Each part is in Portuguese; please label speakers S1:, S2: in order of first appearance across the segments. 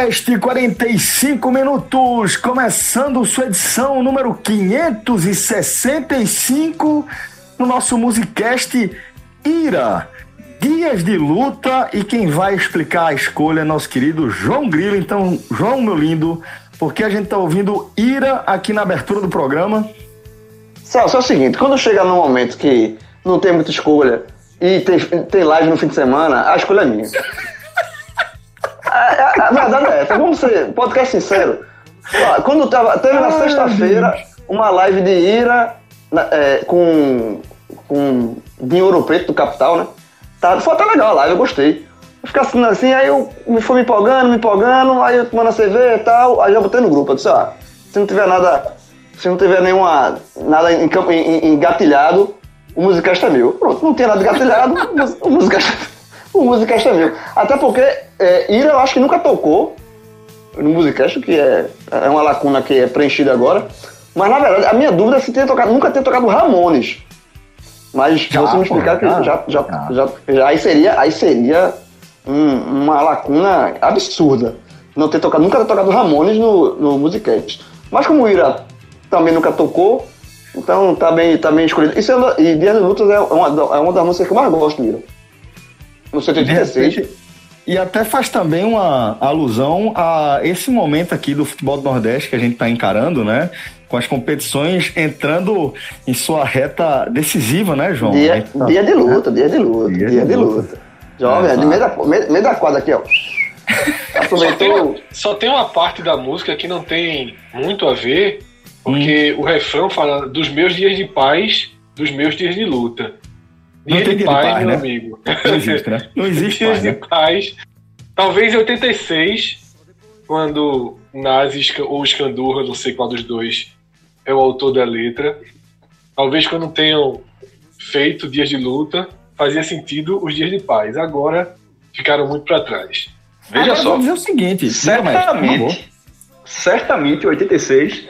S1: Podcast 45 minutos, começando sua edição número 565 no nosso Musicast Ira. Dias de luta e quem vai explicar a escolha é nosso querido João Grilo. Então, João, meu lindo, porque a gente tá ouvindo Ira aqui na abertura do programa.
S2: Celso, é o seguinte, quando chega num momento que não tem muita escolha e tem, tem live no fim de semana, a escolha é minha. A, a- verdade é essa, vamos ser podcast sincero. Quando tava, teve na sexta-feira uma live de Ira na- é, com, com Ouro Preto do Capital, né? Tá, foi até legal a live, eu gostei. Eu fiquei assim, assim, aí eu me fui me empolgando, me empolgando, aí eu tomando a cerveja e tal, aí já botei no grupo, eu disse, ó, se não tiver nada, se não tiver nenhuma, nada engatilhado, o musicast é meu. Pronto, não tinha nada engatilhado, o mus- o musicast, o musicast é meu. Até porque é, Ira eu acho que nunca tocou no musicast, que é, é uma lacuna que é preenchida agora, mas na verdade a minha dúvida é se tinha tocado, nunca ter tocado Ramones. Mas
S1: Já,
S2: você me explicar que
S1: já,
S2: já, já,
S1: já.
S2: já, já- aí seria, aí seria um- uma lacuna absurda. Não ter tocado, nunca ter tocado Ramones no, no Musicast. Mas como o Ira também nunca tocou, então tá bem, tá bem escolhido. Isso é uma, e Dias de Lutas é uma, é uma das músicas que eu mais gosto Ira. No
S1: De
S2: 186.
S1: repente, e até faz também uma alusão a esse momento aqui do futebol do Nordeste que a gente está encarando, né? Com as competições entrando em sua reta decisiva, né, João?
S2: Dia,
S1: tá-
S2: dia de luta, dia de luta,
S1: Dia
S2: dia,
S1: de
S2: de
S1: luta.
S2: luta. Jovem,
S1: É,
S2: de meio da, meio, meio da quadra aqui, ó.
S3: Só
S2: Aproveitou.
S3: tem, só tem uma parte da música que não tem muito a ver, porque
S1: Hum.
S3: o refrão fala dos meus dias de paz, dos meus dias de luta.
S1: Não
S3: Dia
S1: tem
S3: de paz,
S1: paz,
S3: meu
S1: né?
S3: amigo.
S1: Não existe, né? Não existe
S3: dias
S1: mais,
S3: de
S1: né?
S3: paz. Talvez em 86, quando Nazi ou Escandurra, não sei qual dos dois, é o autor da letra. Talvez quando tenham feito dias de luta, fazia sentido os dias de paz. Agora ficaram muito para trás.
S4: Veja
S1: Agora,
S4: só,
S1: vou dizer o seguinte,
S4: certamente, certamente 86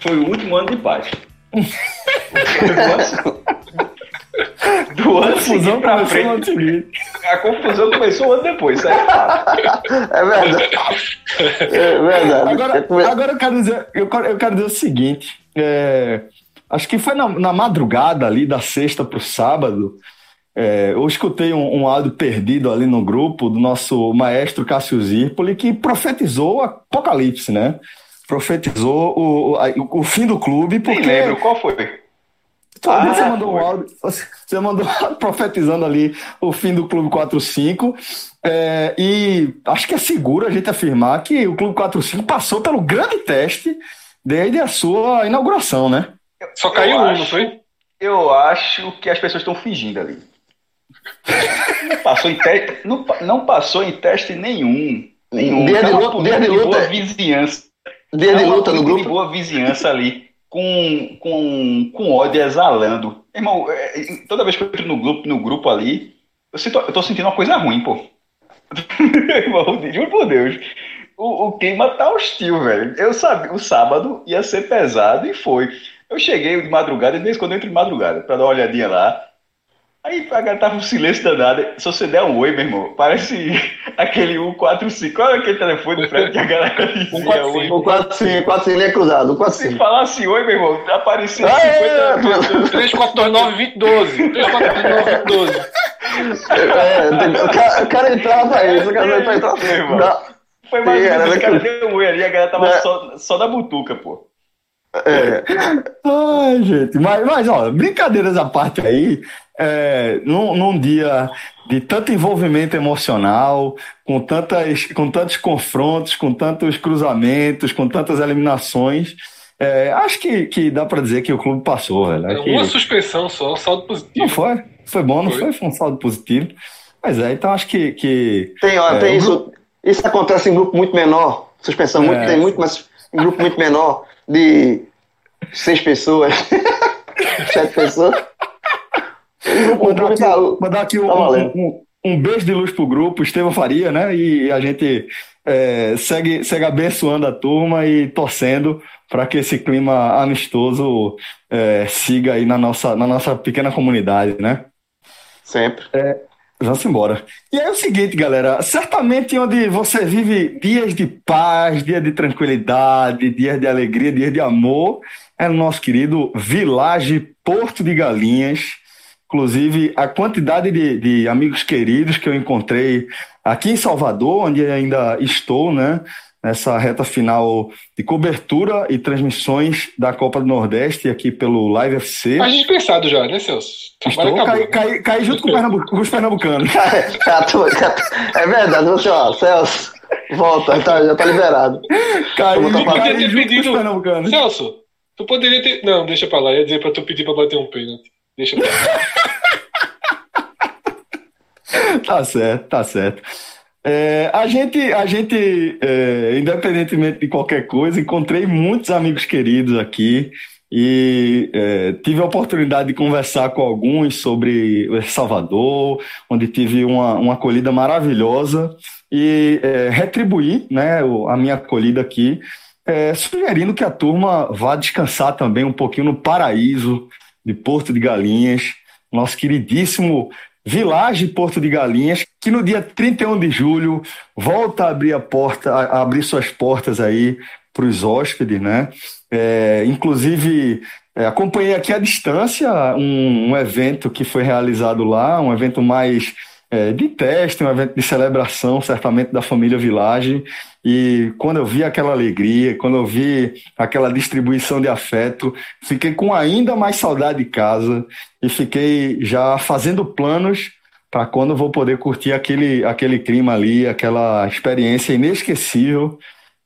S4: foi o último ano de paz. Do ano
S1: confusão
S4: pra frente,
S1: seguinte.
S4: a confusão começou um ano depois, aí é
S2: verdade. É verdade.
S1: Agora,
S2: É
S1: agora eu, quero dizer, eu, quero, eu quero dizer o seguinte: é, acho que foi na, na madrugada ali da sexta para o sábado. é, eu escutei um, um áudio perdido ali no grupo do nosso maestro Cássio Zirpoli que profetizou o apocalipse, né? Profetizou o, o, o fim do clube,
S4: Nem
S1: porque
S4: lembro qual foi. Ah,
S1: você mandou um áudio, você mandou profetizando ali o fim do Clube 45. é, e acho que é seguro a gente afirmar que o Clube 45 passou pelo grande teste desde a sua inauguração, né?
S3: Só caiu
S4: Eu
S3: um,
S4: acho-
S3: não foi?
S4: Eu acho que as pessoas estão fingindo ali. Não passou em, te... não, não passou em teste nenhum. Nenhum.
S2: Dia de luta- dia de luta.
S4: boa vizinhança.
S2: Dia de
S4: É
S2: luta no
S4: política de
S2: grupo.
S4: boa vizinhança ali, com, com, com ódio exalando. Irmão, é, é, toda vez que eu entro no grupo, no grupo ali, eu, sinto, eu tô sentindo uma coisa ruim, pô. Irmão, juro por Deus. O, o clima tá hostil, velho. Eu sabia, o sábado ia ser pesado e foi. Eu cheguei de madrugada, e de vez em quando eu entro de madrugada, pra dar uma olhadinha lá. Aí a galera tava um silêncio danado. Se você der um oi, meu irmão, parece aquele 145. Qual é aquele telefone do Fred que a galera dizia
S3: 145.
S4: oi?
S2: O 45, 45 linha cruzada, o
S4: Se
S2: 45.
S4: falasse oi, meu irmão, aparecia
S2: Ah,
S4: 50
S2: é,
S4: pessoas.
S3: 3429-2012. 3429-2012.
S2: É, tem- o cara, entrava pra isso, o cara entrava
S4: irmão.
S2: Não,
S4: Foi mais ou menos, o cara deu um oi ali, a galera tava
S2: É.
S4: só, só da butuca, pô.
S2: é,
S1: Ai, gente, mas, mas ó, brincadeiras à parte aí, é, num, num dia de tanto envolvimento emocional, com, tantas, com tantos confrontos, com tantos cruzamentos, com tantas eliminações, é, acho que, que dá pra dizer que o clube passou, velho.
S3: É
S1: que-
S3: Uma suspensão só, saldo positivo.
S1: não foi, foi bom, não
S3: Foi.
S1: foi? Foi um saldo positivo. Mas é, então acho que, que
S2: tem, ó,
S1: É,
S2: tem isso. Isso acontece em grupo muito menor. Suspensão muito,
S1: É.
S2: tem muito, mas em grupo muito menor, de seis pessoas, sete pessoas. O o
S1: Mandar aqui, mandar aqui um,
S2: tá
S1: um- um beijo de luz pro grupo, Estevão Faria, né? E a gente é, segue, segue abençoando a turma e torcendo para que esse clima amistoso é, siga aí na nossa, na nossa pequena comunidade, né?
S2: Sempre.
S1: Vamos embora. E é o seguinte, galera, certamente onde você vive dias de paz, dias de tranquilidade, dias de alegria, dias de amor, é no nosso querido Village Porto de Galinhas. Inclusive, a quantidade de, de amigos queridos que eu encontrei aqui em Salvador, onde ainda estou, né? Nessa reta final de cobertura e transmissões da Copa do Nordeste aqui pelo Live FC.
S3: A gente pensado já, né, Celso?
S1: Estou,
S3: acabou.
S1: caí, caí, caí junto com, o Pernambu- com os pernambucanos.
S2: é verdade, você, ó, Celso, volta, tá, já tá liberado.
S1: Caí, junto com os
S3: pedido-
S1: pernambucanos.
S3: Celso, tu poderia ter. Não, deixa pra lá. Ia dizer pra tu pedir pra bater um pênalti. Deixa lá.
S1: Tá certo, tá certo. É, a gente, a gente é, independentemente de qualquer coisa, encontrei muitos amigos queridos aqui e é, tive a oportunidade de conversar com alguns sobre Salvador, onde tive uma, uma acolhida maravilhosa e é, retribuir né, a minha acolhida aqui, é, sugerindo que a turma vá descansar também um pouquinho no paraíso de Porto de Galinhas, nosso queridíssimo Village Porto de Galinhas, que no dia 31 de julho volta a abrir a porta, a abrir suas portas aí para os hóspedes, né? É, inclusive, é, acompanhei aqui à distância um, um evento que foi realizado lá, um evento mais é, de teste, um evento de celebração, certamente, da família Village. E quando eu vi aquela alegria, quando eu vi aquela distribuição de afeto, fiquei com ainda mais saudade de casa e fiquei já fazendo planos para quando vou poder curtir aquele, aquele clima ali, aquela experiência inesquecível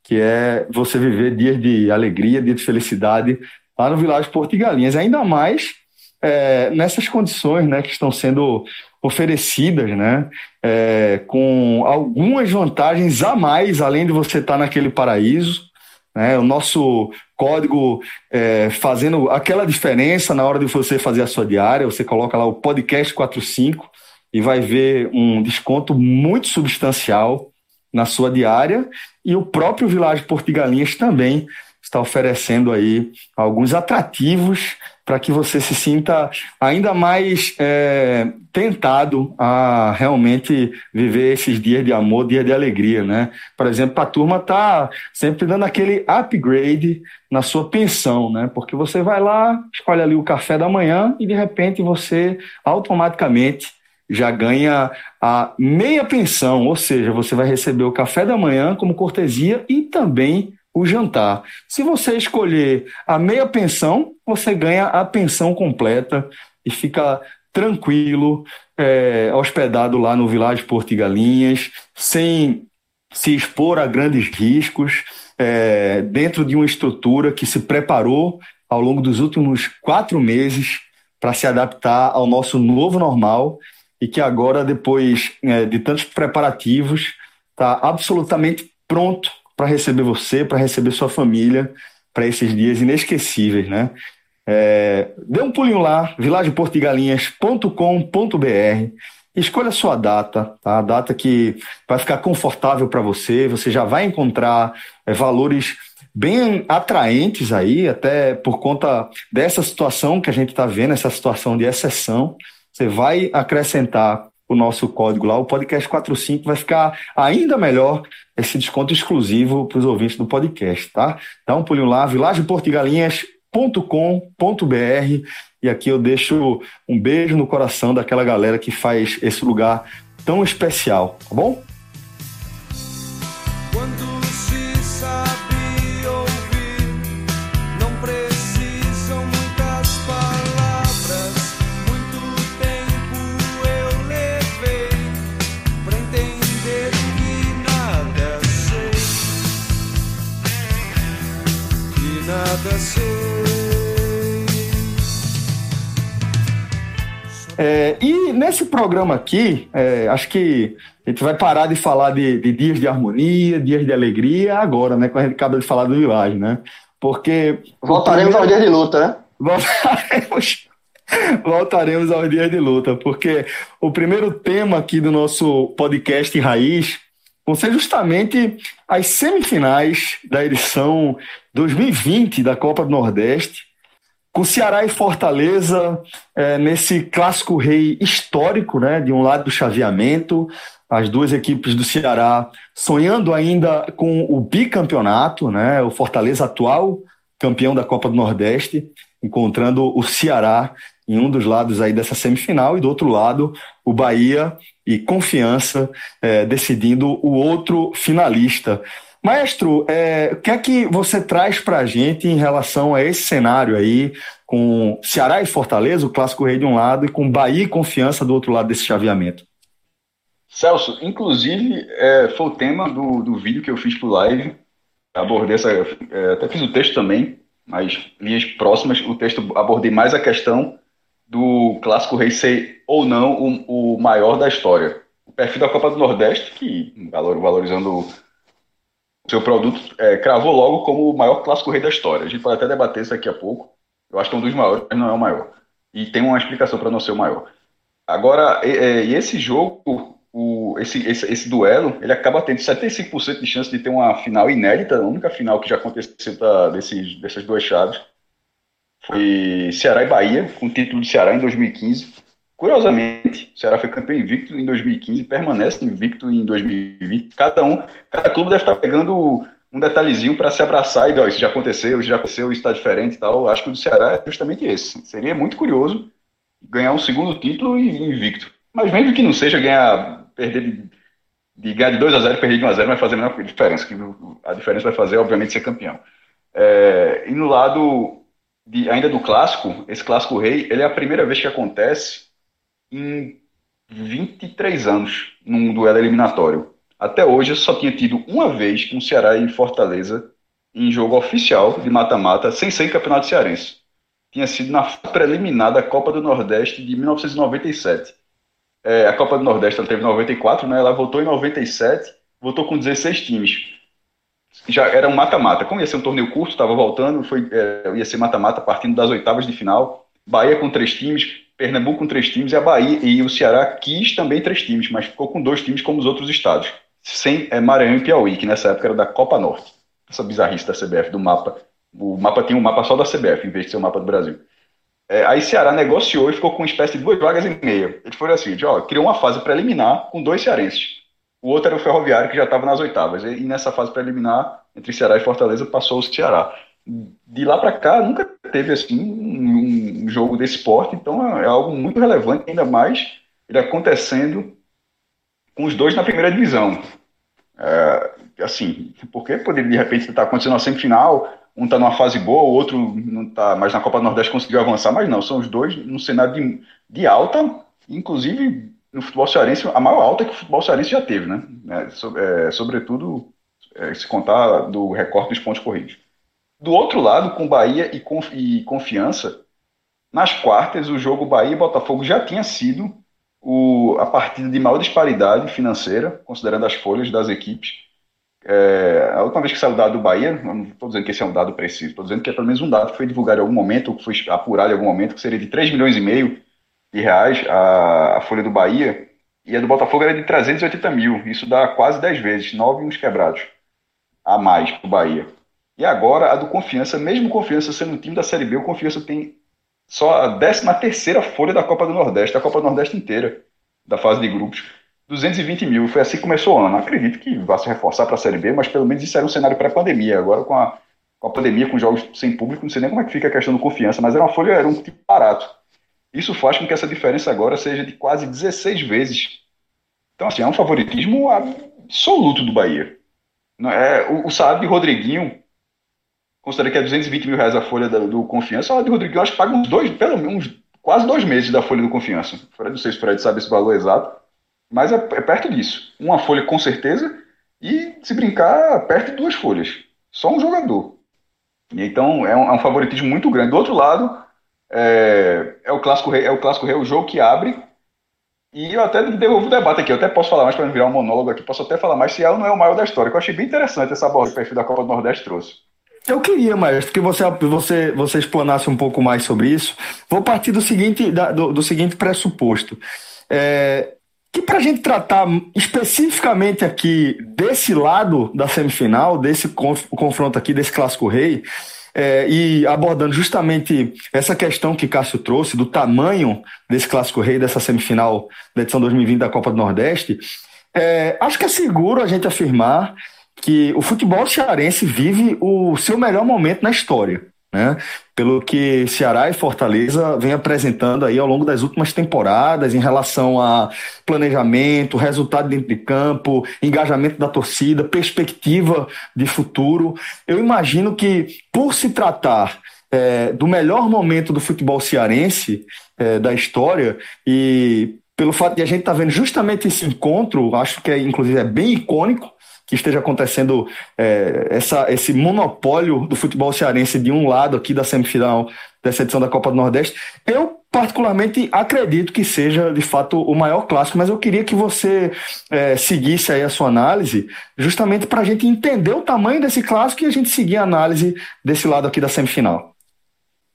S1: que é você viver dias de alegria, dias de felicidade lá no Vilagem Porto Galinhas. Ainda mais é, nessas condições né, que estão sendo oferecidas, né, é, com algumas vantagens a mais, além de você estar naquele paraíso. Né, o nosso código é, fazendo aquela diferença na hora de você fazer a sua diária, você coloca lá o podcast 45 e vai ver um desconto muito substancial na sua diária e o próprio Vilagem Porto de Galinhas também está oferecendo aí alguns atrativos para que você se sinta ainda mais é, tentado a realmente viver esses dias de amor, dias de alegria, né? Por exemplo, a turma tá sempre dando aquele upgrade na sua pensão, né? Porque você vai lá, escolhe ali o café da manhã e de repente você automaticamente já ganha a meia pensão, ou seja, você vai receber o café da manhã como cortesia e também o jantar. Se você escolher a meia pensão, você ganha a pensão completa e fica tranquilo, é, hospedado lá no Vilagem Porto e Galinhas, sem se expor a grandes riscos, é, dentro de uma estrutura que se preparou ao longo dos últimos quatro meses para se adaptar ao nosso novo normal e que agora, depois é, de tantos preparativos, está absolutamente pronto para receber você, para receber sua família, para esses dias inesquecíveis, né? É, dê um pulinho lá, vilageportigalinhas.com.br, escolha a sua data, tá? a data que vai ficar confortável para você, você já vai encontrar é, valores bem atraentes aí, até por conta dessa situação que a gente está vendo, essa situação de exceção, você vai acrescentar o nosso código lá, o podcast 45 vai ficar ainda melhor esse desconto exclusivo para os ouvintes do podcast, tá? Dá um pulinho lá, vilageportigalinhas.com.br e aqui eu deixo um beijo no coração daquela galera que faz esse lugar tão especial, tá bom? É, e nesse programa aqui, é, acho que a gente vai parar de falar de, de, dias de harmonia, dias de alegria agora, né? Quando a gente acaba de falar do Village, né? Porque.
S2: Voltaremos primeiro... aos dias de luta, né?
S1: Voltaremos. Voltaremos aos dias de luta, porque o primeiro tema aqui do nosso podcast Raiz vão ser justamente as semifinais da edição 2020 da Copa do Nordeste com Ceará e Fortaleza é, nesse clássico rei histórico, né? De um lado do chaveamento, as duas equipes do Ceará sonhando ainda com o bicampeonato, né? O Fortaleza atual campeão da Copa do Nordeste, encontrando o Ceará em um dos lados aí dessa semifinal e do outro lado o Bahia e Confiança é, decidindo o outro finalista. Maestro, é, o que é que você traz para a gente em relação a esse cenário aí, com Ceará e Fortaleza, o Clássico Rei de um lado, e com Bahia e Confiança do outro lado desse chaveamento?
S4: Celso, inclusive, é, foi o tema do, do vídeo que eu fiz para live. Abordei essa. É, até fiz o texto também, mas linhas próximas. O texto abordei mais a questão do Clássico Rei ser ou não o, o maior da história. O perfil da Copa do Nordeste, que valorizando o seu produto é, cravou logo como o maior clássico rei da história. A gente pode até debater isso daqui a pouco. Eu acho que é um dos maiores, mas não é o maior. E tem uma explicação para não ser o maior. Agora, e, e esse jogo, o, esse, esse, esse, duelo, ele acaba tendo 75% de chance de ter uma final inédita, a única final que já aconteceu da, desses, dessas duas chaves. Foi Ceará e Bahia, com o título de Ceará em 2015. Curiosamente, o Ceará foi campeão invicto em 2015, permanece invicto em 2020. Cada um, cada clube deve estar pegando um detalhezinho para se abraçar e, ó, isso já aconteceu, isso já aconteceu, isso está diferente e tal. Acho que o do Ceará é justamente esse. Seria muito curioso ganhar um segundo título e invicto. Mas mesmo que não seja ganhar, perder de, de ganhar de 2 a 0 perder de 1 a 0 vai fazer a menor diferença. Que a diferença vai fazer, obviamente, ser campeão. É, e no lado de, ainda do clássico, esse clássico rei, ele é a primeira vez que acontece em 23 anos num duelo eliminatório. Até hoje só tinha tido uma vez com Ceará e Fortaleza em jogo oficial de mata-mata, sem ser em campeonato cearense. Tinha sido na preliminar da Copa do Nordeste de 1997. É, a Copa do Nordeste ela teve em 94, né? ela voltou em 97, voltou com 16 times. Já era um mata-mata. Como ia ser um torneio curto, estava voltando, foi, é, ia ser mata-mata partindo das oitavas de final. Bahia com três times, Pernambuco com três times e a Bahia e o Ceará quis também três times, mas ficou com dois times como os outros estados, sem é, Maranhão e Piauí, que nessa época era da Copa Norte. Essa bizarrice da CBF, do mapa. O mapa tinha um mapa só da CBF, em vez de ser o um mapa do Brasil. É, aí Ceará negociou e ficou com uma espécie de duas vagas e meia. Eles foram assim, ó, criou uma fase preliminar com dois cearenses. O outro era o Ferroviário, que já estava nas oitavas. E, nessa fase preliminar, entre Ceará e Fortaleza, passou o Ceará de lá para cá nunca teve assim jogo desse porte, então é, é algo muito relevante, ainda mais ele acontecendo com os dois na primeira divisão. É, assim, porque poderia de repente estar acontecendo uma semifinal, um está numa fase boa, o outro não está, mas na Copa do Nordeste conseguiu avançar, mas não, são os dois num cenário de, de alta, inclusive no futebol cearense, a maior alta que o futebol cearense já teve, né? É, é, sobretudo, é, se contar do recorte dos pontos corridos. Do outro lado, com Bahia e, Conf e Confiança, nas quartas, o jogo Bahia e Botafogo já tinha sido o, a partida de maior disparidade financeira, considerando as folhas das equipes. É, a última vez que saiu o dado do Bahia, não estou dizendo que esse é um dado preciso, estou dizendo que é pelo menos um dado que foi divulgado em algum momento, ou que foi apurado em algum momento, que seria de 3 milhões e meio de reais a, a folha do Bahia, e a do Botafogo era de 380 mil. Isso dá quase 10 vezes, 9 uns quebrados a mais para o Bahia. E agora a do Confiança, mesmo Confiança sendo um time da Série B, o Confiança tem só a 13 terceira folha da Copa do Nordeste, a Copa do Nordeste inteira, da fase de grupos. 220 mil, foi assim que começou o ano. Acredito que vá se reforçar para a Série B, mas pelo menos isso era um cenário pré-pandemia. Agora, com a, com a pandemia, com jogos sem público, não sei nem como é que fica a questão do confiança, mas era uma folha, era um tipo barato. Isso faz com que essa diferença agora seja de quase 16 vezes. Então, assim, é um favoritismo absoluto do Bahia. É, o, o salário de Rodriguinho, considera que é 220 mil reais a folha do, do Confiança, o Rodriguinho acho que paga uns dois, pelo menos quase dois meses da folha do Confiança. Não sei se o Fred sabe esse valor exato, mas é, é, perto disso. Uma folha com certeza e, se brincar, perto de duas folhas. Só um jogador. E, então é um, é um, favoritismo muito grande. Do outro lado, é, é, o Clássico Rei, é o Clássico Rei, o jogo que abre. E eu até devolvo o debate aqui, eu até posso falar mais para não virar um monólogo aqui, posso até falar mais se ela não é o maior da história, que eu achei bem interessante essa bola que o perfil da Copa do Nordeste trouxe.
S1: Eu queria, Maestro, que você, você, você explanasse um pouco mais sobre isso. Vou partir do seguinte, da, do, do seguinte pressuposto. É, que para a gente tratar especificamente aqui desse lado da semifinal, desse confronto aqui, desse clássico rei, é, e abordando justamente essa questão que Cássio trouxe, do tamanho desse clássico rei, dessa semifinal da edição 2020 da Copa do Nordeste, é, acho que é seguro a gente afirmar que o futebol cearense vive o seu melhor momento na história né? Pelo que Ceará e Fortaleza vem apresentando aí ao longo das últimas temporadas em relação a planejamento, resultado dentro de campo, engajamento da torcida, perspectiva de futuro. Eu imagino que, por se tratar é, do melhor momento do futebol cearense é, da história e pelo fato de a gente estar tá vendo justamente esse encontro, acho que é, inclusive é bem icônico, que esteja acontecendo é, essa, esse monopólio do futebol cearense de um lado aqui da semifinal dessa edição da Copa do Nordeste. Eu, particularmente, acredito que seja, de fato, o maior clássico, mas eu queria que você é, seguisse aí a sua análise, justamente para a gente entender o tamanho desse clássico e a gente seguir a análise desse lado aqui da semifinal.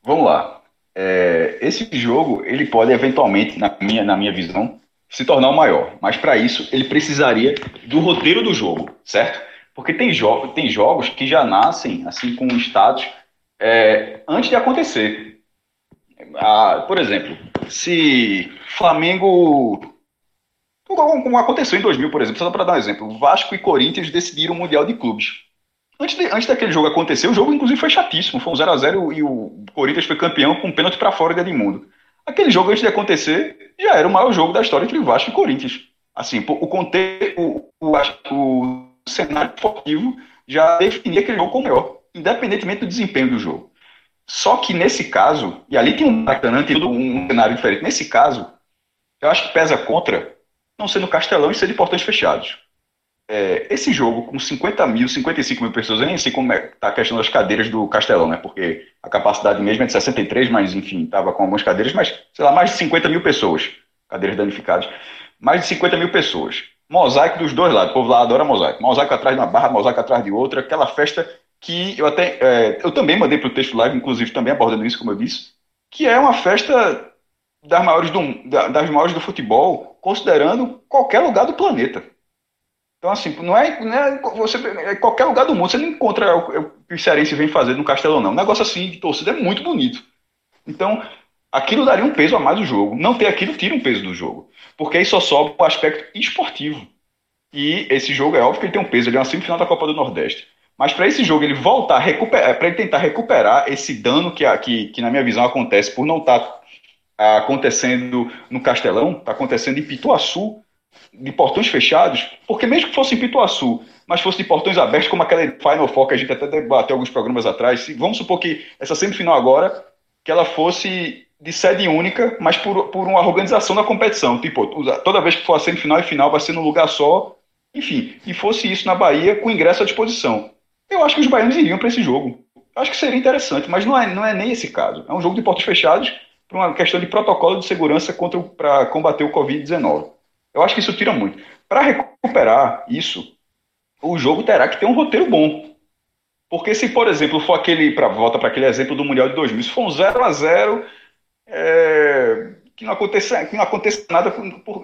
S4: Vamos lá. É, esse jogo, ele pode eventualmente, na minha, na minha visão, se tornar o maior. Mas para isso, ele precisaria do roteiro do jogo, certo? Porque tem, jo tem jogos que já nascem assim com status é, antes de acontecer. Ah, por exemplo, se Flamengo. Como aconteceu em 2000, por exemplo, só para dar um exemplo, Vasco e Corinthians decidiram o Mundial de Clubes. Antes, de, antes daquele jogo acontecer, o jogo inclusive foi chatíssimo. Foi um 0x0 e o Corinthians foi campeão com um pênalti para fora de Edmundo. Aquele jogo, antes de acontecer, já era o maior jogo da história entre Vasco e Corinthians. Assim, o contexto, o, o, o cenário esportivo já definia aquele jogo como maior, independentemente do desempenho do jogo. Só que nesse caso, e ali tem um Maracanã, um cenário diferente. Nesse caso, eu acho que pesa contra não ser no Castelão e ser de portões fechados é, esse jogo com 50 mil, 55 mil pessoas, eu nem sei como é tá a questão das cadeiras do Castelão, né? Porque a capacidade mesmo é de 63, mas enfim, estava com algumas cadeiras, mas sei lá, mais de 50 mil pessoas, cadeiras danificadas, mais de 50 mil pessoas. Mosaico dos dois lados, o povo lá adora mosaico. Mosaico atrás de uma barra, mosaico atrás de outra, aquela festa que eu até. É, eu também mandei para o texto live, inclusive também abordando isso, como eu disse, que é uma festa das maiores do, das maiores do futebol, considerando qualquer lugar do planeta. Então, assim, não é, não é você, é qualquer lugar do mundo você não encontra o, que o Cearense vem fazer no Castelão, não. Um negócio assim de torcida é muito bonito. Então, aquilo daria um peso a mais do jogo. Não ter aquilo tira um peso do jogo. Porque aí só sobe o aspecto esportivo. E esse jogo é óbvio que ele tem um peso, ele é uma semifinal da Copa do Nordeste. Mas para esse jogo ele voltar, recuperar, para ele tentar recuperar esse dano que, que, que, na minha visão, acontece por não estar tá acontecendo no Castelão, está acontecendo em Pituaçu, de portões fechados, porque mesmo que fosse em Pituaçu, mas fosse de portões abertos, como aquela Final Four que a gente até debateu alguns programas atrás, se, vamos supor que essa semifinal agora, que ela fosse de sede única, mas por, por uma organização da competição. Tipo, toda vez que for a semifinal e final vai ser num lugar só, enfim, e fosse isso na Bahia com ingresso à disposição. Eu acho que os baianos iriam para esse jogo. Acho que seria interessante, mas não é, não é nem esse caso. É um jogo de portas fechados por uma questão de protocolo de segurança para combater o Covid-19. Eu acho que isso tira muito. Para recuperar isso, o jogo terá que ter um roteiro bom. Porque se, por exemplo, for aquele, para volta para aquele exemplo do Mundial de 2000, se for um 0 a 0 é, que não aconteça, que não aconteça nada, por,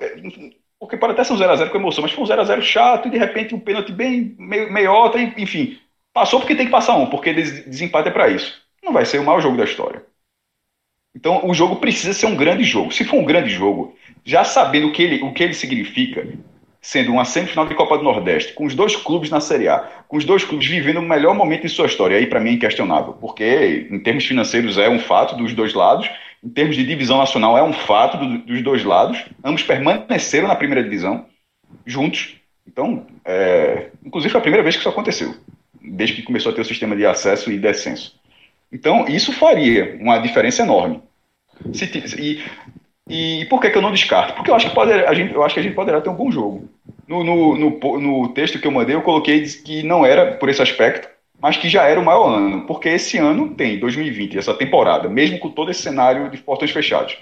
S4: porque pode até ser um 0 a 0 com emoção, mas foi um 0 a 0 chato e de repente um pênalti bem meio, meiota, enfim, passou porque tem que passar um, porque desempate é para isso. Não vai ser o maior jogo da história. Então o jogo precisa ser um grande jogo. Se for um grande jogo, já sabendo o que ele, o que ele significa, sendo uma semifinal de Copa do Nordeste, com os dois clubes na Série A, com os dois clubes vivendo o melhor momento de sua história, aí para mim é inquestionável, porque em termos financeiros é um fato dos dois lados, em termos de divisão nacional é um fato do, dos dois lados, ambos permaneceram na primeira divisão, juntos, então, é, inclusive foi a primeira vez que isso aconteceu, desde que começou a ter o sistema de acesso e descenso. Então, isso faria uma diferença enorme. Se, e, e por que, que eu não descarto? Porque eu acho que, pode, a gente, eu acho que a gente poderá ter um bom jogo. No, no, no, no texto que eu mandei, eu coloquei que não era por esse aspecto, mas que já era o maior ano. Porque esse ano tem, 2020, essa temporada, mesmo com todo esse cenário de portões fechados.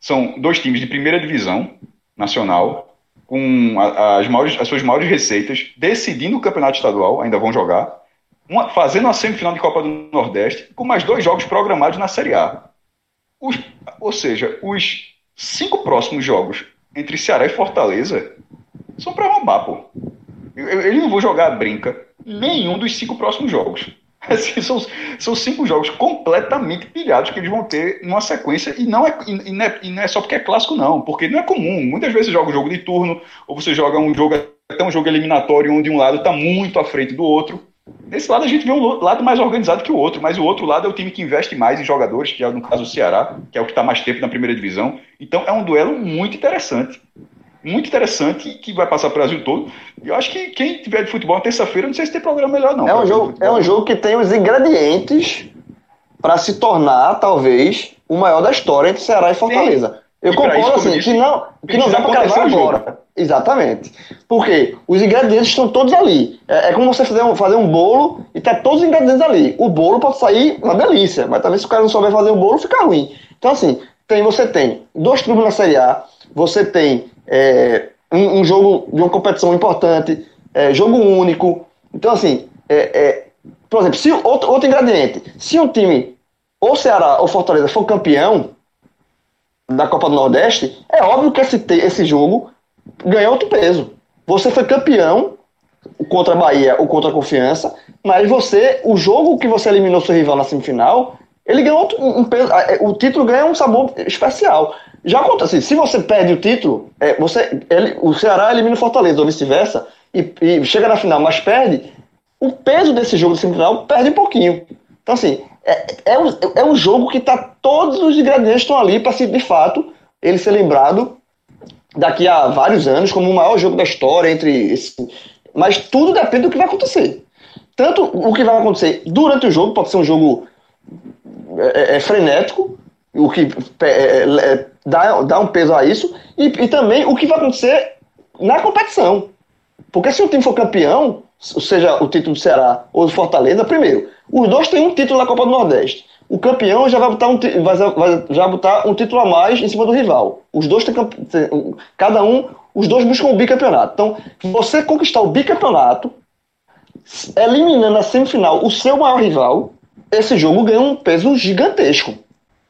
S4: São dois times de primeira divisão nacional, com as, maiores, as suas maiores receitas, decidindo o campeonato estadual, ainda vão jogar, uma, fazendo a semifinal de Copa do Nordeste, com mais dois jogos programados na Série A. Os, ou seja, os cinco próximos jogos entre Ceará e Fortaleza são para roubar, pô. Ele não vou jogar brinca nenhum dos cinco próximos jogos. Assim, são, são cinco jogos completamente pilhados que eles vão ter numa sequência e não, é, e, não é, e não é só porque é clássico, não. Porque não é comum. Muitas vezes você joga um jogo de turno, ou você joga um jogo até um jogo eliminatório onde um lado está muito à frente do outro. Nesse lado a gente vê um lado mais organizado que o outro, mas o outro lado é o time que investe mais em jogadores, que é no caso o Ceará, que é o que está mais tempo na primeira divisão. Então é um duelo muito interessante. Muito interessante, que vai passar o Brasil todo. E eu acho que quem tiver de futebol na terça-feira, não sei se tem programa melhor, não.
S2: É um, jogo, é um jogo que tem os ingredientes para se tornar, talvez, o maior da história entre Ceará e Fortaleza. Sim. Eu e concordo assim, disse, que não, que não dá para casar agora. Exatamente. Porque os ingredientes estão todos ali. É, é como você fazer um, fazer um bolo e tá todos os ingredientes ali. O bolo pode sair uma delícia, mas talvez se o cara não souber fazer o bolo, fica ruim. Então, assim, tem, você tem dois clubes na Série A, você tem é, um, um, jogo de uma competição importante, é, jogo único. Então, assim, é, é, por exemplo, se outro, outro ingrediente, se um time, ou Ceará ou Fortaleza, for campeão, da Copa do Nordeste, é óbvio que esse, esse jogo ganha outro peso. Você foi campeão contra a Bahia ou contra a Confiança, mas você, o jogo que você eliminou seu rival na semifinal, ele ganhou um peso, o título ganha um sabor especial. Já acontece, se você perde o título, é, você, ele, o Ceará elimina o Fortaleza ou vice-versa, e, e, chega na final, mas perde, o peso desse jogo de semifinal perde um pouquinho. Então, assim, é, é, um, é um jogo que tá todos os ingredientes estão ali para, de fato, ele ser lembrado daqui a vários anos como o maior jogo da história entre esse, mas tudo depende do que vai acontecer. Tanto o que vai acontecer durante o jogo pode ser um jogo é, é, é frenético, o que é, é, dá, dá um peso a isso, e, e também o que vai acontecer na competição. Porque se o time for campeão, seja o título do Ceará ou do Fortaleza, primeiro, os dois têm um título na Copa do Nordeste. O campeão já vai botar um, vai, vai, já botar um título a mais em cima do rival. Os dois têm, cada um, os dois buscam o bicampeonato. Então, você conquistar o bicampeonato, eliminando na semifinal o seu maior rival, esse jogo ganha um peso gigantesco.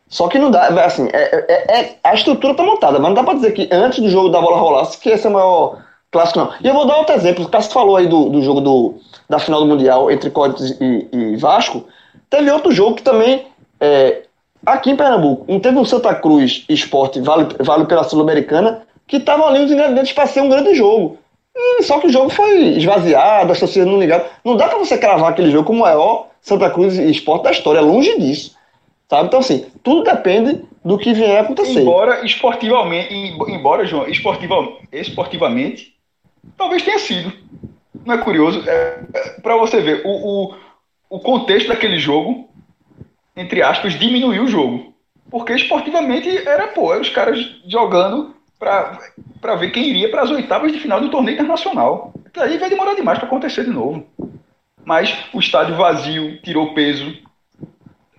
S2: Só que não dá, assim, é, é, é a estrutura está montada, mas não dá para dizer que antes do jogo da bola rolasse que esse é o maior clássico, não. E eu vou dar outro exemplo. O Cássio falou aí do, do jogo do, da final do Mundial entre Corinthians e, e Vasco. Teve outro jogo que também, é, aqui em Pernambuco, não teve um Santa Cruz Esporte, vale, vale pela Sul-Americana, que estavam ali os ingredientes para ser um grande jogo. E, só que o jogo foi esvaziado, as torcidas não ligaram. Não dá para você cravar aquele jogo como o maior Santa Cruz Esporte da história, longe disso. Sabe? Então, assim, tudo depende do que vier a acontecer.
S4: Embora esportivamente, embora, João, esportiva, esportivamente, talvez tenha sido. Não é curioso? É, é para você ver, o, o, o contexto daquele jogo, entre aspas, diminuiu o jogo. Porque esportivamente era, pô, os caras jogando para ver quem iria para as oitavas de final do torneio internacional. Aí vai demorar demais para acontecer de novo. Mas o estádio vazio tirou peso,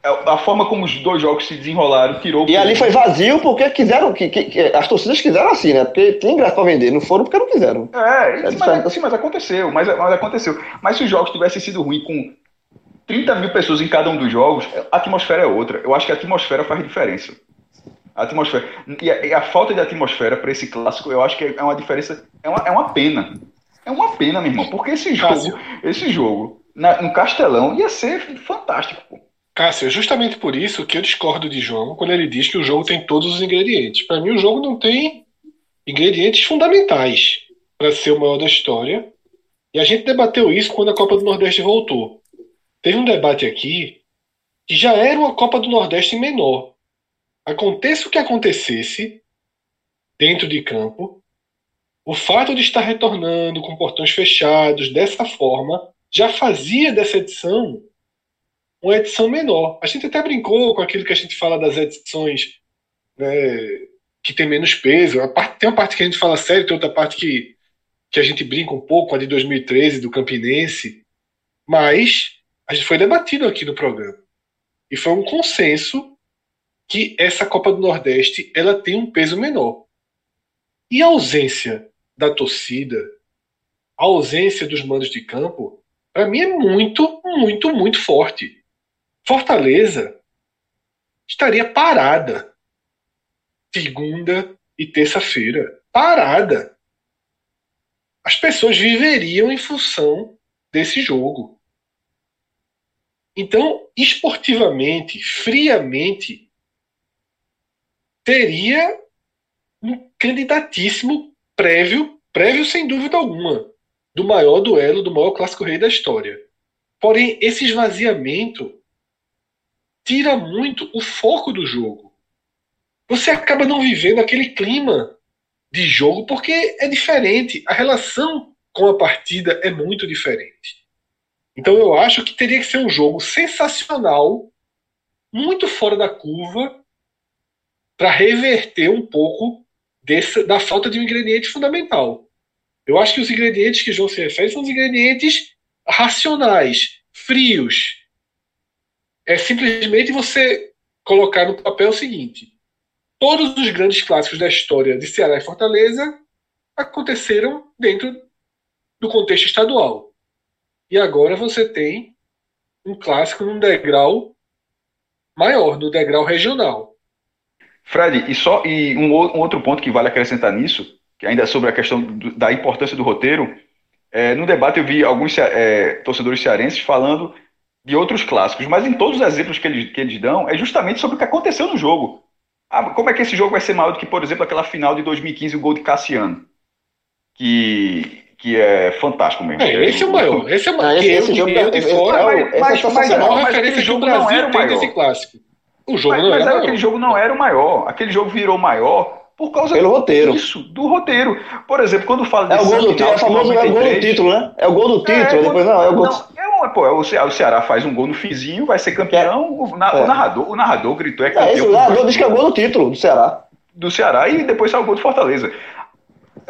S4: a forma como os dois jogos se desenrolaram tirou.
S2: E ali foi vazio porque quiseram, que, que, que, as torcidas quiseram assim, né? Porque tem graça pra vender, não foram porque não quiseram.
S4: É, é sim, mas, sim, mas aconteceu, mas, mas aconteceu. Mas se os jogos tivessem sido ruins com 30 mil pessoas em cada um dos jogos, a atmosfera é outra. Eu acho que a atmosfera faz diferença. A atmosfera. E a, e a falta de atmosfera para esse clássico, eu acho que é uma diferença. É uma, é uma pena. É uma pena, meu irmão. Porque esse jogo, esse jogo, na, no Castelão, ia ser fantástico, pô
S3: Cássio, é justamente por isso que eu discordo de João quando ele diz que o jogo tem todos os ingredientes. Para mim, o jogo não tem ingredientes fundamentais para ser o maior da história. E a gente debateu isso quando a Copa do Nordeste voltou. Teve um debate aqui que já era uma Copa do Nordeste menor. Aconteça o que acontecesse dentro de campo, o fato de estar retornando com portões fechados dessa forma já fazia dessa edição uma edição menor. A gente até brincou com aquilo que a gente fala das edições né, que tem menos peso. Parte, tem uma parte que a gente fala sério, tem outra parte que, que a gente brinca um pouco, a de 2013, do Campinense. Mas a gente foi debatido aqui no programa. E foi um consenso que essa Copa do Nordeste ela tem um peso menor. E a ausência da torcida, a ausência dos mandos de campo, para mim é muito, muito, muito forte. Fortaleza estaria parada segunda e terça-feira. Parada. As pessoas viveriam em função desse jogo. Então, esportivamente, friamente, teria um candidatíssimo prévio, prévio sem dúvida alguma, do maior duelo, do maior clássico rei da história. Porém, esse esvaziamento tira muito o foco do jogo. Você acaba não vivendo aquele clima de jogo porque é diferente. A relação com a partida é muito diferente. Então eu acho que teria que ser um jogo sensacional, muito fora da curva, para reverter um pouco dessa, da falta de um ingrediente fundamental. Eu acho que os ingredientes que João se refere são os ingredientes racionais, frios, é simplesmente você colocar no papel o seguinte: todos os grandes clássicos da história de Ceará e Fortaleza aconteceram dentro do contexto estadual. E agora você tem um clássico num degrau maior, no degrau regional.
S4: Fred, e só e um, um, outro ponto que vale acrescentar nisso, que ainda é sobre a questão do, da importância do roteiro, é, no debate eu vi alguns é, torcedores cearenses falando de outros clássicos, mas em todos os exemplos que eles, que eles dão, é justamente sobre o que aconteceu no jogo. Ah, como é que esse jogo vai ser maior do que, por exemplo, aquela final de 2015, o gol de Cassiano? Que, que é fantástico mesmo.
S3: É, esse é o maior. Esse é o maior.
S2: Esse, esse jogo é,
S3: de fora,
S2: mas, mas, mas,
S3: mas, mas, mas referência jogo não era o maior. desse clássico. O jogo
S4: mas,
S3: não
S4: era
S3: mas
S4: aquele jogo não era o maior. Aquele jogo virou maior por causa
S2: Pelo roteiro.
S4: disso, do roteiro. Por exemplo, quando fala
S2: É o gol do título, é o famoso é o gol do título, né? É o gol do título, é, depois não, é o gol.
S4: Não, é, pô, é o, Ce o Ceará faz um gol no fizinho, vai ser campeão. O, na, é. o narrador, o narrador gritou é campeão.
S2: É isso, o narrador diz que é o gol do título do Ceará.
S4: Do Ceará e depois sai o gol do Fortaleza.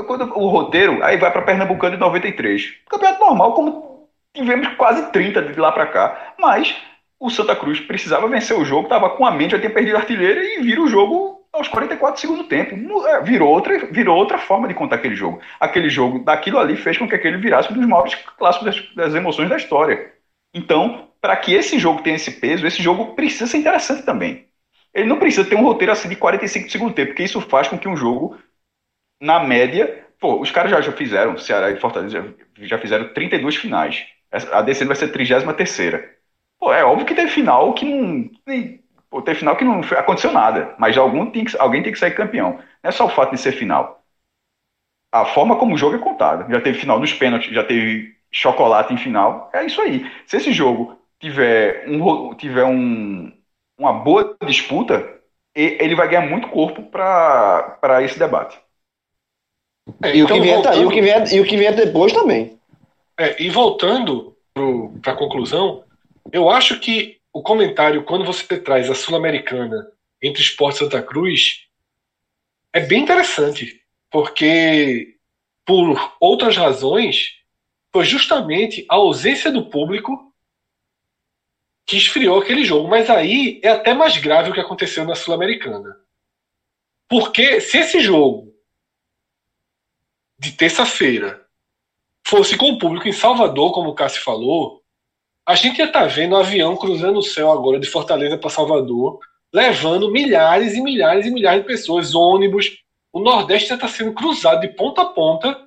S4: Quando o roteiro, aí vai para Pernambucano de 93. Campeonato normal, como tivemos quase 30 de lá para cá. Mas o Santa Cruz precisava vencer o jogo, tava com a mente, já tinha perdido a artilheira e vira o jogo aos 44 do segundo tempo. É, virou outra, virou outra forma de contar aquele jogo. Aquele jogo, daquilo ali, fez com que aquele virasse um dos maiores clássicos das, das emoções da história. Então, para que esse jogo tenha esse peso, esse jogo precisa ser interessante também. Ele não precisa ter um roteiro assim de 45 do segundo tempo, porque isso faz com que um jogo, na média. Pô, os caras já, já fizeram, Ceará e Fortaleza já, fizeram 32 finais. A DC vai ser a 33. Pô, é óbvio que teve final que não Pô, teve final que não aconteceu nada, mas algum tem que, alguém tem que sair campeão. Não é só o fato de ser final. A forma como o jogo é contado. Já teve final nos pênaltis, já teve chocolate em final. É isso aí. Se esse jogo tiver, um, tiver um, uma boa disputa, ele vai ganhar muito corpo para esse debate.
S2: É, e, então, o que vier, voltando, e, o que vier, e o que vier depois também.
S3: É, e voltando para a conclusão, eu acho que o comentário, quando você traz a Sul-Americana entre Esporte Santa Cruz, é bem interessante, porque por outras razões, foi justamente a ausência do público que esfriou aquele jogo. Mas aí é até mais grave o que aconteceu na Sul-Americana. Porque se esse jogo de terça-feira fosse com o público em Salvador, como o Cássio falou, a gente ia estar tá vendo um avião cruzando o céu agora de Fortaleza para Salvador, levando milhares e milhares e milhares de pessoas, ônibus. O Nordeste já está sendo cruzado de ponta a ponta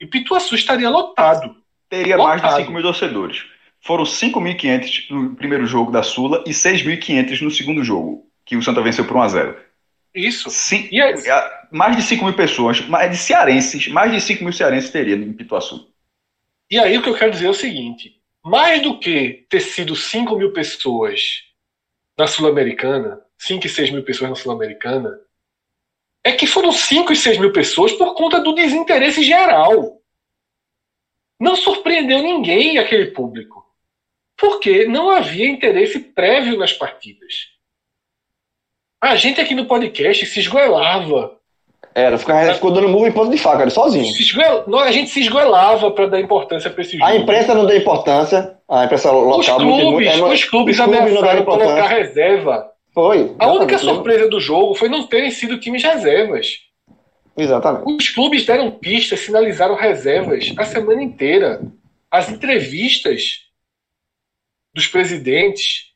S3: e Pituaçu estaria lotado.
S4: Teria lotado. mais de 5 mil torcedores. foram 5.500 no primeiro jogo da Sula e 6.500 no segundo jogo, que o Santa venceu por 1 a 0
S3: Isso.
S4: Sim,
S3: aí?
S4: mais de 5 mil pessoas, mais de cearenses, mais de 5 mil cearenses teria em Pituaçu.
S3: E aí o que eu quero dizer é o seguinte: mais do que ter sido 5 mil pessoas na Sul-Americana, 5 e 6 mil pessoas na Sul-Americana, é que foram 5 e 6 mil pessoas por conta do desinteresse geral. Não surpreendeu ninguém aquele público. Porque não havia interesse prévio nas partidas. A gente aqui no podcast se esgoelava
S2: Era, ficava, ficou dando murro em ponto de faca, ele sozinho.
S3: Nós- A gente se esgoelava para dar importância para esse jogo.
S2: A imprensa não deu importância, a imprensa
S3: Os
S2: local muito-
S3: clubes,
S2: muito- é,
S3: os clubes
S2: os clubes não deram
S3: colocar reserva.
S2: Foi.
S3: A única surpresa do jogo foi não terem sido times reservas.
S2: Exatamente.
S3: Os clubes deram pistas, sinalizaram reservas a semana inteira. As entrevistas dos presidentes,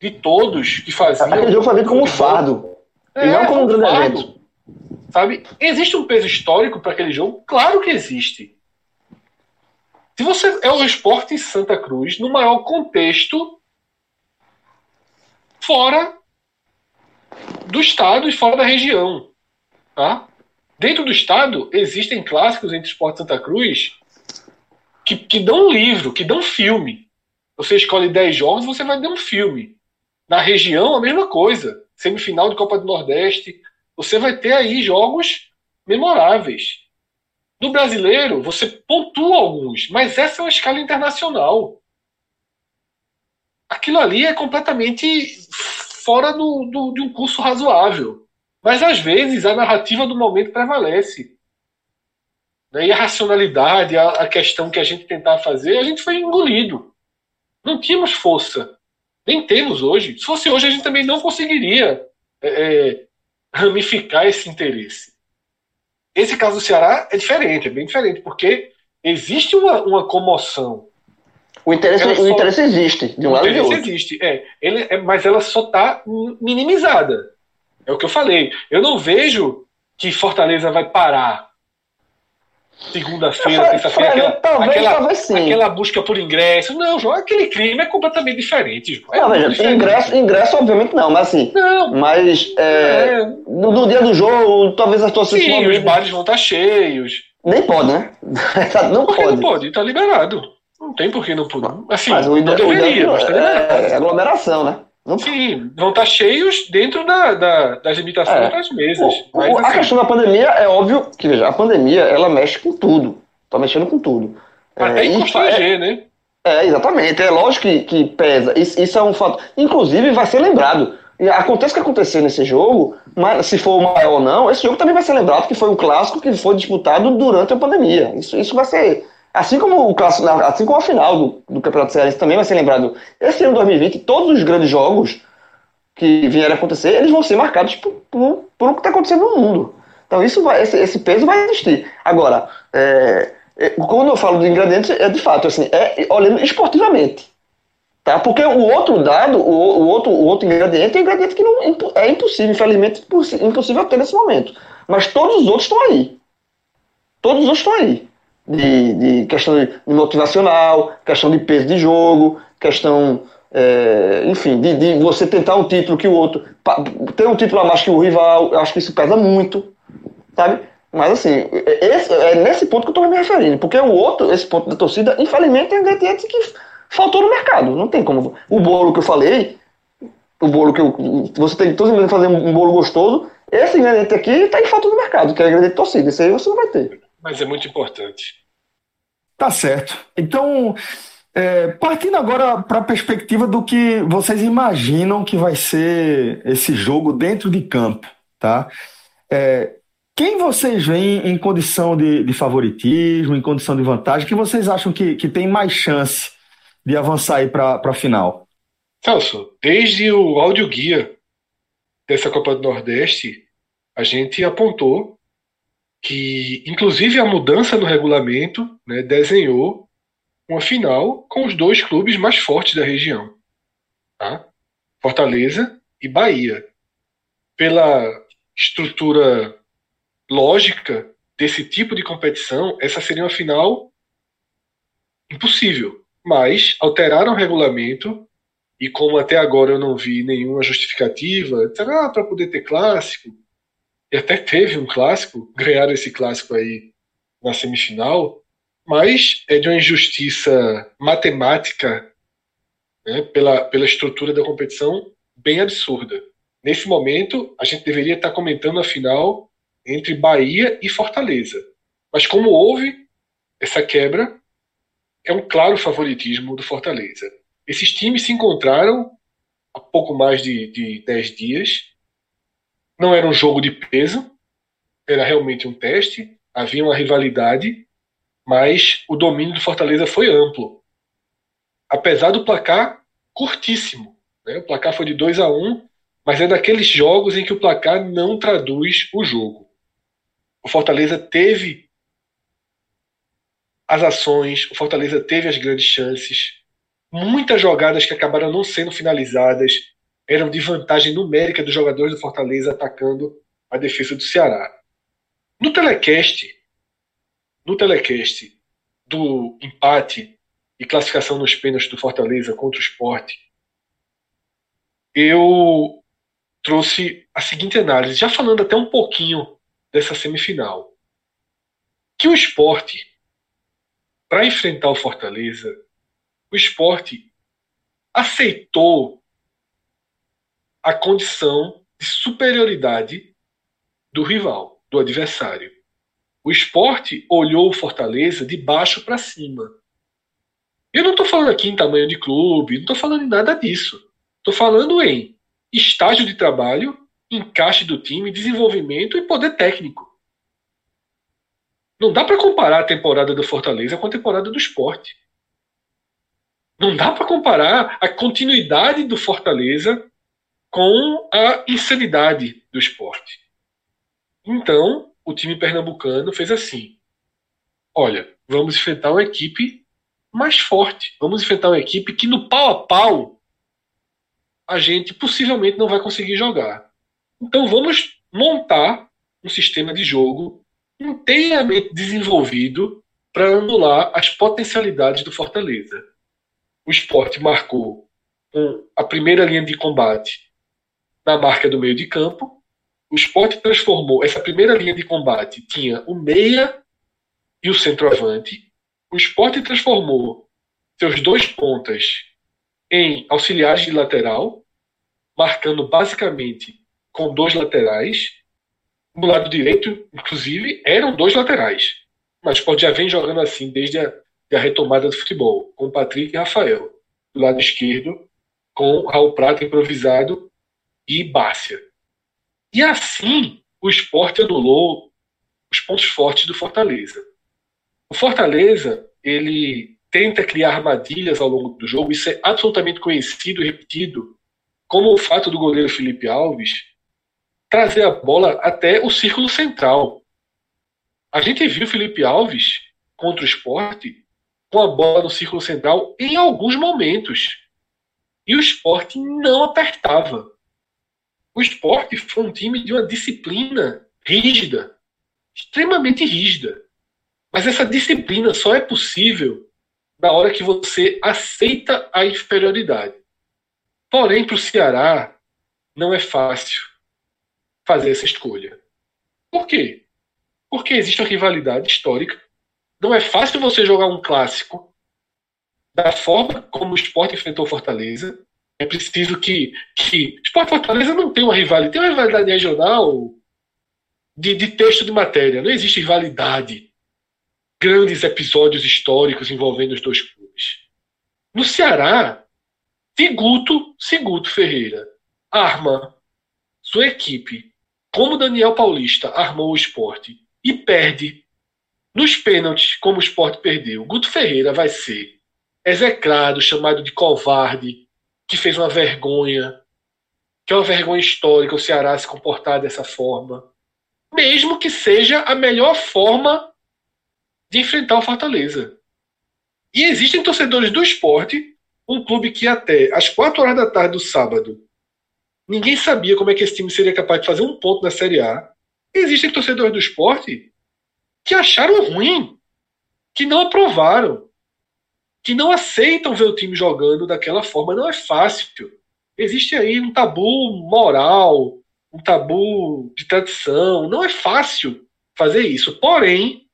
S3: de todos que faziam.
S2: Aquele jogo foi como um fardo.
S3: É,
S2: e não como um grande evento.
S3: Sabe? Existe um peso histórico para aquele jogo? Claro que existe. Se você é o esporte em Santa Cruz, no maior contexto, fora do estado e fora da região. Tá? Dentro do estado, existem clássicos entre esporte Santa Cruz que, que dão um livro, que dão filme. Você escolhe 10 jogos, você vai dar um filme. Na região, a mesma coisa. Semifinal de Copa do Nordeste, você vai ter aí jogos memoráveis. No brasileiro, você pontua alguns, mas essa é uma escala internacional. Aquilo ali é completamente fora do, do- de um curso razoável. Mas às vezes a narrativa do momento prevalece. Né? E a racionalidade, a, a questão que a gente tentava fazer, a gente foi engolido. Não tínhamos força. Nem temos hoje. Se fosse hoje, a gente também não conseguiria é, é, ramificar esse interesse. Esse caso do Ceará é diferente, é bem diferente, porque existe uma, uma comoção.
S2: O interesse,
S3: Ela
S2: o
S3: só-
S2: interesse existe, de um
S3: O
S2: lado e de
S3: interesse
S2: outro.
S3: existe, é, ele, é, mas ela só está minimizada. É o que eu falei. Eu não vejo que Fortaleza vai parar segunda-feira, terça-feira,
S2: Fra-
S3: aquela,
S2: talvez,
S3: aquela,
S2: talvez sim.
S3: aquela busca por ingresso. Não, João, aquele clima é completamente diferente. João. É
S2: Não, veja,
S3: diferente.
S2: ingresso, ingresso, obviamente não, mas assim.
S3: Não,
S2: Mas é,
S3: é,
S2: no, no dia do jogo, talvez as torcidas
S3: sim, os bares vão estar cheios.
S2: Nem pode, né? não pode.
S3: não pode? Tá liberado. Não tem por que não poder. Assim,
S2: Mas o
S3: não deveria, mas tá liberado.
S2: é, é aglomeração, né? Não
S3: Sim, vão estar cheios dentro da, da- das limitações
S2: É.
S3: das mesas.
S2: O-
S3: Mas,
S2: o- a
S3: assim,
S2: questão da pandemia é óbvio que, veja, a pandemia ela mexe com tudo. Tá mexendo com tudo.
S3: até
S2: É,
S3: em constranger, né?
S2: É, exatamente. É lógico que, que pesa. Isso, isso é um fato. Inclusive, vai ser lembrado. E Acontece o que aconteceu nesse jogo, mas se for o maior ou não, esse jogo também vai ser lembrado que foi um clássico que foi disputado durante a pandemia. Isso, isso vai ser. Assim como o clássico, assim como a final do, do Campeonato Cearense também vai ser lembrado. Esse ano 2020, todos os grandes jogos que vierem a acontecer, eles vão ser marcados por, por, por o que está acontecendo no mundo. Então isso vai, esse, esse peso vai existir. Agora, é, é, quando eu falo de ingredientes, é de fato, assim, é olhando esportivamente. Tá? Porque o outro dado, o, o outro, o outro ingrediente é um ingrediente que não, é impossível, infelizmente, impossível ter nesse momento. Mas todos os outros estão aí. Todos os outros estão aí. De, de questão de, de motivacional, questão de peso de jogo, questão, é, enfim, de, de você tentar um título que o outro. Ter um título a mais que o rival, eu acho que isso pesa muito. Sabe? Mas assim, esse- é nesse ponto que eu estou me referindo. Porque o outro, esse ponto da torcida, infelizmente, é um ingrediente que faltou no mercado. Não tem como. O bolo que eu falei, o bolo que eu, você tem todos os fazer um bolo gostoso. Esse ingrediente aqui está em falta no mercado, que é o ingrediente torcida. Esse aí você não vai ter.
S3: Mas é muito importante.
S1: Tá certo. Então, é, partindo agora para a perspectiva do que vocês imaginam que vai ser esse jogo dentro de campo, tá? É, quem vocês veem em condição de, de favoritismo, em condição de vantagem, que vocês acham que, que tem mais chance de avançar aí para a final?
S3: Celso, desde o áudio guia dessa Copa do Nordeste, a gente apontou que, inclusive, a mudança no regulamento né, desenhou uma final com os dois clubes mais fortes da região, tá? Fortaleza e Bahia. Pela estrutura lógica desse tipo de competição, essa seria uma final impossível. mas alteraram o regulamento e como até agora eu não vi nenhuma justificativa, disseram, ah, para poder ter clássico, e até teve um clássico, ganharam esse clássico aí na semifinal, mas é de uma injustiça matemática né, pela, pela estrutura da competição bem absurda. Nesse momento, a gente deveria estar comentando a final entre Bahia e Fortaleza. Mas como houve essa quebra, é um claro favoritismo do Fortaleza. Esses times se encontraram há pouco mais de, de 10 dias. Não era um jogo de peso, era realmente um teste, havia uma rivalidade, mas o domínio do Fortaleza foi amplo. Apesar do placar curtíssimo. Né? O placar foi de 2 a 1 mas é daqueles jogos em que o placar não traduz o jogo. O Fortaleza teve as ações, o Fortaleza teve as grandes chances, muitas jogadas que acabaram não sendo finalizadas eram de vantagem numérica dos jogadores do Fortaleza atacando a defesa do Ceará. No telecast, no telecast do empate e classificação nos pênaltis do Fortaleza contra o Esporte, eu trouxe a seguinte análise, já falando até um pouquinho dessa semifinal. Que o esporte, para enfrentar o Fortaleza, o esporte aceitou a condição de superioridade do rival, do adversário. O esporte olhou o Fortaleza de baixo para cima. Eu não estou falando aqui em tamanho de clube, não estou falando em nada disso. Estou falando em estágio de trabalho, encaixe do time, desenvolvimento e poder técnico. Não dá para comparar a temporada do Fortaleza com a temporada do esporte. Não dá para comparar a continuidade do Fortaleza com a insanidade do esporte. Então, o time pernambucano fez assim: olha, vamos enfrentar uma equipe mais forte. Vamos enfrentar uma equipe que no pau a pau a gente possivelmente não vai conseguir jogar. Então vamos montar um sistema de jogo inteiramente desenvolvido para anular as potencialidades do Fortaleza o esporte marcou a primeira linha de combate na marca do meio de campo. O esporte transformou essa primeira linha de combate, tinha o meia e o centroavante. O esporte transformou seus dois pontas em auxiliares de lateral, marcando basicamente com dois laterais. No lado direito, inclusive, eram dois laterais. Mas esporte já vem jogando assim desde a a retomada do futebol, com Patrick e Rafael. Do lado esquerdo, com Raul Prata improvisado e Bárcia. E assim, o esporte anulou os pontos fortes do Fortaleza. O Fortaleza, ele tenta criar armadilhas ao longo do jogo, isso é absolutamente conhecido e repetido, como o fato do goleiro Felipe Alves trazer a bola até o círculo central. A gente viu Felipe Alves contra o esporte com a bola no círculo central em alguns momentos. E o esporte não apertava. O esporte foi um time de uma disciplina rígida, extremamente rígida. Mas essa disciplina só é possível na hora que você aceita a inferioridade. Porém, para o Ceará, não é fácil fazer essa escolha. Por quê? Porque existe uma rivalidade histórica não é fácil você jogar um clássico da forma como o esporte enfrentou Fortaleza. É preciso que, que Esporte Fortaleza não tem uma rivalidade, tem uma rivalidade regional de, de texto de matéria. Não existe rivalidade. Grandes episódios históricos envolvendo os dois clubes. No Ceará, Siguto, Siguto Ferreira arma sua equipe, como Daniel Paulista armou o esporte, e perde nos pênaltis, como o esporte perdeu, Guto Ferreira vai ser execrado, chamado de covarde, que fez uma vergonha, que é uma vergonha histórica o Ceará se comportar dessa forma. Mesmo que seja a melhor forma de enfrentar o Fortaleza. E existem torcedores do esporte, um clube que até às 4 horas da tarde do sábado ninguém sabia como é que esse time seria capaz de fazer um ponto na Série A. Existem torcedores do esporte que acharam ruim, que não aprovaram, que não aceitam ver o time jogando daquela forma. Não é fácil. Existe aí um tabu moral, um tabu de tradição. Não é fácil fazer isso. Porém,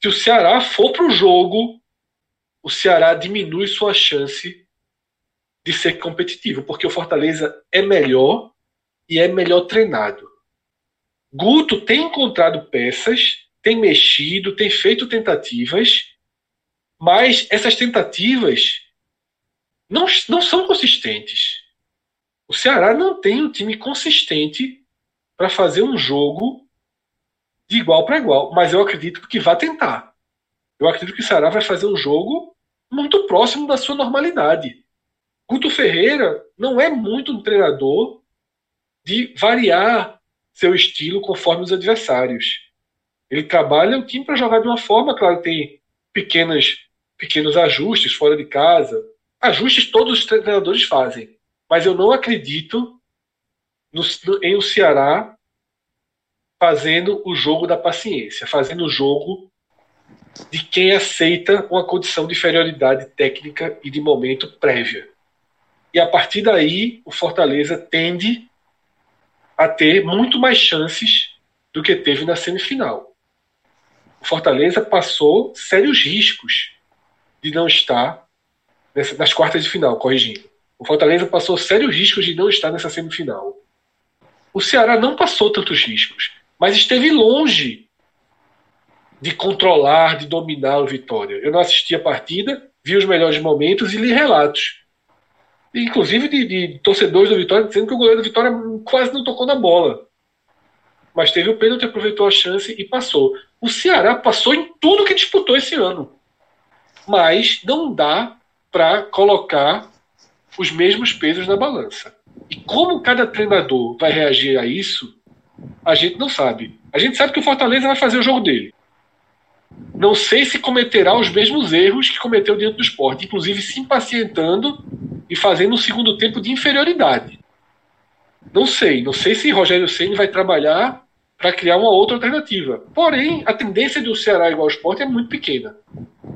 S3: se o Ceará for para o jogo, o Ceará diminui sua chance de ser competitivo, porque o Fortaleza é melhor e é melhor treinado. Guto tem encontrado peças, tem mexido, tem feito tentativas, mas essas tentativas não, não são consistentes. O Ceará não tem um time consistente para fazer um jogo de igual para igual, mas eu acredito que vai tentar. Eu acredito que o Ceará vai fazer um jogo muito próximo da sua normalidade. Guto Ferreira não é muito um treinador de variar seu estilo conforme os adversários. Ele trabalha o time para jogar de uma forma, claro, tem pequenas, pequenos ajustes fora de casa. Ajustes todos os treinadores fazem. Mas eu não acredito no, em o Ceará fazendo o jogo da paciência, fazendo o jogo de quem aceita uma condição de inferioridade técnica e de momento prévia. E a partir daí, o Fortaleza tende a ter muito mais chances do que teve na semifinal. O Fortaleza passou sérios riscos de não estar nessa, nas quartas de final, corrigindo. O Fortaleza passou sérios riscos de não estar nessa semifinal. O Ceará não passou tantos riscos, mas esteve longe de controlar, de dominar o Vitória. Eu não assisti a partida, vi os melhores momentos e li relatos inclusive de, de, torcedores do Vitória, dizendo que o goleiro do Vitória quase não tocou na bola. Mas teve o pênalti, aproveitou a chance e passou. O Ceará passou em tudo que disputou esse ano. Mas não dá para colocar os mesmos pesos na balança. E como cada treinador vai reagir a isso, a gente não sabe. A gente sabe que o Fortaleza vai fazer o jogo dele. Não sei se cometerá os mesmos erros que cometeu dentro do esporte, inclusive se impacientando e fazendo um segundo tempo de inferioridade. Não sei, não sei se Rogério Ceni vai trabalhar para criar uma outra alternativa. Porém, a tendência do Ceará igual ao esporte é muito pequena,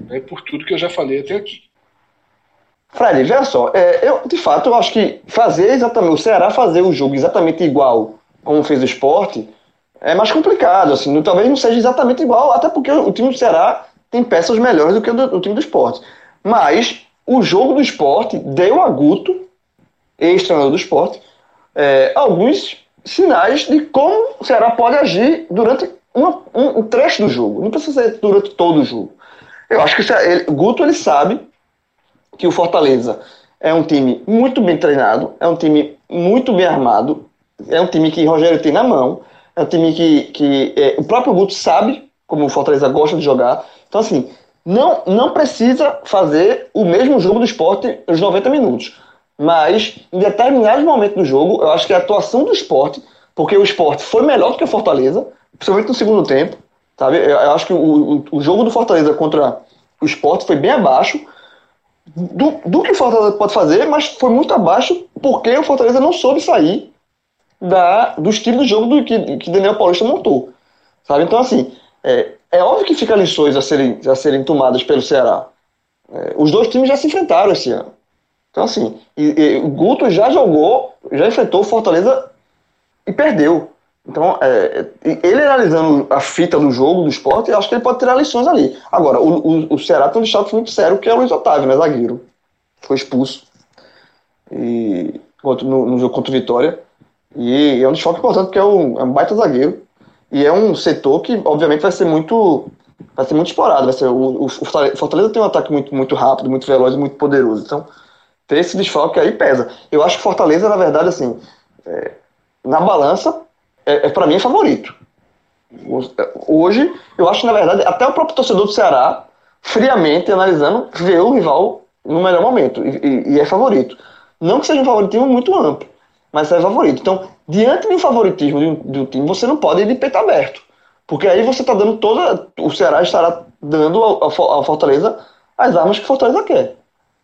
S3: né, por tudo que eu já falei até aqui.
S2: Fred, veja só, é, eu, de fato, eu acho que fazer exatamente, o Ceará fazer o jogo exatamente igual como fez o esporte é mais complicado, assim, talvez não seja exatamente igual, até porque o time do Ceará tem peças melhores do que o, do, o time do esporte. Mas o jogo do esporte deu a Guto, ex-treinador do esporte, é, alguns sinais de como o Ceará pode agir durante uma, um, um, trecho do jogo. Não precisa ser durante todo o jogo. Eu acho que o, ele, Guto ele sabe que o Fortaleza é um time muito bem treinado, é um time muito bem armado, é um time que Rogério tem na mão, é um time que, que é, o próprio Guto sabe como o Fortaleza gosta de jogar. Então, assim, não, não precisa fazer o mesmo jogo do esporte nos 90 minutos. Mas, em determinados momentos do jogo, eu acho que a atuação do esporte, porque o esporte foi melhor do que o Fortaleza, principalmente no segundo tempo, sabe? Eu, eu acho que o, o, o, jogo do Fortaleza contra o esporte foi bem abaixo do, do que o Fortaleza pode fazer, mas foi muito abaixo porque o Fortaleza não soube sair da, do estilo de jogo do, que, que Daniel Paulista montou. Sabe? Então, assim, é, é óbvio que fica lições a serem, a serem tomadas pelo Ceará. É, os dois times já se enfrentaram esse ano. Então, assim, e, e, o Guto já jogou, já enfrentou o Fortaleza e perdeu. Então, é, ele analisando a fita do jogo, do esporte, acho que ele pode tirar lições ali. Agora, o, o, o Ceará tem um destaque muito sério, que é o Luiz Otávio, né, zagueiro. Foi expulso e, no, no jogo contra o Vitória. E é um desfalque importante, porque é um, é um baita zagueiro. E é um setor que, obviamente, vai ser muito vai ser muito explorado. Vai ser, o, o Fortaleza tem um ataque muito, muito rápido, muito veloz e muito poderoso. Então, ter esse desfalque aí pesa. Eu acho que Fortaleza, na verdade, assim, é, na balança, é, é para mim é favorito. Hoje, eu acho na verdade, até o próprio torcedor do Ceará, friamente analisando, vê o rival no melhor momento e, e, e é favorito. Não que seja um favoritismo muito amplo, mas é favorito. Então, diante do favoritismo do, do time, você não pode ir de peito aberto. Porque aí você está dando toda. O Ceará estará dando ao, Fortaleza as armas que o Fortaleza quer.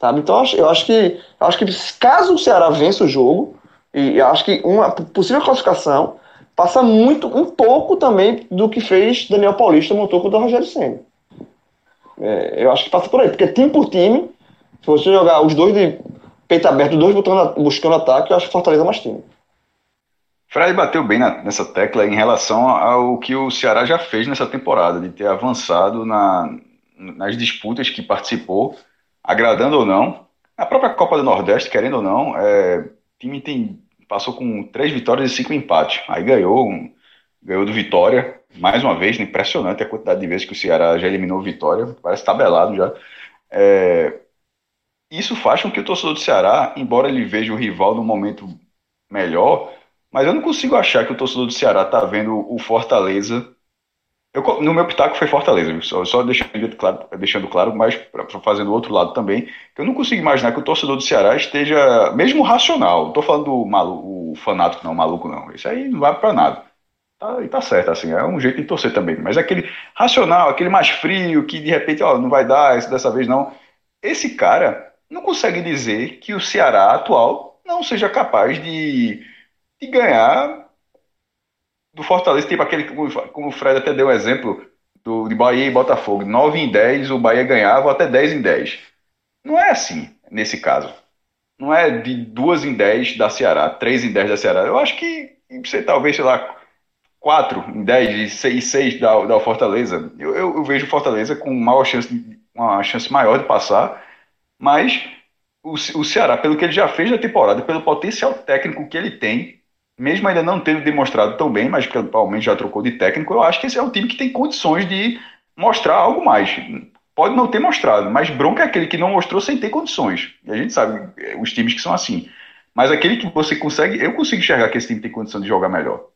S2: Sabe? Então eu acho, que. Eu acho que caso o Ceará vença o jogo, e eu acho que uma possível classificação passa muito, um pouco também do que fez Daniel Paulista montou contra o Rogério Senna. É, eu acho que passa por aí, porque time por time, se você jogar os dois de peito aberto, dois buscando, buscando ataque, eu acho que Fortaleza é mais time.
S4: Fred bateu bem na, nessa tecla em relação ao que o Ceará já fez nessa temporada, de ter avançado na, nas disputas que participou, agradando ou não. A própria Copa do Nordeste, querendo ou não, é, o time tem, passou com três vitórias e cinco empates. Aí ganhou, um, ganhou do Vitória, mais uma vez, né, impressionante a quantidade de vezes que o Ceará já eliminou o Vitória, parece tabelado já. É, isso faz com que o torcedor do Ceará, embora ele veja o rival num momento melhor, mas eu não consigo achar que o torcedor do Ceará tá vendo o Fortaleza. Eu, no meu pitaco foi Fortaleza, só, só deixando, claro, deixando claro, mas pra, pra fazendo o outro lado também, que eu não consigo imaginar que o torcedor do Ceará esteja, mesmo racional, não tô falando do maluco, o fanático não, maluco não, isso aí não vai para nada. Tá, e tá certo, assim, é um jeito de torcer também, mas aquele racional, aquele mais frio, que de repente, ó, não vai dar, dessa vez não. Esse cara não consegue dizer que o Ceará atual não seja capaz de e ganhar do Fortaleza, tipo aquele, como o Fred até deu um exemplo, do, de Bahia e Botafogo, 9 em 10, o Bahia ganhava até 10 em 10. Não é assim, nesse caso. Não é de 2 em 10 da Ceará, 3 em 10 da Ceará. Eu acho que você talvez, sei lá, 4 em 10 e 6, 6 da, da Fortaleza. Eu, eu, eu vejo Fortaleza com maior chance, uma chance maior de passar, mas o, o Ceará, pelo que ele já fez na temporada, pelo potencial técnico que ele tem, mesmo ainda não tendo demonstrado tão bem, mas que atualmente já trocou de técnico, eu acho que esse é um time que tem condições de mostrar algo mais. Pode não ter mostrado, mas bronca é aquele que não mostrou sem ter condições. E a gente sabe é, os times que são assim. Mas aquele que você consegue, eu consigo enxergar que esse time tem condição de jogar melhor.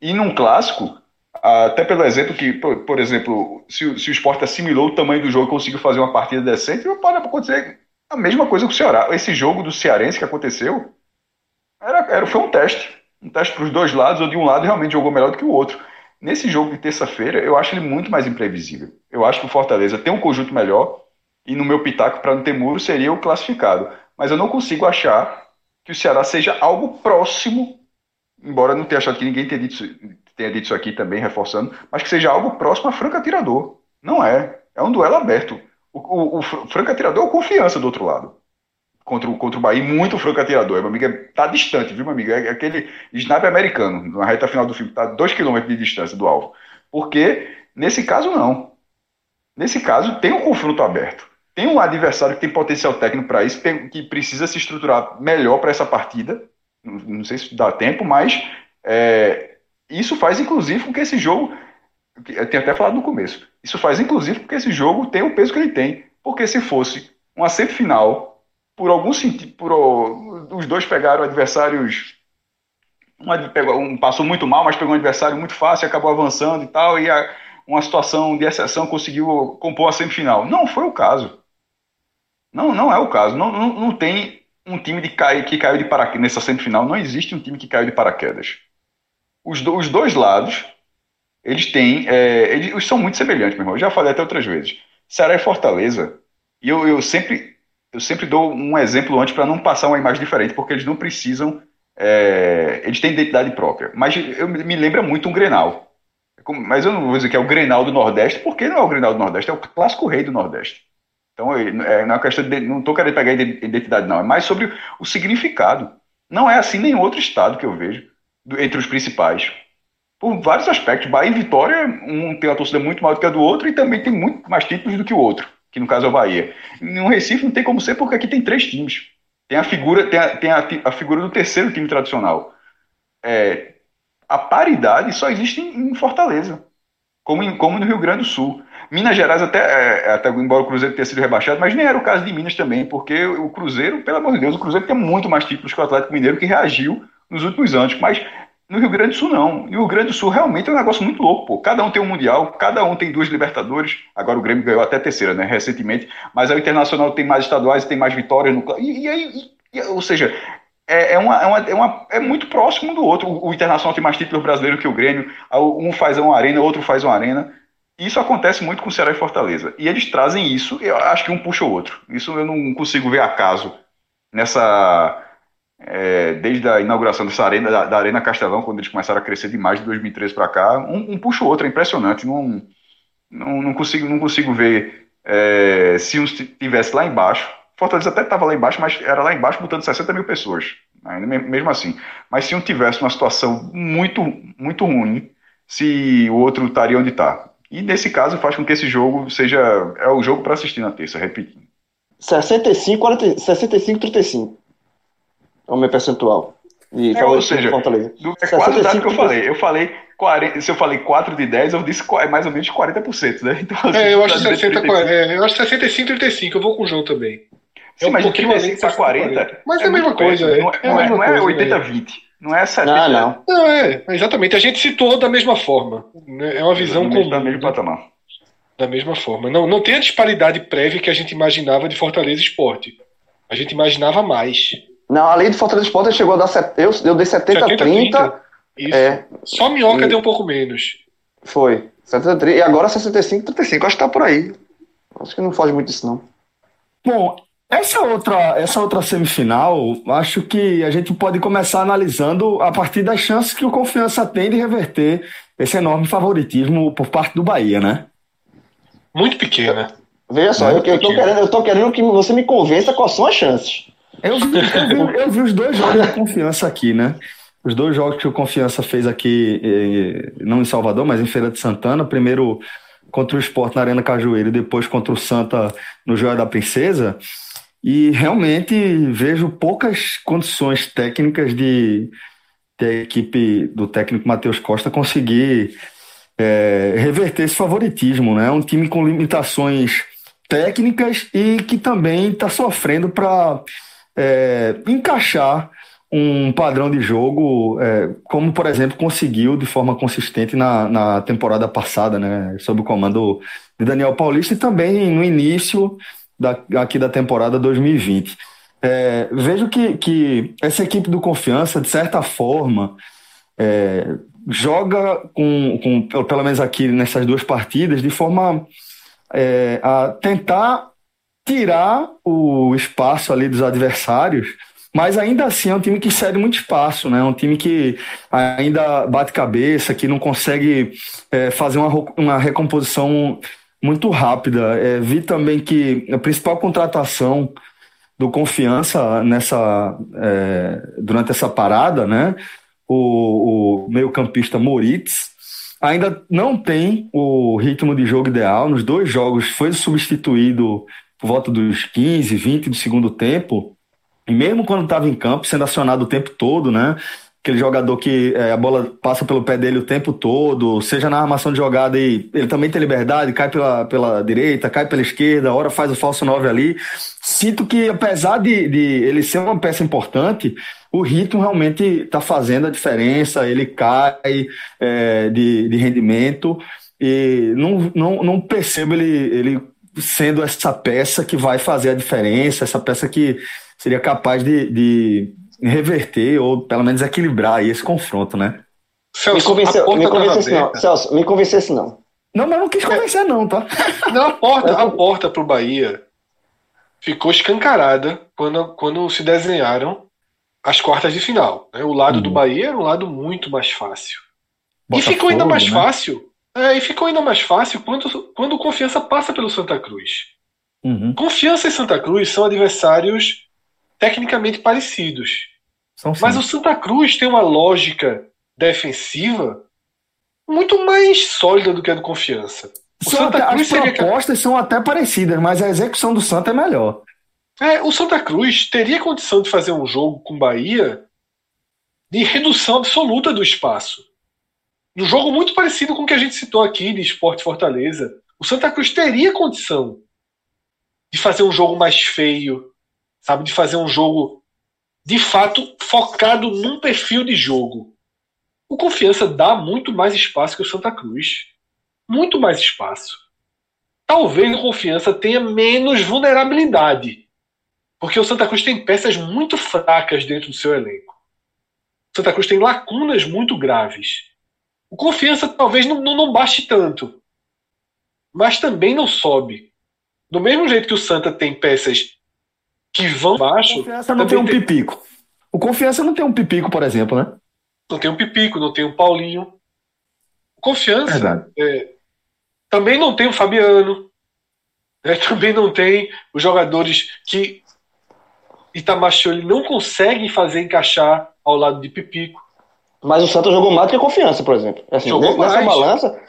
S4: E num clássico, até pelo exemplo que, por, por exemplo, se, se, o esporte assimilou o tamanho do jogo e conseguiu fazer uma partida decente, pode acontecer a mesma coisa com o Ceará. Esse jogo do Cearense que aconteceu era, era, foi um teste um teste para os dois lados, ou de um lado realmente jogou melhor do que o outro. Nesse jogo de terça-feira, eu acho ele muito mais imprevisível. Eu acho que o Fortaleza tem um conjunto melhor, e no meu pitaco, para não ter muro, seria o classificado. Mas eu não consigo achar que o Ceará seja algo próximo, embora não tenha achado que ninguém tenha dito, tenha dito isso aqui também, reforçando, mas que seja algo próximo a Franca Atirador. Não é. É um duelo aberto. O, o, o Franca Atirador é confiança do outro lado contra o, contra o Bahia, muito franco atirador. Meu amigo, tá distante, viu, meu amigo? É aquele sniper americano, na reta final do filme, tá dois quilômetros de distância do alvo. Porque, nesse caso, não. Nesse caso, tem um confronto aberto. Tem um adversário que tem potencial técnico para isso, que precisa se estruturar melhor para essa partida. Não sei se dá tempo, mas é, isso faz, inclusive, com que esse jogo. Eu tenho até falado no começo. Isso faz, inclusive, com que esse jogo tenha o peso que ele tem. Porque se fosse uma semifinal por algum sentido, por, os dois pegaram adversários. Um, um passou muito mal, mas pegou um adversário muito fácil, acabou avançando e tal, e a, uma situação de exceção conseguiu compor a semifinal. Não foi o caso. Não, não é o caso. Não, não, não tem um time de cai, que caiu de paraquedas nessa semifinal. Não existe um time que caiu de paraquedas. Os, do, os dois lados, eles têm. É, eles são muito semelhantes, meu irmão. Eu já falei até outras vezes. Ceará e Fortaleza. E eu, eu sempre eu sempre dou um exemplo antes para não passar uma imagem diferente, porque eles não precisam. É, eles têm identidade própria. Mas eu me lembra muito um Grenal. Mas eu não vou dizer que é o Grenal do Nordeste, porque não é o Grenal do Nordeste, é o clássico rei do Nordeste. Então, é, não é questão de, não estou querendo pegar identidade, não. É mais sobre o significado. Não é assim nem outro estado que eu vejo entre os principais. Por vários aspectos. Bahia e Vitória, um tem uma torcida muito maior do que a do outro e também tem muito mais títulos do que o outro que no caso é o Bahia. No Recife não tem como ser porque aqui tem três times. Tem a figura, tem a, tem a, a figura do terceiro time tradicional. É, a paridade só existe em, em Fortaleza, como, em, como no Rio Grande do Sul. Minas Gerais, até, é, até embora o Cruzeiro tenha sido rebaixado, mas nem era o caso de Minas também, porque o Cruzeiro, pelo amor de Deus, o Cruzeiro tem muito mais títulos que o Atlético Mineiro, que reagiu nos últimos anos. Mas no Rio Grande do Sul, não. E o Rio Grande do Sul realmente é um negócio muito louco, pô. Cada um tem um Mundial, cada um tem duas Libertadores. Agora o Grêmio ganhou até terceira, né? Recentemente. Mas o Internacional tem mais estaduais, tem mais vitórias. No... E, aí, ou seja, é, é, uma, é, uma, é, uma, é, muito próximo do outro. O, o Internacional tem mais títulos brasileiros que o Grêmio. Um faz uma arena, outro faz uma arena. Isso acontece muito com o Ceará e Fortaleza. E eles trazem isso, eu acho que um puxa o outro. Isso eu não consigo ver acaso nessa é, desde a inauguração dessa arena, da, da, Arena Castelão, quando eles começaram a crescer demais de 2013 para cá, um, um puxa o outro, é impressionante. Não, não, não, consigo, não consigo ver é, se um estivesse lá embaixo, Fortaleza até estava lá embaixo, mas era lá embaixo botando 60 mil pessoas, ainda mesmo assim. Mas se um tivesse uma situação muito, muito ruim, se o outro estaria onde está. E nesse caso faz com que esse jogo seja é o jogo para assistir na terça, repetindo.
S2: 65, 40, 65, 35. É o meu percentual.
S4: E é, ou seja, Fortaleza. Do, é quase o dado que eu falei. Eu falei 40, se eu falei 4 de 10, eu disse é mais ou menos 40%, né?
S3: Então, assim, é, eu acho, 60, 40, é, eu acho 65, 35. Eu vou com o João também.
S4: Sim, é um mas de 35 para 40, 40.
S3: Mas é, a mesma coisa.
S4: Não é, não é, não é 80-20. Não é 70.
S2: Não, não.
S3: não é, exatamente. A gente citou da mesma forma. Né? É uma visão comum. Da
S4: mesma patamar.
S3: Da mesma forma. Não, não tem a disparidade prévia que a gente imaginava de Fortaleza Esporte. A gente imaginava mais.
S2: Não, além de Fortaleza Esporte, chegou a dar. Set... Eu, eu dei 70, 70 30. 30.
S3: Isso. É. Só Minhoca e... deu um pouco menos.
S2: Foi. 70, 30. E agora 65, 35. Acho que tá por aí. Acho que não foge muito disso, não.
S1: Bom, essa outra, essa outra semifinal, acho que a gente pode começar analisando a partir das chances que o Confiança tem de reverter esse enorme favoritismo por parte do Bahia, né?
S3: Muito pequena.
S2: Veja só, eu, eu, tô querendo, eu tô querendo que você me convença quais são as chances.
S1: Eu vi, eu vi, eu vi os dois jogos de confiança aqui, né? Os dois jogos que o Confiança fez aqui, eh, não em Salvador, mas em Feira de Santana. Primeiro contra o Sport na Arena Cajueiro e depois contra o Santa no Joia da Princesa. E realmente vejo poucas condições técnicas de, de a equipe do técnico Matheus Costa conseguir é, reverter esse favoritismo. Né? Um time com limitações técnicas e que também está sofrendo para é, encaixar um padrão de jogo, é, como por exemplo conseguiu de forma consistente na, na temporada passada, né, sob o comando de Daniel Paulista e também no início da, aqui da temporada 2020. É, vejo que, que essa equipe do Confiança, de certa forma, é, joga com, com, pelo menos aqui nessas duas partidas, de forma é, a tentar tirar o espaço ali dos adversários, mas ainda assim é um time que cede muito espaço, né? É um time que ainda bate cabeça, que não consegue é, fazer uma, uma recomposição muito rápida. É, vi também que a principal contratação do Confiança nessa é, durante essa parada, né? O, o meio-campista Moritz ainda não tem o ritmo de jogo ideal. Nos dois jogos foi substituído por volta dos 15, 20 do segundo tempo. E mesmo quando estava em campo, sendo acionado o tempo todo, né? Aquele jogador que é, a bola passa pelo pé dele o tempo todo, seja na armação de jogada e ele também tem liberdade, cai pela, pela direita, cai pela esquerda, hora faz o falso 9 ali. Sinto que, apesar de, de ele ser uma peça importante, o ritmo realmente está fazendo a diferença, ele cai é, de, de rendimento e não, não, não percebo ele, ele sendo essa peça que vai fazer a diferença, essa peça que seria capaz de, de reverter ou pelo menos equilibrar esse confronto, né?
S2: Celso, me convenceu, me convencesse não. Celso, me convencesse não.
S1: Não, mas não quis convencer não, tá?
S3: Não, a porta, a porta pro Bahia ficou escancarada quando, quando se desenharam as quartas de final. Né? O lado uhum. do Bahia era um lado muito mais fácil. e ficou ainda mais né? fácil. É, e ficou ainda mais fácil quando, quando o Confiança passa pelo Santa Cruz. Uhum. Confiança e Santa Cruz são adversários tecnicamente parecidos. Mas o Santa Cruz tem uma lógica defensiva muito mais sólida do que a do Confiança.
S1: O são Santa até, Cruz as propostas são até parecidas, mas a execução do Santa é melhor.
S3: É, o Santa Cruz teria condição de fazer um jogo com Bahia de redução absoluta do espaço. Um jogo muito parecido com o que a gente citou aqui de Esporte Fortaleza. O Santa Cruz teria condição de fazer um jogo mais feio, sabe? De fazer um jogo de fato focado num perfil de jogo. O Confiança dá muito mais espaço que o Santa Cruz. Muito mais espaço. Talvez o Confiança tenha menos vulnerabilidade. Porque o Santa Cruz tem peças muito fracas dentro do seu elenco. O Santa Cruz tem lacunas muito graves. O Confiança talvez não, não, não baste tanto. Mas também não sobe. Do mesmo jeito que o Santa tem peças que vão baixo.
S1: O Confiança não tem um tem... pipico. O Confiança não tem um pipico, por exemplo, né?
S3: Não tem um pipico, não tem um Paulinho. O Confiança é, também não tem o Fabiano. Né? Também não tem os jogadores que Itamachioli não consegue fazer encaixar ao lado de Pipico.
S2: Mas o Santa jogou mais do que a confiança, por exemplo. Assim,
S3: Jogou
S2: nessa
S3: mais.
S2: balança,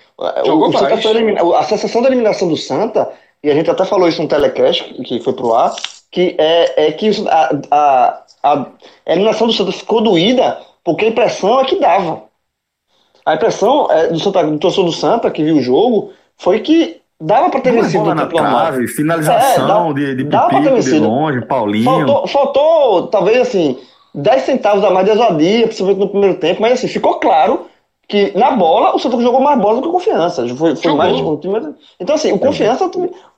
S3: Jogou
S2: o, o Santa
S3: mais.
S2: foi elimina- a sensação da eliminação do Santa, e a gente até falou isso no telecast, que foi pro ar, que é, é que a, a, a eliminação do Santa ficou doída porque a impressão é que dava. A impressão é, do, Santa, do torcedor do Santa, que viu o jogo, foi que dava pra ter
S1: Uma
S2: vencido
S1: bola
S2: no
S1: na trave, finalização
S2: É, dá-
S1: de, de
S2: dá pra ter
S1: Pipico, de
S2: vencido.
S1: longe, Paulinho.
S2: Faltou, faltou, talvez assim, 10 centavos a mais de ousadia, principalmente no primeiro tempo, mas assim, ficou claro que na bola o Santa Cruz jogou mais bola do que o confiança. Foi, foi mais um time. mas- Então, assim, o confiança,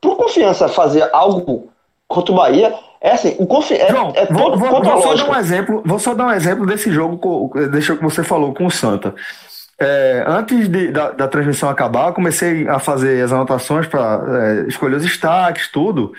S2: pro confiança fazer algo contra o Bahia, é assim, o confi é, é
S1: vou, vou- vou só dar um exemplo, vou só dar um exemplo desse jogo, deixa que você falou com o Santa. É, antes de- da, da transmissão acabar, eu comecei a fazer as anotações para escolher os destaques, tudo.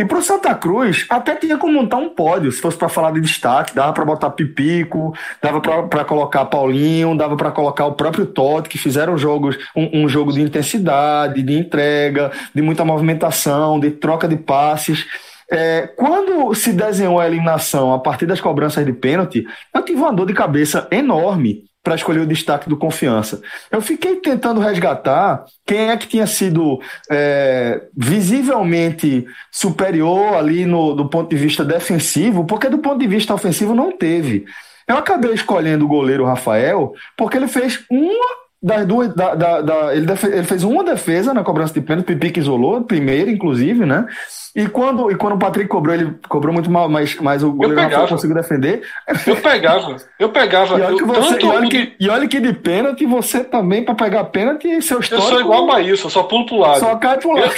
S1: E pro Santa Cruz, até tinha como montar um pódio, se fosse para falar de destaque, dava para botar Pipico, dava para colocar Paulinho, dava para colocar o próprio Totti, que fizeram jogos, um, um jogo de intensidade, de entrega, de muita movimentação, de troca de passes. É, quando se desenhou a eliminação a partir das cobranças de pênalti, eu tive uma dor de cabeça enorme para escolher o destaque do confiança. Eu fiquei tentando resgatar quem é que tinha sido é, visivelmente superior ali no, do ponto de vista defensivo, porque do ponto de vista ofensivo não teve. Eu acabei escolhendo o goleiro Rafael porque ele fez uma das duas. Da, da- da- ele, defe- ele fez uma defesa na cobrança de pênalti, Pipique isolou, primeiro, inclusive, né? E quando, e quando o Patrick cobrou, ele cobrou muito mal, mas, mas o goleiro Rafael
S3: pegava.
S1: conseguiu defender.
S3: Eu pegava, eu pegava.
S1: E olha,
S3: eu,
S1: que você,
S3: tanto
S1: e, olha que, e olha que de pênalti, você também, para pegar pênalti, seu
S3: eu
S1: histórico.
S3: sou igual o Maílson, eu só pulo pro lado.
S1: Só cai pro lado.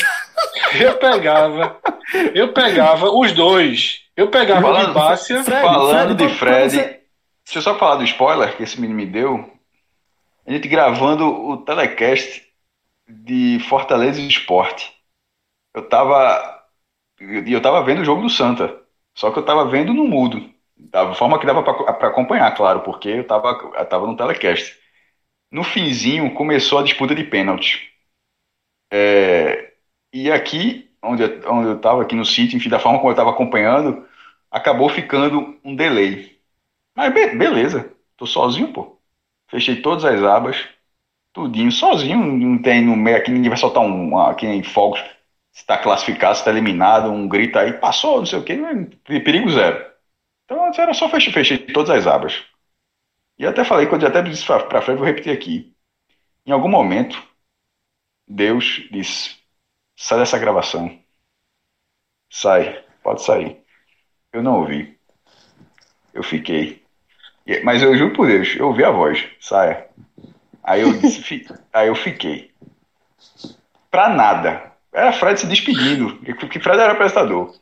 S3: Eu pegava, eu pegava os dois. Eu pegava
S4: Falando-
S3: de Bárcia.
S1: Fred,
S4: Falando
S1: Fred,
S4: de Fred,
S1: você-
S4: deixa eu só falar do spoiler que esse menino me deu. A gente gravando o telecast de Fortaleza Esporte. Eu tava. Eu tava vendo o jogo do Santa. Só que eu tava vendo no mudo. Da forma que dava pra acompanhar, claro, porque eu tava, eu tava no telecast. No finzinho começou a disputa de pênalti. É, e aqui, onde eu, onde eu tava, aqui no sítio, enfim, da forma como eu tava acompanhando, acabou ficando um delay. Mas be- beleza, tô sozinho, pô. Fechei todas as abas, tudinho, sozinho, não tem no meio aqui, ninguém vai soltar um, aqui em fogos, se tá classificado, se tá eliminado, um grito aí, passou, não sei o que, perigo zero. Então era só fechei, fechei todas as abas. E até falei, quando eu até disse pra frente, vou repetir aqui. Em algum momento, Deus disse, sai dessa gravação. Sai, pode sair. Eu não ouvi. Eu fiquei. Mas eu juro por Deus, eu ouvi a voz. Saia. Aí eu disse, fi- aí eu fiquei. Pra nada. Era Fred se despedindo, que Fred era apresentador.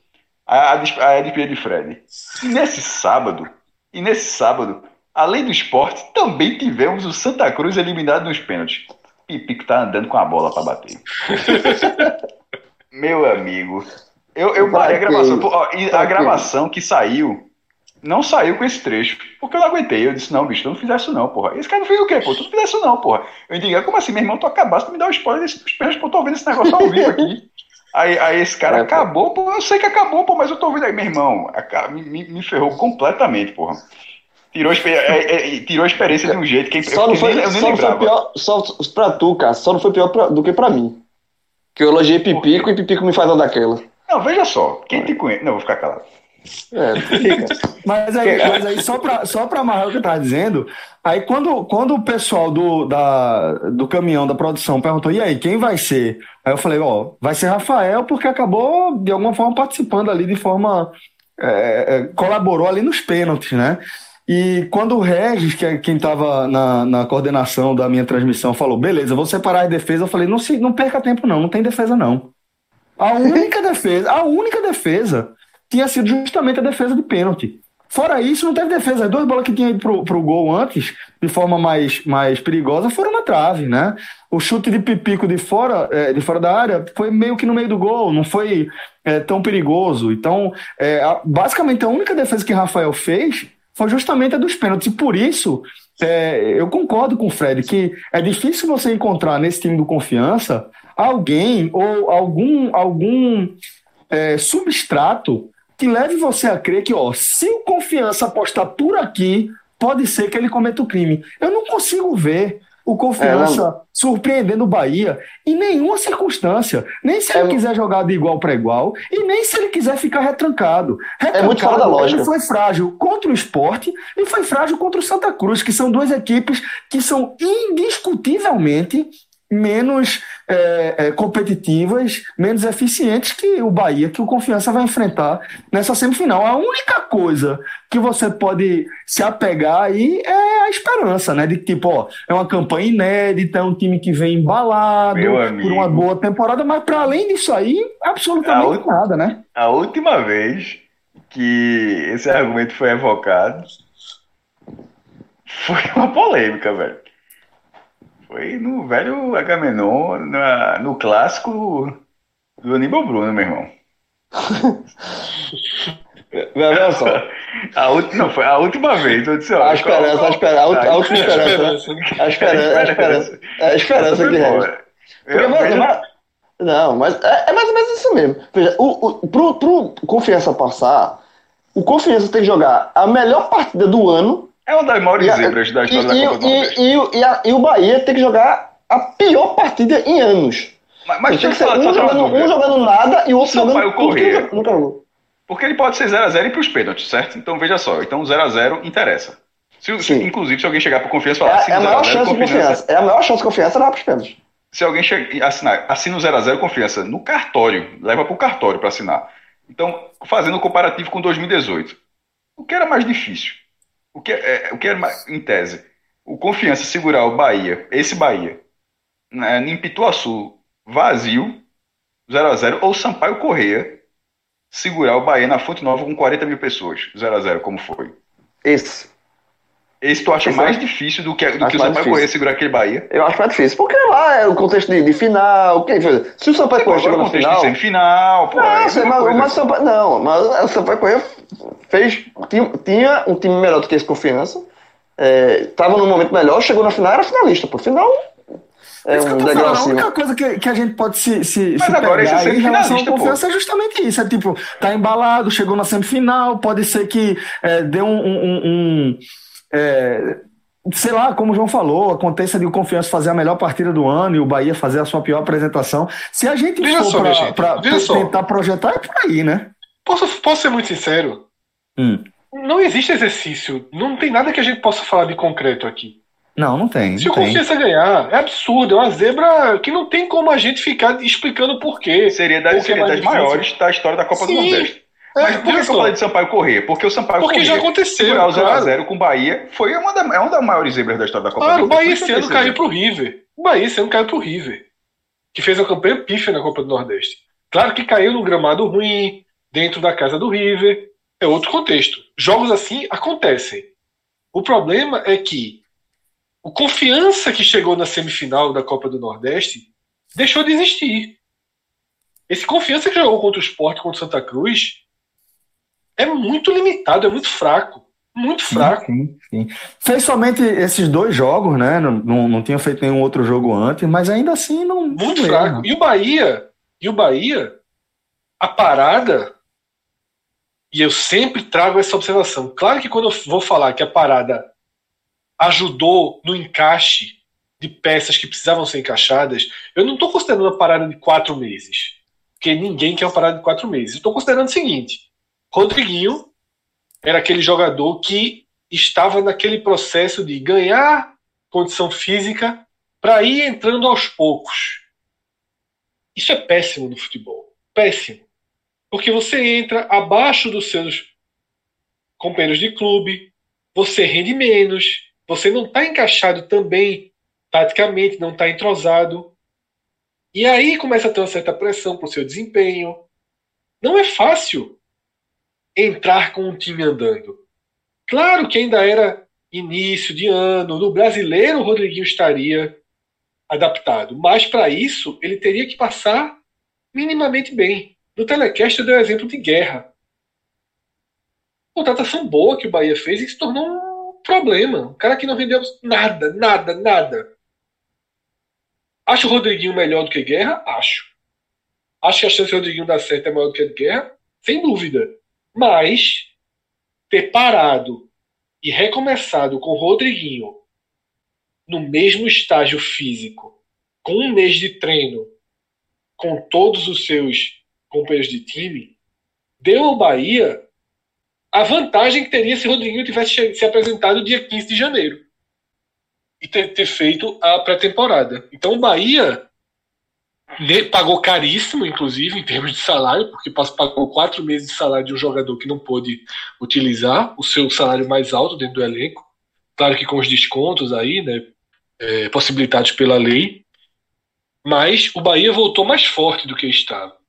S4: A, a, des- a despedida de Fred. E nesse sábado, e nesse sábado, além do esporte, também tivemos o Santa Cruz eliminado nos pênaltis. Pipico tá andando com a bola pra bater. Meu amigo, eu, eu parei a gravação. ó, a gravação que saiu não saiu com esse trecho. Porque eu não aguentei. Eu disse, não, bicho, tu não fizesse isso não, porra. Esse cara não fez o quê, pô? Tu não fizesse isso não, porra. Eu digo, como assim, meu irmão? Tu acabaste de me dar um spoiler desse pênaltis, pô, eu tô ouvindo esse negócio ao vivo aqui. Aí, aí esse cara
S2: É,
S4: acabou, pô, eu sei que acabou, pô, mas eu tô ouvindo aí, meu irmão. Me, me, ferrou completamente, porra. Tirou, é, é, é, tirou a experiência de um jeito que eu,
S2: Só não foi,
S4: nem, eu nem
S2: só não foi
S4: lembrava.
S2: pior, só pra tu, cara, só não foi pior pra- do que pra mim. Que eu elogiei Pipico e Pipico me faz uma daquela.
S4: Não, veja só, quem te conhece. Não, vou ficar calado.
S2: É.
S1: Mas aí, mas aí só para só pra amarrar o que eu tava dizendo, aí quando, quando o pessoal do, da, do caminhão da produção perguntou, e aí, quem vai ser? Aí eu falei, ó, vai ser Rafael, porque acabou de alguma forma participando ali de forma. é, é, colaborou ali nos pênaltis, né? E quando o Regis, que é quem estava na, na coordenação da minha transmissão, falou: beleza, vou separar as defesas, eu falei: não, se, não perca tempo, não, não tem defesa, não. A única defesa, a única defesa tinha sido justamente a defesa de pênalti. Fora isso, não teve defesa. As duas bolas que tinha ido pro, pro gol antes, de forma mais, mais perigosa, foram na trave, né? O chute de Pipico de fora, é, de fora da área foi meio que no meio do gol, não foi é, tão perigoso. Então, é, a- basicamente, a única defesa que Rafael fez foi justamente a dos pênaltis. E por isso, é, eu concordo com o Fred que é difícil você encontrar nesse time do Confiança alguém ou algum, algum é, substrato que leve você a crer que, ó, se o confiança apostar por aqui, pode ser que ele cometa o crime. Eu não consigo ver o Confiança é, surpreendendo o Bahia em nenhuma circunstância. Nem se ele é, quiser jogar de igual para igual e nem se ele quiser ficar retrancado. retrancado
S2: é muito fora da lógica.
S1: Ele foi frágil contra o esporte e foi frágil contra o Santa Cruz, que são duas equipes que são indiscutivelmente menos é, é, competitivas, menos eficientes que o Bahia, que o Confiança vai enfrentar nessa semifinal. A única coisa que você pode se apegar aí é a esperança, né? De tipo, ó, é uma campanha inédita, é um time que vem embalado por uma boa temporada, mas para além disso aí, absolutamente nada, né?
S4: A última vez que esse argumento foi evocado foi uma polêmica, velho. Foi no velho Agamenon, na, no clássico do Aníbal Bruno, meu irmão.
S2: Olha só.
S4: A última, não, foi a última vez. Eu disse, ó,
S2: a esperança, a esperança, a, última esperança. A esperança, a esperança. A esperança que resta. Não, mas é, é, mais ou menos isso mesmo. Veja, o, o, pro, pro Confiança passar, o Confiança tem que jogar a melhor partida do ano
S4: é uma das maiores zebras da história e, da Copa
S2: e, do e, e, a, e o Bahia tem que jogar a pior partida em anos.
S4: Mas, mas
S2: tem que ser um jogando, um jogando nada e o outro jogando
S4: correr. Nunca jogou. Porque ele pode ser 0x0 e para os pênaltis, certo? Então veja só, então 0x0 interessa. Se, se, inclusive, se alguém chegar para confiança e falar
S2: é, é a maior chance de confiança. É a maior chance de confiança lá para os pênaltis.
S4: Se alguém chega, assinar, assina o 0x0 confiança no cartório, leva para o cartório para assinar. Então, fazendo o comparativo com 2018. O que era mais difícil? O que é, o que é em tese? O Confiança segurar o Bahia, esse Bahia, né, em Pituaçu, vazio, 0 a 0 ou Sampaio Correia segurar o Bahia na Fonte Nova com 40 mil pessoas, 0 a 0 como foi?
S2: Esse.
S4: Esse tu acha esse mais é... difícil do que, do que o Sampaio Correia segurar aquele Bahia?
S2: Eu acho mais difícil, porque lá é o contexto de, de final. Que, se o Sampaio Correia chegou na final. De
S4: semifinal, pô. Não,
S2: é mas, mas, Sampaio, não, mas o Sampaio Correia fez, tinha, tinha um time melhor do que esse Confiança, estava é, num momento melhor, chegou na final, era finalista. Por final,
S1: é isso um que eu tô falando, a única coisa que, que a gente pode se, se,
S4: Mas se agora pegar
S1: em relação à confiança pô. é justamente isso. É tipo, tá embalado, chegou na semifinal, pode ser que é, dê um. um, um é, sei lá, como o João falou, aconteça de o Confiança fazer a melhor partida do ano e o Bahia fazer a sua pior apresentação. Se a gente Veja for para tentar projetar, é por aí, né?
S3: Posso, posso ser muito sincero?
S1: Hum.
S3: Não existe exercício. Não tem nada que a gente possa falar de concreto aqui.
S1: Não, não tem.
S3: Se
S1: o
S3: Confiança ganhar, é absurdo. É uma zebra que não tem como a gente ficar explicando por quê.
S4: Seria das, seria é das maiores da história da Copa Sim. do Nordeste. É, Mas por que, eu falei de Sampaio correr? Porque o Sampaio
S3: Porque já aconteceu.
S4: o 0x0 com o Bahia foi uma, da, é uma das maiores zebras da história da Copa
S3: claro,
S4: do
S3: Nordeste. o Bahia esse ano caiu pro River. O Bahia esse ano caiu pro River. Que fez a campanha pífia na Copa do Nordeste. Claro que caiu no gramado ruim, dentro da casa do River é outro contexto. Jogos assim acontecem. O problema é que o confiança que chegou na semifinal da Copa do Nordeste deixou de existir. Esse confiança que jogou contra o Sport, contra o Santa Cruz, é muito limitado, é muito fraco. Muito fraco.
S1: Sim, sim, Fez somente esses dois jogos, né? Não, não, não, tinha feito nenhum outro jogo antes, mas ainda assim não.
S3: Muito fraco. E o Bahia, e o Bahia, a parada e eu sempre trago essa observação. Claro que quando eu vou falar que a parada ajudou no encaixe de peças que precisavam ser encaixadas, eu não estou considerando uma parada de quatro meses. Porque ninguém quer uma parada de quatro meses. Estou considerando o seguinte: Rodriguinho era aquele jogador que estava naquele processo de ganhar condição física para ir entrando aos poucos. Isso é péssimo no futebol. Péssimo. Porque você entra abaixo dos seus companheiros de clube, você rende menos, você não está encaixado também taticamente, não está entrosado. E aí começa a ter uma certa pressão para o seu desempenho. Não é fácil entrar com um time andando. Claro que ainda era início de ano, no brasileiro o Rodriguinho estaria adaptado, mas para isso ele teria que passar minimamente bem. No telecast eu dei o exemplo de guerra. Contratação boa que o Bahia fez e se tornou um problema. Um cara que não vendeu nada, nada, nada. Acho o Rodriguinho melhor do que Guerra? Acho. Acho que a chance do Rodriguinho dar certo é maior do que a de Guerra? Sem dúvida. Mas ter parado e recomeçado com o Rodriguinho no mesmo estágio físico, com um mês de treino, com todos os seus companheiros de time, deu ao Bahia a vantagem que teria se Rodriguinho tivesse se apresentado dia 15 de janeiro e ter, ter feito a pré-temporada. Então o Bahia pagou caríssimo, inclusive, em termos de salário, porque pagou quatro meses de salário de um jogador que não pôde utilizar o seu salário mais alto dentro do elenco. Claro que com os descontos aí, né, é, possibilitados pela lei. Mas o Bahia voltou mais forte do que estava.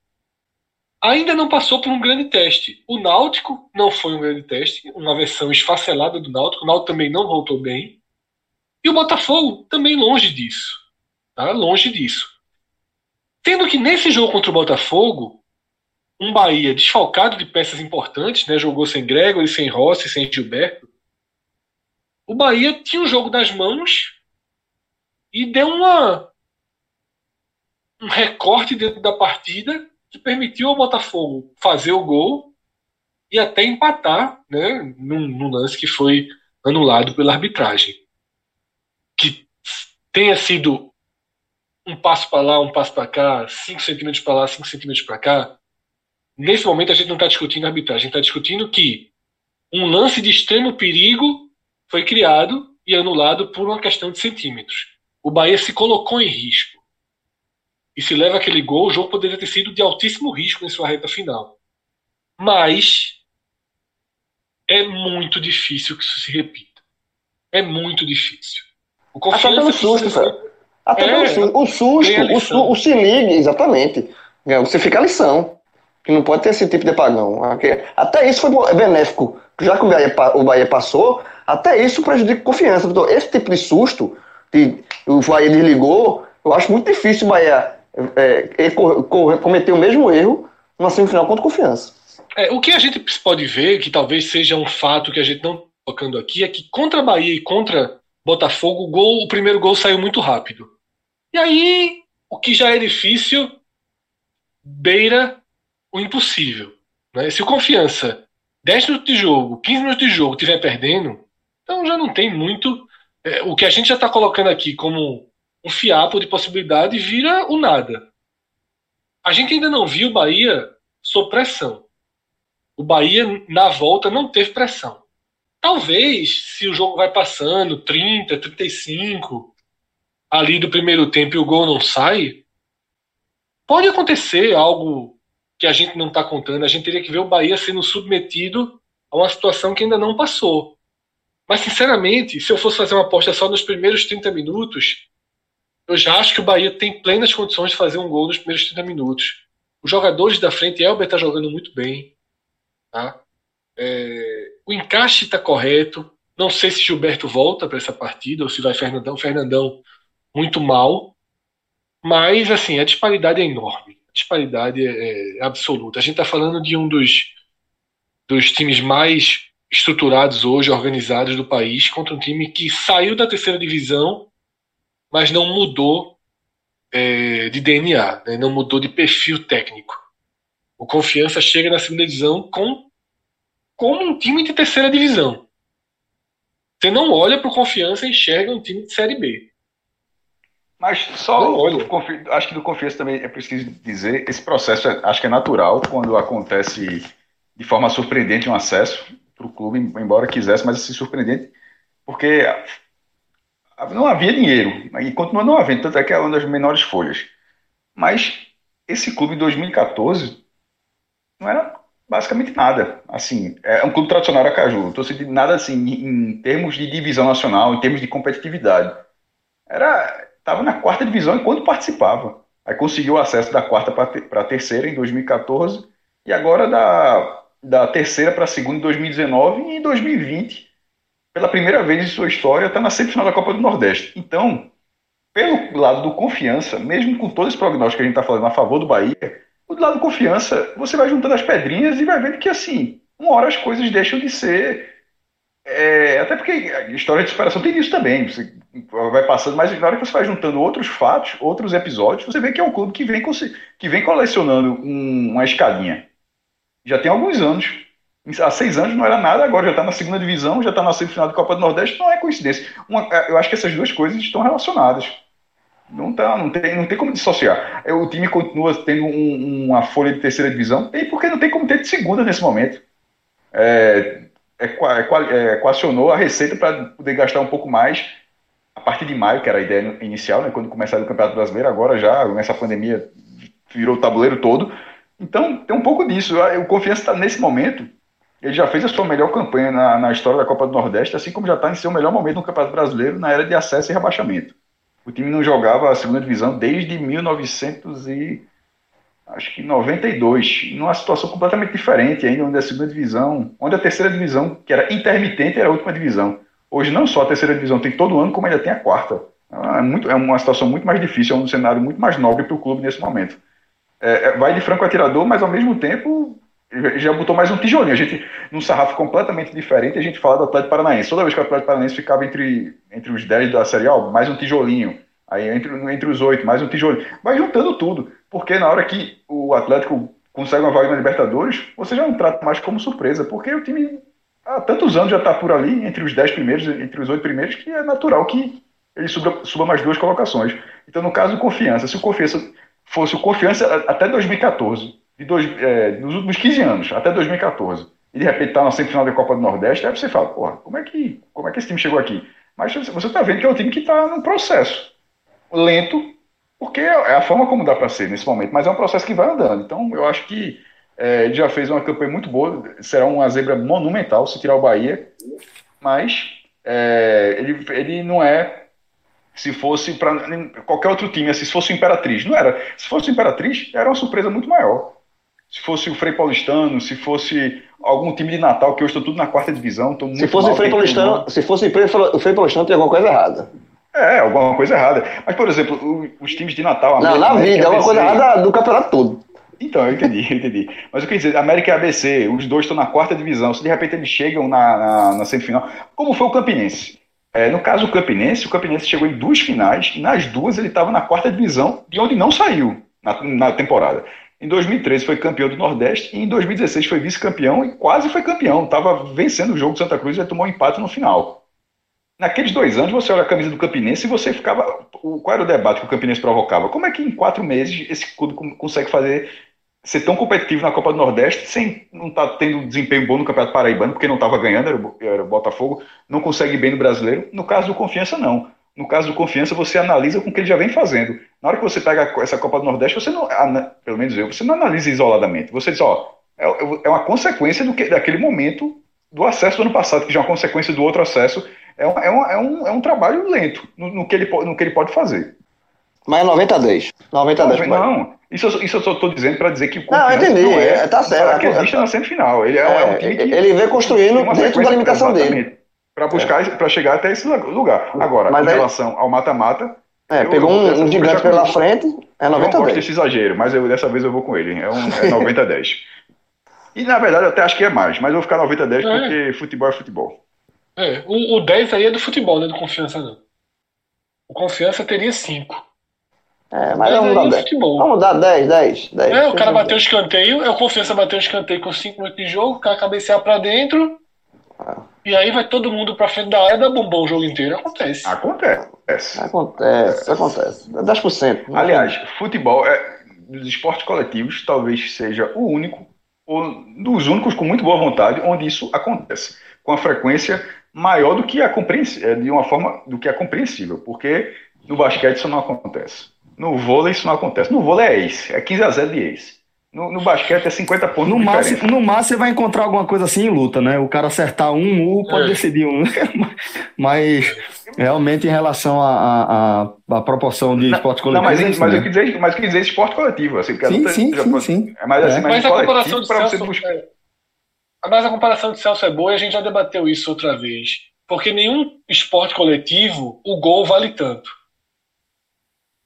S3: Ainda não passou por um grande teste. O Náutico não foi um grande teste, uma versão esfacelada do Náutico. O Náutico também não voltou bem. E o Botafogo também longe disso. Tá? Longe disso. Tendo que nesse jogo contra o Botafogo, um Bahia desfalcado de peças importantes, né? jogou sem Gregory, sem Rossi, sem Gilberto. O Bahia tinha o jogo nas mãos e deu uma, um recorte dentro da partida que permitiu ao Botafogo fazer o gol e até empatar né, num, num lance que foi anulado pela arbitragem. Que tenha sido um passo para lá, um passo para cá, 5 centímetros para lá, 5 centímetros para cá, nesse momento a gente não está discutindo arbitragem, a gente está discutindo que um lance de extremo perigo foi criado e anulado por uma questão de centímetros. O Bahia se colocou em risco. E se leva aquele gol, o jogo poderia ter sido de altíssimo risco em sua reta final. Mas é muito difícil que isso se repita. É muito difícil.
S2: O confiança Até pelo susto, velho. Até é, o susto, o susto, o, se ligue, exatamente. É, você fica a lição. Que não pode ter esse tipo de apagão. Até isso foi benéfico. Já que o Bahia, o Bahia passou, até isso prejudica a confiança. Então, esse tipo de susto, que o Bahia desligou, eu acho muito difícil o Bahia é, cometer o mesmo erro numa semifinal contra confiança.
S3: É, o que a gente pode ver, que talvez seja um fato que a gente não está tocando aqui, é que contra a Bahia e contra Botafogo, o, gol, o primeiro gol saiu muito rápido. E aí, o que já é difícil beira o impossível. Né? Se o Confiança 10 minutos de jogo, 15 minutos de jogo estiver perdendo, então já não tem muito. É, o que a gente já está colocando aqui como um fiapo de possibilidade vira o nada. A gente ainda não viu o Bahia sob pressão. O Bahia, na volta, não teve pressão. Talvez, se o jogo vai passando, 30, 35, ali do primeiro tempo e o gol não sai, pode acontecer algo que a gente não está contando. A gente teria que ver o Bahia sendo submetido a uma situação que ainda não passou. Mas, sinceramente, se eu fosse fazer uma aposta só nos primeiros 30 minutos, eu já acho que o Bahia tem plenas condições de fazer um gol nos primeiros 30 minutos. Os jogadores da frente, Elber está jogando muito bem. Tá? É, o encaixe está correto. Não sei se Gilberto volta para essa partida ou se vai Fernandão. Fernandão muito mal, mas assim, a disparidade é enorme. A disparidade é, é absoluta. A gente está falando de um dos, dos times mais estruturados hoje, organizados do país, contra um time que saiu da terceira divisão, mas não mudou é, de DNA, né? não mudou de perfil técnico. O Confiança chega na segunda divisão com como um time de terceira divisão. Você não olha para o Confiança e enxerga um time de Série B.
S4: Mas só do, acho que do confiança também é preciso dizer, esse processo é, acho que é natural quando acontece de forma surpreendente um acesso para o clube, embora quisesse, mas assim, surpreendente, porque não havia dinheiro, e continua não havendo, tanto é que é uma das menores folhas. Mas esse clube em 2014 não era basicamente nada. Assim, é um clube tradicional Aracaju, estou sentindo nada assim em termos de divisão nacional, em termos de competitividade. Era estava na quarta divisão enquanto participava. Aí conseguiu acesso da quarta para a terceira em 2014 e agora da, da terceira para a segunda em 2019 e em 2020, pela primeira vez em sua história, está na semifinal da Copa do Nordeste. Então, pelo lado do confiança, mesmo com todo esse prognóstico que a gente está falando a favor do Bahia, do lado do confiança, você vai juntando as pedrinhas e vai vendo que assim, uma hora as coisas deixam de ser É, até porque a história de superação tem isso também. Você vai passando, mas na hora que você vai juntando outros fatos, outros episódios, você vê que é um clube que vem, que vem colecionando um, uma escadinha. Já tem alguns anos. Há seis anos não era nada, agora já está na segunda divisão, já está na semifinal da Copa do Nordeste, não é coincidência. Uma, eu acho que essas duas coisas estão relacionadas. Não, tá, não, tem, não tem como dissociar. O time continua tendo um, uma folha de terceira divisão, tem porque não tem como ter de segunda nesse momento. É, é, é, equacionou a receita para poder gastar um pouco mais a partir de maio, que era a ideia inicial, né, quando começaram o Campeonato Brasileiro, agora já, nessa pandemia, virou o tabuleiro todo. Então, tem um pouco disso. O Confiança está nesse momento, ele já fez a sua melhor campanha na, na história da Copa do Nordeste, assim como já está em seu melhor momento no Campeonato Brasileiro, na era de acesso e rebaixamento. O time não jogava a segunda divisão desde 1900 e acho que 92, numa situação completamente diferente ainda, onde a segunda divisão, onde a terceira divisão, que era intermitente, era a última divisão. Hoje não só a terceira divisão tem todo ano, como ainda tem a quarta. É, muito, é uma situação muito mais difícil, é um cenário muito mais nobre para o clube nesse momento. É, é, vai de franco atirador, mas ao mesmo tempo já botou mais um tijolinho. A gente, num sarrafo completamente diferente, a gente fala do Atlético Paranaense. Toda vez que o Atlético Paranaense ficava entre, entre os 10 da Série A, mais um tijolinho. Aí entre, entre os 8, mais um tijolinho. Vai juntando tudo. Porque na hora que o Atlético consegue uma vaga na Libertadores, você já não trata mais como surpresa. Porque o time há tantos anos já está por ali, entre os 10 primeiros, entre os 8 primeiros, que é natural que ele suba, suba mais duas colocações. Então, no caso do Confiança, se o Confiança fosse o Confiança até 2014 de dois, é, nos últimos 15 anos, até 2014, e de repente está na semifinal da Copa do Nordeste, aí você fala, porra, como é que, como é que esse time chegou aqui? Mas você está vendo que é um time que está num processo lento, porque é a forma como dá para ser nesse momento, mas é um processo que vai andando. Então, eu acho que é, ele já fez uma campanha muito boa, será uma zebra monumental se tirar o Bahia, mas é, ele, ele não é se fosse para qualquer outro time, assim, se fosse Imperatriz. Não era. Se fosse Imperatriz, era uma surpresa muito maior se fosse o Frei Paulistano, se fosse algum time de Natal, que hoje estou tudo na quarta divisão.
S2: se fosse o Frei Paulistano, se fosse o Frei Paulistano, tem alguma coisa errada.
S4: É, alguma coisa errada. Mas, por exemplo, os times de Natal.
S2: Não, na vida, é uma coisa errada do campeonato todo.
S4: Então, eu entendi, eu entendi. Mas eu queria dizer, América e ABC, os dois estão na quarta divisão. Se de repente eles chegam na, na, na semifinal, como foi o Campinense? É, no caso do Campinense, o Campinense chegou em duas finais, e nas duas ele estava na quarta divisão, de onde não saiu na, na temporada. Em 2013 foi campeão do Nordeste e em 2016 foi vice-campeão e quase foi campeão. Estava vencendo o jogo do Santa Cruz e tomou um empate no final. Naqueles dois anos, você olha a camisa do Campinense e você ficava. Qual era o debate que o Campinense provocava? Como é que em quatro meses esse clube consegue fazer ser tão competitivo na Copa do Nordeste sem não estar tá tendo desempenho bom no Campeonato Paraibano, porque não estava ganhando, era o Botafogo, não consegue bem no brasileiro. No caso do Confiança, não. No caso do Confiança, você analisa com o que ele já vem fazendo. Na hora que você pega essa Copa do Nordeste, você não, pelo menos eu, você não analisa isoladamente. Você diz, ó, é, é uma consequência do que, daquele momento do acesso do ano passado, que já é uma consequência do outro acesso. É um, é um, é um, é um trabalho lento no, no, que ele, no que ele pode fazer.
S2: Mas é 90 a 10. 90 a 10.
S4: Não, isso, isso eu só estou dizendo para dizer que o
S2: não, entendi, não é, tá certo.
S4: que existe na semifinal. Ele é,
S2: é um time que, ele vem construindo dentro da limitação dele
S4: para buscar, é. para chegar até esse lugar. Agora, mas em relação ao mata-mata.
S2: É, eu, pegou um, um gigante pela frente, é 90
S4: Eu não gosto desse exagero, mas eu, dessa vez eu vou com ele. É, um, é 90 10. E na verdade eu até acho que é mais, mas eu vou ficar 90 10 é. porque futebol é futebol.
S3: É, o, o 10 aí é do futebol, não é do confiança não. O confiança teria 5.
S2: É, mas vamos dar, 10. Futebol. vamos dar 10, 10, 10.
S3: É, o cara bateu o escanteio, é o confiança bateu o escanteio com 5 minutos de jogo, o cara cabecear pra dentro. Ah. E aí vai todo mundo pra frente da área e dá bombom o jogo inteiro. Acontece.
S4: Acontece.
S2: Acontece, acontece. 10%.
S4: Aliás, futebol, é, dos esportes coletivos, talvez seja o único, ou dos únicos com muito boa vontade, onde isso acontece. Com a frequência maior do que a compreensível, é, de uma forma do que é compreensível. Porque no basquete isso não acontece. No vôlei isso não acontece. No vôlei é ace, é 15 a 0 de ace. No, no, basquete é 50 pontos.
S5: No máximo, no máximo você vai encontrar alguma coisa assim em luta, né? O cara acertar um, um pode é. decidir um. Mas realmente em relação à a, a, a, proporção de esporte coletivo.
S4: Não, mas, mas, eu quis dizer, mas eu quis dizer esporte coletivo. Assim,
S5: sim, luta, sim, sim, sim.
S3: É mais assim, é. mas a comparação de Celso, buscar... é, mas a comparação de Celso é boa e a gente já debateu isso outra vez. Porque nenhum esporte coletivo o gol vale tanto.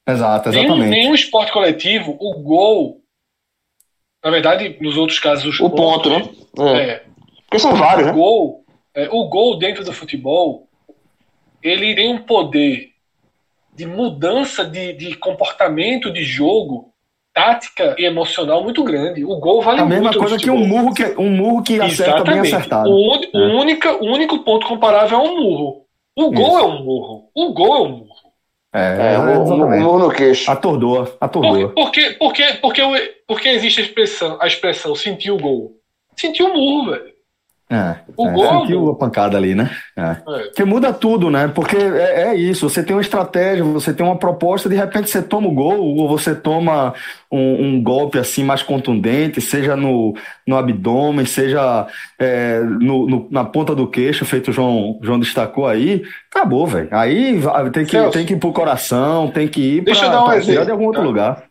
S5: Exato, exatamente.
S3: Nenhum, nenhum esporte coletivo, o gol na verdade, nos outros casos,
S2: o ponto, né? É. é. Porque são vários,
S3: o
S2: né?
S3: gol é, o gol dentro do futebol, ele tem um poder de mudança de, de comportamento de jogo, tática e emocional muito grande. O gol vale
S1: A
S3: muito.
S1: mesma
S3: no
S1: coisa que um murro que, um murro que acerta bem
S3: Exatamente.
S1: acertado.
S3: O, o
S1: É.
S3: única, o único ponto comparável é um murro. O gol
S1: Isso.
S3: é um murro. O gol é um murro.
S1: É,
S2: É, um murro no queixo.
S1: Atordoa,
S3: Por,
S1: atordoa.
S3: porque, porque, porque, porque existe a expressão, a expressão sentir o gol. Sentir o murro, velho.
S1: É,
S3: O
S1: é,
S3: gol
S1: sentiu a pancada ali, né? É.
S3: É.
S1: Porque muda tudo, né? Porque é, é isso, você tem uma estratégia, você tem uma proposta, de repente você toma o gol, ou você toma um, um golpe assim mais contundente, seja no, no abdômen, seja é, no, no- na ponta do queixo, feito o João, João destacou aí, acabou, velho. Aí tem que,
S3: Celso.
S1: tem que ir pro coração, tem que ir
S3: Deixa
S1: pra,
S3: eu dar um exemplo,
S1: de algum outro
S3: tá?
S1: lugar.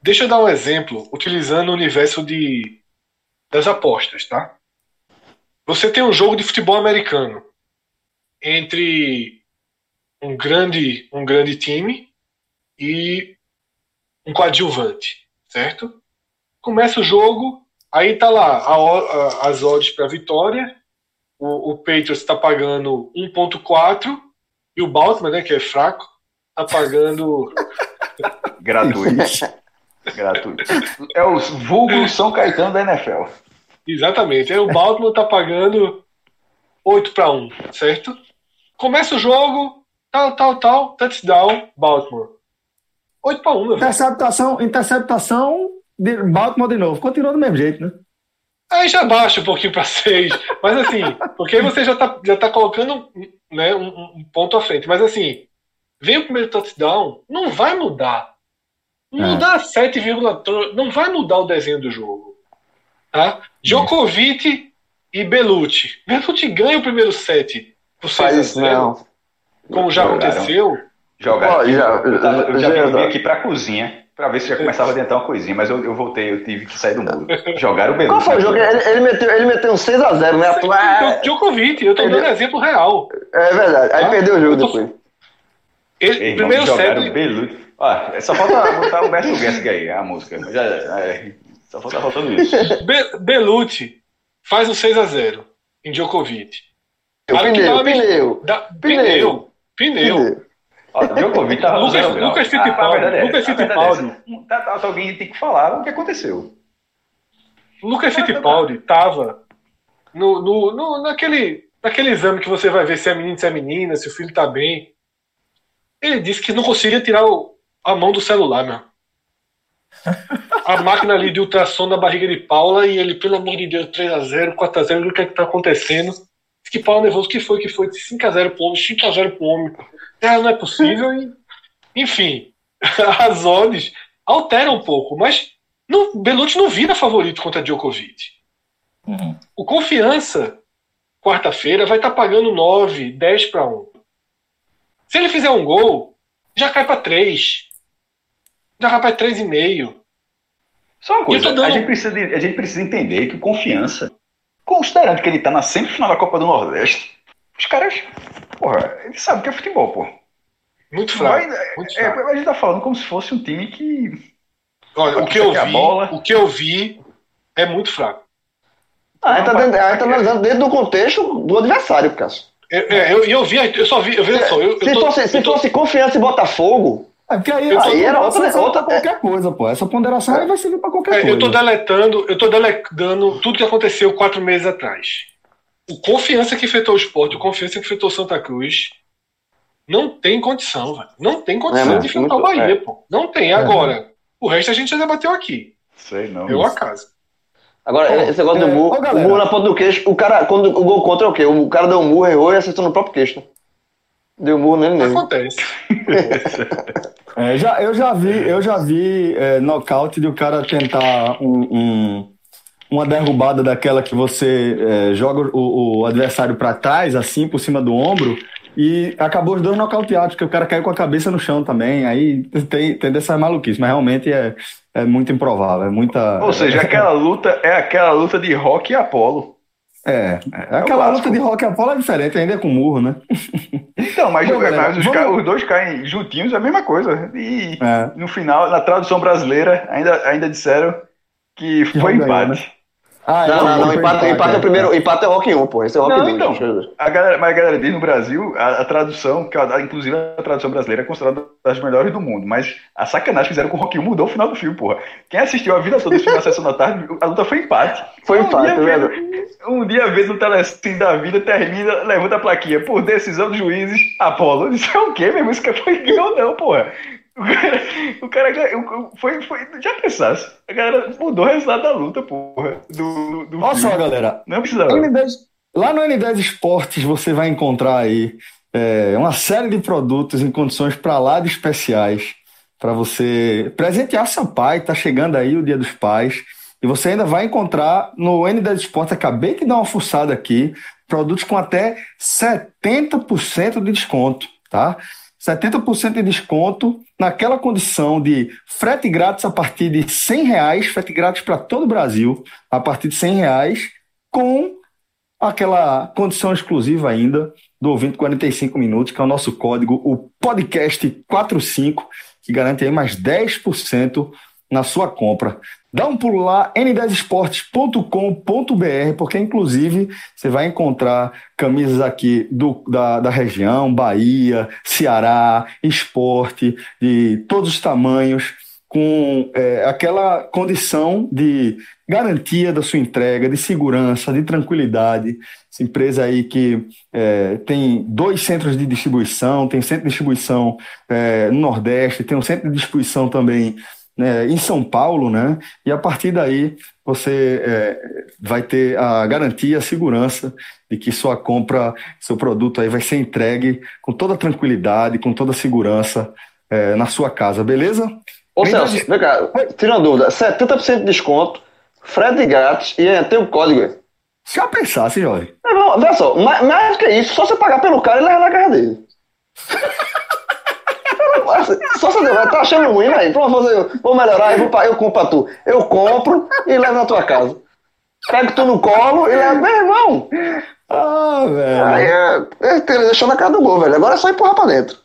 S3: Deixa eu dar um exemplo, utilizando o universo de, das apostas, tá? Você tem um jogo de futebol americano entre um grande, um grande time e um coadjuvante, certo? Começa o jogo, aí tá lá a a- as odds para vitória, o, o Patriots está pagando 1.4 e o Baltimore, né, que é fraco, tá pagando
S4: Gratuito. Gratuito. É o vulgo São Caetano da NFL.
S3: Exatamente. Aí o Baltimore tá pagando 8 para 1, certo? Começa o jogo, tal, tal, tal, touchdown, Baltimore. 8 para 1, meu velho.
S1: Interceptação, interceptação de Baltimore de novo. Continua do mesmo jeito, né?
S3: Aí já baixa um pouquinho para 6. Mas assim, porque aí você já tá, já tá colocando né, um, um ponto à frente. Mas assim, vem o primeiro touchdown, não vai mudar. Não
S1: É.
S3: dá 7,3, não vai mudar o desenho do jogo. Tá? Djokovic e Belucci. Belucci ganha o primeiro set por 6
S2: Faz
S3: a
S2: isso
S3: 0,
S2: não.
S3: como já
S4: Jogaram.
S3: aconteceu.
S4: Jogar.
S2: Ó, já-
S4: eu, já,
S2: já-
S4: vim aqui pra cozinha pra ver se já começava a tentar uma coisinha, mas eu, eu voltei, eu tive que sair do muro. Jogaram o Belucci.
S2: Qual foi o jogo? Ele, ele meteu, ele meteu um 6x0, né?
S3: Então,
S2: É,
S3: Djokovic, eu tô dando exemplo real.
S2: é verdade. Aí
S3: Ah,
S2: perdeu o jogo
S3: tô-
S2: depois.
S3: Ele,
S4: Ei,
S3: primeiro
S4: jogaram
S3: set,
S4: o Belucci. Ó, só falta botar o Humberto Gessick aí, a música. Já, é, só falta faltando isso.
S3: Be Belucci faz um 6 a 0 em Djokovic.
S2: O
S3: que
S2: pneu,
S3: tava mex-
S2: pneu.
S3: Da,
S2: Pneu.
S3: pneu. Pneu.
S2: Pneu.
S4: Ó, Djokovic tava no
S3: Lucas-
S4: zero.
S3: Lucas Fittipaldi, Lucas Fittipaldi.
S4: Tá- tá- Alguém tem que falar o que aconteceu.
S3: Lucas Fittipaldi tava no, no, no- naquele, naquele exame que você vai ver se é menino, se é menina, se o filho tá bem. Ele disse que não conseguia tirar o- a mão do celular, meu. A máquina ali de ultrassom na barriga de Paula e ele, pelo amor de Deus, 3x0, 4x0, o que é que tá acontecendo? Que Paula nervoso, que foi? que foi? 5x0 pro homem, 5x0 pro homem. Ah, não é possível. E, enfim, as odds alteram um pouco, mas não, Belucci não vira favorito contra Djokovic. O Confiança, quarta-feira, vai estar pagando 9, 10 para 1. Se ele fizer um gol, já cai para 3. Já para 3,5.
S4: Só uma coisa,
S3: dando-
S4: a, gente precisa de- a gente precisa entender que o Confiança, considerando que ele tá na semifinal da Copa do Nordeste, os caras, porra, eles sabem que é futebol, pô.
S3: Muito fraco.
S4: Mas,
S3: muito
S4: é, a gente tá falando como se fosse um time que.
S3: Olha, o que eu vi,
S4: bola-
S3: o que eu vi é muito fraco.
S2: Ah, gente tá, dentro, tá analisando dentro do contexto do adversário, Cássio.
S3: Eu, é, eu, eu vi, eu só vi, eu veja só, eu, eu
S2: Se
S3: tô-
S2: fosse, se
S3: tô-
S2: fosse confiança e Botafogo,
S1: É porque aí,
S2: tô- Aí era outra-
S1: serve
S2: outra-
S1: qualquer coisa, pô. Essa ponderação aí vai servir pra qualquer
S3: É,
S1: coisa.
S3: eu tô deletando, eu tô deletando tudo que aconteceu quatro meses atrás. O confiança que enfrentou o esporte, o confiança que enfrentou Santa Cruz, não tem condição, velho. Não tem condição
S2: É, mas
S3: de enfrentar o Bahia,
S4: é.
S3: pô. Não tem. Agora, o resto a gente já debateu aqui.
S4: Sei não.
S3: Eu acaso.
S2: Agora,
S1: Ô,
S2: esse negócio
S1: é,
S2: do murro, o murro na ponta do queixo, o cara, quando o gol contra é o quê? O cara deu um murro, errou e acertou no próprio queixo. Deu um murro nele mesmo.
S3: Acontece.
S1: É, já, eu já vi, eu já vi é, nocaute de o cara tentar um, um- uma derrubada daquela que você é, joga o, o adversário pra trás, assim, por cima do ombro, e acabou os dois nocauteados, porque o cara caiu com a cabeça no chão também. Aí tem, tem dessa maluquice, mas realmente é, é muito improvável. É muita.
S4: Ou seja, aquela luta é aquela luta de rock e Apolo.
S1: É, é aquela
S4: clássico.
S1: luta de rock and roll é diferente, ainda é com murro, né?
S4: Então, mas,
S1: Bom, galera,
S4: mas os,
S1: vamos-
S4: ca- os dois caem juntinhos, é a mesma coisa. E
S1: É.
S4: no final, na tradução brasileira, ainda, ainda disseram que foi empate.
S1: Ah,
S2: Não,
S1: é,
S2: não, não.
S1: foi
S2: Empate, empate é o primeiro.
S1: é.
S2: Empate é o Rock 1, pô. Esse é o Rock
S4: Não,
S2: 2.
S4: então. A galera, mas a galera diz no Brasil, a, a tradução, que a- inclusive a tradução brasileira é considerada das melhores do mundo, mas a sacanagem que fizeram com o Rock 1 mudou o final do filme, porra. Quem assistiu a vida toda esse filme na sessão da tarde, a luta foi empate.
S2: Foi
S4: um
S2: empate,
S4: dia vez-
S2: verdade.
S4: Um dia vez no telecine da vida, termina, levanta a plaquinha, por decisão dos juízes, Apolo. Isso é o quê, meu irmão? Isso que foi ganhou não, porra. O cara, o cara foi, foi, já pensasse, a galera mudou o resultado da luta, porra, do, do
S1: Olha só, galera.
S4: Não precisava.
S1: N10 lá no N10 Esportes você vai encontrar aí é, uma série de produtos em condições para lá de especiais para você presentear seu pai. Tá chegando aí o Dia dos Pais e você ainda vai encontrar no N10 Esportes. Acabei de dar uma fuçada aqui, produtos com até 70% de desconto, tá? 70% de desconto naquela condição de frete grátis a partir de 100 reais, frete grátis para todo o Brasil, a partir de 100 reais, com aquela condição exclusiva ainda do ouvinte 45 minutos, que é o nosso código, o podcast 45, que garante aí mais 10% na sua compra. Dá um pulo lá, n10esportes.com.br, porque inclusive você vai encontrar camisas aqui do, da, da região, Bahia, Ceará, esporte, de todos os tamanhos, com é, aquela condição de garantia da sua entrega, de segurança, de tranquilidade. Essa empresa aí que é, tem dois centros de distribuição, tem centro de distribuição é, no Nordeste, tem um centro de distribuição também né, em São Paulo, né? E a partir daí você é, vai ter a garantia, a segurança de que sua compra, seu produto aí vai ser entregue com toda tranquilidade, com toda segurança é, na sua casa, beleza?
S2: Ô
S1: Vem
S2: Celso, vem cá, tira uma dúvida. 70% de desconto, frete grátis e ainda tem o código.
S1: Já pensasse, Jorge.
S2: Meu irmão, Olha só, mais, mais que isso, só você pagar pelo cara e levar na casa dele. Só você vai tá achando ruim, aí. Pronto, vou, fazer- vou melhorar, eu, vou, eu compro pra tu. Eu compro e levo na tua casa. Pego tu no colo e levo. Meu irmão,
S1: Ah, velho.
S2: aí é, é, ele deixou na casa do gol, velho. Agora é só empurrar pra dentro.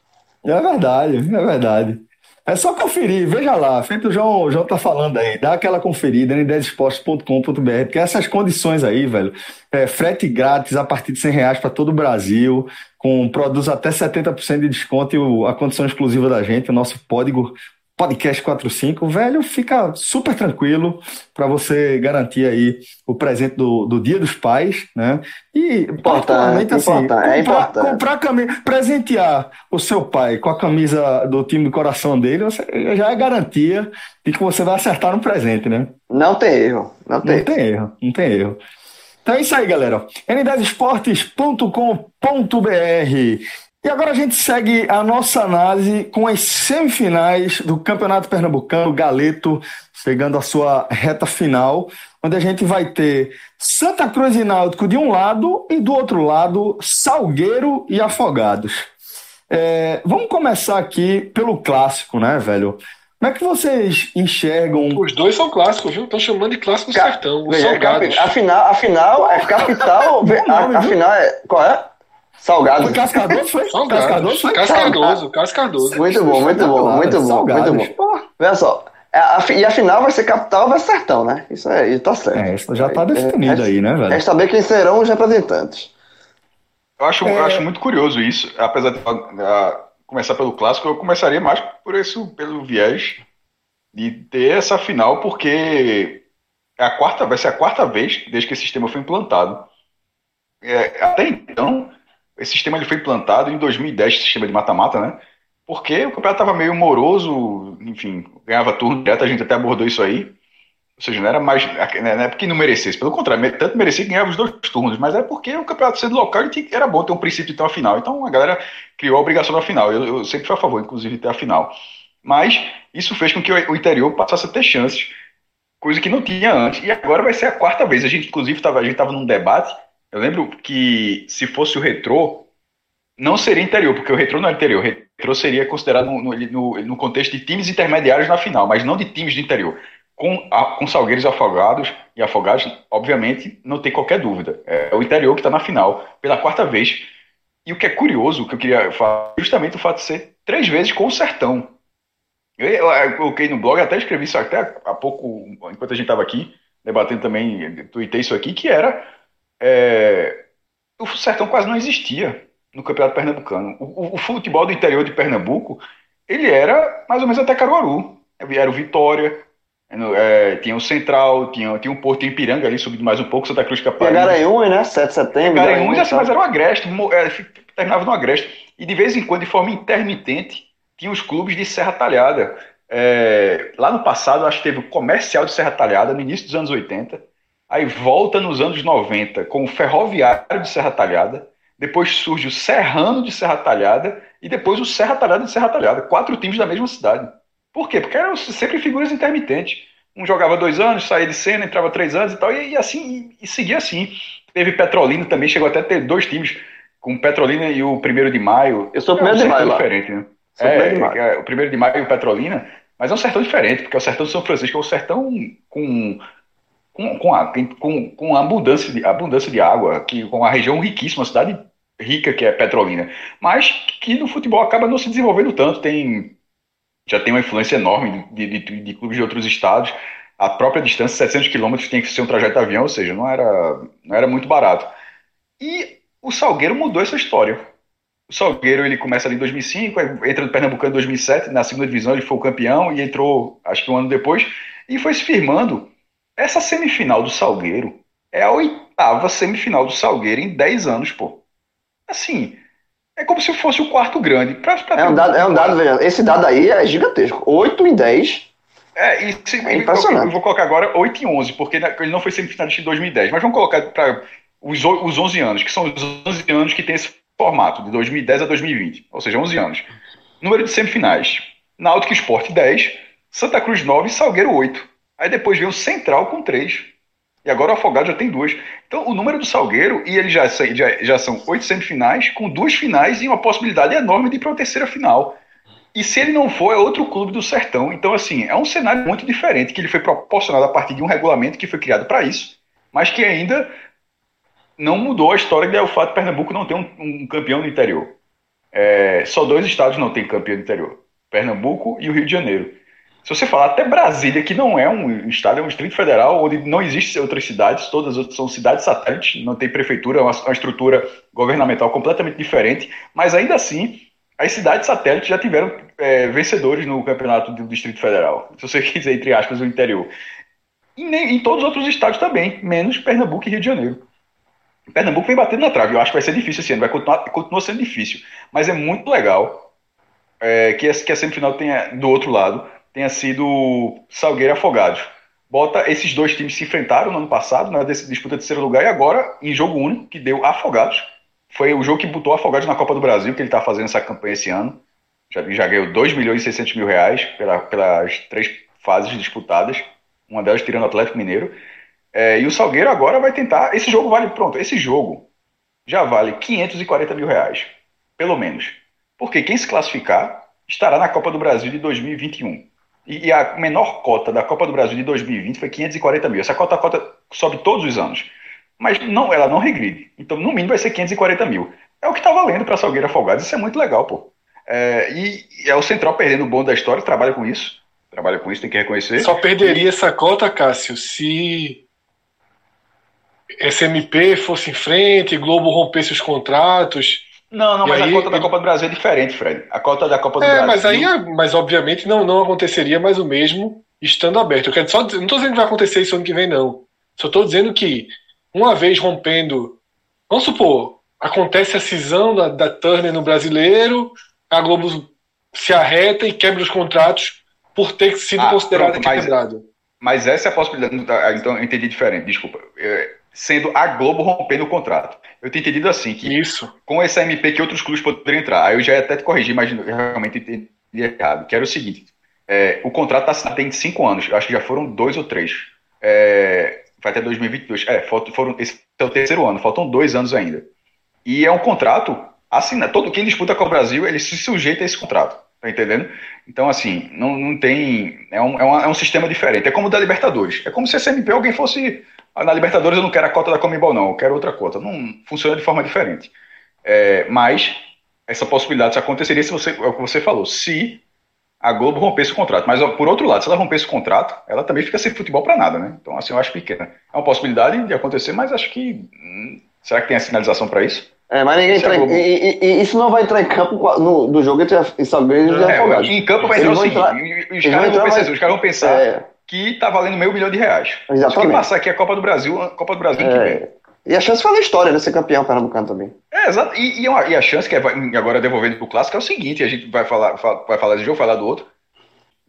S1: É verdade, é verdade. É só conferir, veja lá, feito o João, João tá falando aí, dá aquela conferida em 10esportes.com.br, porque essas condições aí, velho, é, frete grátis a partir de 100 reais para todo o Brasil, com produtos até 70% de desconto e o- a condição exclusiva da gente, o nosso código Podcast 45, velho, fica super tranquilo para você garantir aí o presente do, do Dia dos Pais, né? E particularmente assim,
S2: importante, é
S1: comprar,
S2: importante.
S1: comprar camisa, presentear o seu pai com a camisa do time do coração dele, você- já é garantia de que você vai acertar no presente, né?
S2: Não tem erro, não tem.
S1: Não tem erro, não tem erro. Então é isso aí, galera. n10esportes.com.br. E agora a gente segue a nossa análise com as semifinais do Campeonato Pernambucano, Galeto, chegando à sua reta final, onde a gente vai ter Santa Cruz e Náutico de um lado e do outro lado Salgueiro e Afogados. É, vamos começar aqui pelo clássico, né, velho? Como é que vocês enxergam
S3: Os dois são clássicos, viu? Estão chamando de clássico
S2: Ca-
S3: sertão. Salgados.
S2: capi- afinal, afinal, é capital. a, afinal, é. Qual é? Salgado.
S1: Foi Cascadoso, foi?
S3: Salgados.
S1: Cascadoso, foi?
S3: Cássio Cardoso.
S2: Muito bom, muito bom, muito bom,
S1: Salgados.
S2: muito bom. Veja só. é, a- a e afinal vai ser capital vai ser sertão, né? Isso aí, tá certo.
S1: É, isso já tá definido aí, né, velho?
S2: É saber quem serão os representantes.
S4: Eu acho,
S1: É.
S4: eu acho muito curioso isso, apesar de ah, começar pelo clássico, eu começaria mais por isso, pelo viés de ter essa final, porque é a quarta, vai ser a quarta vez desde que esse sistema foi implantado. É, até então, esse sistema ele foi implantado em 2010, esse sistema de mata-mata, né? Porque o campeonato estava meio moroso, enfim, ganhava turno direto, a gente até abordou isso aí. Ou seja, não era mais. Não é porque não merecesse, pelo contrário, tanto merecia que ganhava os dois turnos, mas é porque o campeonato sendo local era bom ter um princípio de ter uma final. Então a galera criou a obrigação da final. Eu, eu sempre fui a favor, inclusive, de ter a final. Mas isso fez com que o o interior passasse a ter chances, coisa que não tinha antes. E agora vai ser a quarta vez. A gente, inclusive, tava, a gente estava num debate. Eu lembro que se fosse o retrô, não seria interior, porque o retrô não é interior. O retrô seria considerado no, no, no- contexto de times intermediários na final, mas não de times do interior. Com, a- com Salgueiros Afogados, e Afogados, obviamente, não tem qualquer dúvida. É o interior que está na final pela quarta vez. E o que é curioso, o que eu queria falar, é justamente o fato de ser três vezes com o Sertão. Eu, eu, eu coloquei no blog, até escrevi isso até há pouco, enquanto a gente estava aqui. debatendo também, tuitei isso aqui, que era é, o Sertão quase não existia no Campeonato Pernambucano. O, o, o, futebol do interior de Pernambuco, ele era mais ou menos até Caruaru. Era o Vitória, é, tinha o Central, tinha, tinha o Porto, tinha Ipiranga ali, subindo mais um pouco, Santa Cruz Capaz.
S2: Tinha Garanhuns, né? 7 de setembro.
S4: Garanhuns, assim, mas era um agreste, é, terminava no agreste. E de vez em quando, de forma intermitente, tinha os clubes de Serra Talhada. É, lá no passado, acho que teve o comercial de Serra Talhada, no início dos anos 80. Aí volta nos anos 90 com o Ferroviário de Serra Talhada. Depois surge o Serrano de Serra Talhada. E depois o Serra Talhada de Serra Talhada. Quatro times da mesma cidade. Por quê? Porque eram sempre figuras intermitentes. Um jogava dois anos, saía de cena, entrava três anos e tal, e, e assim, e, e, seguia assim. Teve Petrolina também, chegou até a ter dois times, com Petrolina e o primeiro de maio.
S2: Eu sou o primeiro é um de maio.
S4: diferente, né? É, de maio. é, o primeiro de maio e o Petrolina, mas é um sertão diferente, porque é o sertão de São Francisco, é um sertão com com, com, a, com, com abundância, de, abundância de água, que, com uma região riquíssima, uma cidade rica que é Petrolina, mas que no futebol acaba não se desenvolvendo tanto, tem já tem uma influência enorme de, de, de clubes de outros estados, a própria distância, 700 quilômetros, tem que ser um trajeto avião, ou seja, não era, não era muito barato. E o Salgueiro mudou essa história. O Salgueiro ele começa ali em 2005, entra no Pernambucano em 2007, na segunda divisão ele foi o campeão e entrou, acho que um ano depois, e foi se firmando essa semifinal do Salgueiro é a oitava semifinal do Salgueiro em 10 anos, pô. Assim, é como se fosse o quarto grande. Pra, pra
S2: é, um dado, é um dado, veja, esse dado aí é gigantesco. 8 em 10.
S4: É, e se, é impressionante. Eu vou colocar agora 8 em 11, porque ele não foi semifinalista em 2010. Mas vamos colocar para os, os 11 anos, que são os 11 anos que tem esse formato, de 2010 a 2020. Ou seja, 11 anos. Número de semifinais. Náutico Esporte 10, Santa Cruz 9 e Salgueiro 8. Aí depois vem o Central com três. E agora o Afogado já tem duas. Então o número do Salgueiro, e ele já, já, já são oito semifinais, com duas finais e uma possibilidade enorme de ir para a terceira final. E se ele não for, é outro clube do Sertão. Então, assim, é um cenário muito diferente, que ele foi proporcionado a partir de um regulamento que foi criado para isso, mas que ainda não mudou a história de o fato de Pernambuco não ter um, um campeão no interior. É, só dois estados não têm campeão no interior: Pernambuco e o Rio de Janeiro. Se você falar até Brasília, que não é um estado, é um distrito federal, onde não existem outras cidades, todas são cidades satélites, não tem prefeitura, é uma, uma estrutura governamental completamente diferente, mas ainda assim, as cidades satélites já tiveram é, vencedores no campeonato do Distrito Federal, se você quiser, entre aspas, o interior. E nem, em todos os outros estados também, menos Pernambuco e Rio de Janeiro. Pernambuco vem batendo na trave, eu acho que vai ser difícil esse ano, vai continuar, continua sendo difícil, mas é muito legal é, que, a, que a semifinal tenha do outro lado, tenha sido Salgueiro e Afogados. Bota esses dois times se enfrentaram no ano passado na disputa de terceiro lugar e agora em jogo único que deu Afogados. Foi o jogo que botou Afogados na Copa do Brasil, que ele está fazendo essa campanha esse ano. Já, já ganhou 2 milhões e 600 mil reais pela, pelas três fases disputadas, uma delas tirando o Atlético Mineiro. É, e o Salgueiro agora vai tentar. Esse jogo vale, pronto, esse jogo já vale 540 mil reais, pelo menos. Porque quem se classificar estará na Copa do Brasil de 2021. E, a menor cota da Copa do Brasil de 2020 foi 540 mil. Essa cota, cota sobe todos os anos. Mas não, ela não regride. Então, no mínimo, vai ser 540 mil. É o que está valendo para Salgueiro Afogados. Isso é muito legal, pô. É, e, e, é o Central perdendo o bonde da história, trabalha com isso. Trabalha com isso, tem que reconhecer.
S3: Só perderia essa cota, Cássio, se SMP fosse em frente, Globo rompesse os contratos
S4: não, não, e mas aí, a cota da Copa do Brasil é diferente, Fred. A cota da Copa do é,
S3: Brasil. Mas aí, mas obviamente não, não aconteceria mais o mesmo estando aberto. Eu quero só, não estou dizendo que vai acontecer isso ano que vem, não. Só estou dizendo que, uma vez rompendo. Vamos supor, acontece a cisão da, da Turner no brasileiro, a Globo se arreta e quebra os contratos por ter sido ah, considerado quebrado.
S4: Mas essa é a possibilidade. Então, eu entendi diferente, desculpa. É, sendo a Globo rompendo o contrato. Eu tenho entendido assim, que
S3: Isso.
S4: com essa MP que outros clubes poderiam entrar. Aí eu já ia até te corrigir, mas realmente entendi errado. Que era o seguinte: é, o contrato tá, tem cinco anos, acho que já foram dois ou três. É, vai até 2022. É, foram, esse é o terceiro ano, faltam dois anos ainda. E é um contrato assinado. Todo quem disputa com o Brasil, ele se sujeita a esse contrato. Tá entendendo? Então, assim, não, não tem. É um, é, uma, é um sistema diferente. É como o da Libertadores. É como se a CMP alguém fosse na Libertadores eu não quero a cota da Comembol, não, eu quero outra cota. Não funciona de forma diferente. É, mas essa possibilidade aconteceria se você, é o que você falou, se a Globo rompesse o contrato. Mas, por outro lado, se ela rompesse o contrato, ela também fica sem futebol para nada, né? Então, assim, eu acho pequena. É uma possibilidade de acontecer, mas acho que. hum, será que tem a sinalização para isso?
S2: É, mas ninguém entra em,
S4: bobo.
S2: e, e- e isso não vai entrar em campo no, do jogo entre a- e Salgueiros e
S4: É, em campo vai
S2: Eles
S4: o seguinte:
S2: entrar-
S4: os caras
S2: vão entrar
S4: pensar, os caras vão pensar
S2: É,
S4: que tá valendo meio milhão de reais. Se
S2: Exatamente.
S4: passar aqui a Copa do Brasil, a Copa do Brasil que vem.
S2: é, e a chance de fazer história, né? Ser campeão pernambucano também.
S4: É, exato. E, e, uma- e a chance que é, agora devolvendo pro clássico é o seguinte: a gente vai falar, fa- vai falar desse jogo, falar do outro.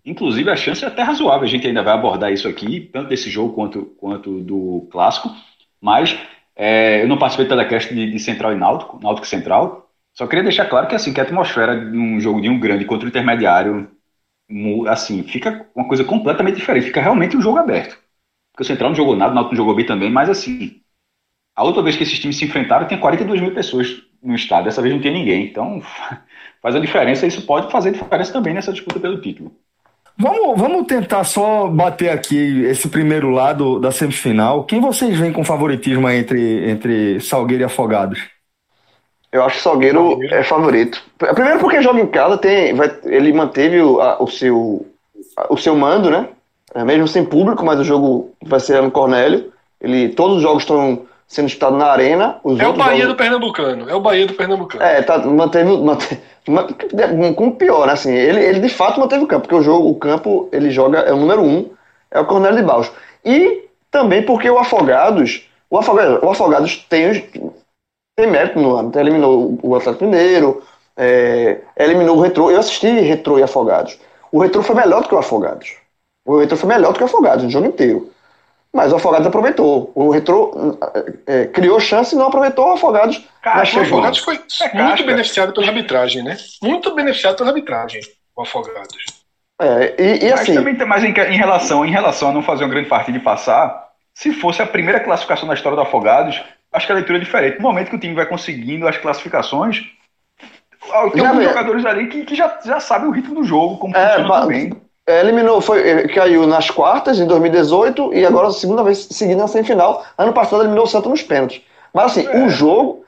S4: Inclusive, a chance é até razoável. A gente ainda vai abordar isso aqui, tanto desse jogo quanto, quanto do clássico. Mas é, eu não participei do telecast de, de Central e Náutico, Náutico Central. Só queria deixar claro que assim, que a atmosfera de um jogo de um grande contra o intermediário, assim, fica uma coisa completamente diferente. Fica realmente um jogo aberto. Porque o Central não jogou nada, o Náutico não jogou bem também, mas assim, a outra vez que esses times se enfrentaram, tinha 42 mil pessoas no estádio. Dessa vez não tinha ninguém. Então, faz a diferença. Isso pode fazer diferença também nessa disputa pelo título.
S5: Vamos, vamos tentar só bater aqui esse primeiro lado da semifinal. Quem vocês veem com favoritismo entre, entre Salgueiro e Afogados?
S2: Eu acho que o Salgueiro
S3: Salgueiro.
S2: é favorito. Primeiro porque joga em casa, tem, vai, ele manteve o, a- o seu, a- o seu mando, né? É, mesmo sem público, mas o jogo vai ser no Cornélio. Ele, todos os jogos estão sendo disputados na arena.
S3: É o Bahia
S2: jogos-
S3: do Pernambucano. É o Bahia do Pernambucano.
S2: É, tá, manteve, manteve, man- com pior, né? Assim, ele, ele de fato manteve o campo, porque o jogo, o campo, ele joga, é o número um, é o Cornélio de Baixo. E também porque o Afogados, o Afogados, o Afogados tem, os- tem mérito no ano. Então, eliminou o Atlético Mineiro, é, eliminou o Retrô. Eu assisti Retrô e Afogados. O Retrô foi melhor do que o Afogados. O Retrô foi melhor do que o Afogados no jogo inteiro. Mas o Afogados aproveitou. O Retrô é, é, criou chance e não aproveitou o Afogados.
S4: Cara,
S3: O. Afogados foi
S4: É
S3: muito
S4: casca.
S3: beneficiado pela arbitragem, né? Muito beneficiado pela arbitragem, o Afogados.
S2: É, e, e
S4: Mas
S2: assim,
S4: também tem mais em, em relação, em relação a não fazer uma grande partida e passar, se fosse a primeira classificação na história do Afogados, acho que a leitura é diferente. No momento que o time vai conseguindo as classificações, tem
S2: Já
S4: alguns jogadores ali que, que já, já sabem o ritmo do jogo, como
S2: É,
S4: funciona também.
S2: eliminou, foi, é, caiu nas quartas em 2018 e agora a segunda vez seguida na semifinal. Ano passado eliminou o Santos nos pênaltis. Mas assim,
S4: É.
S2: o jogo,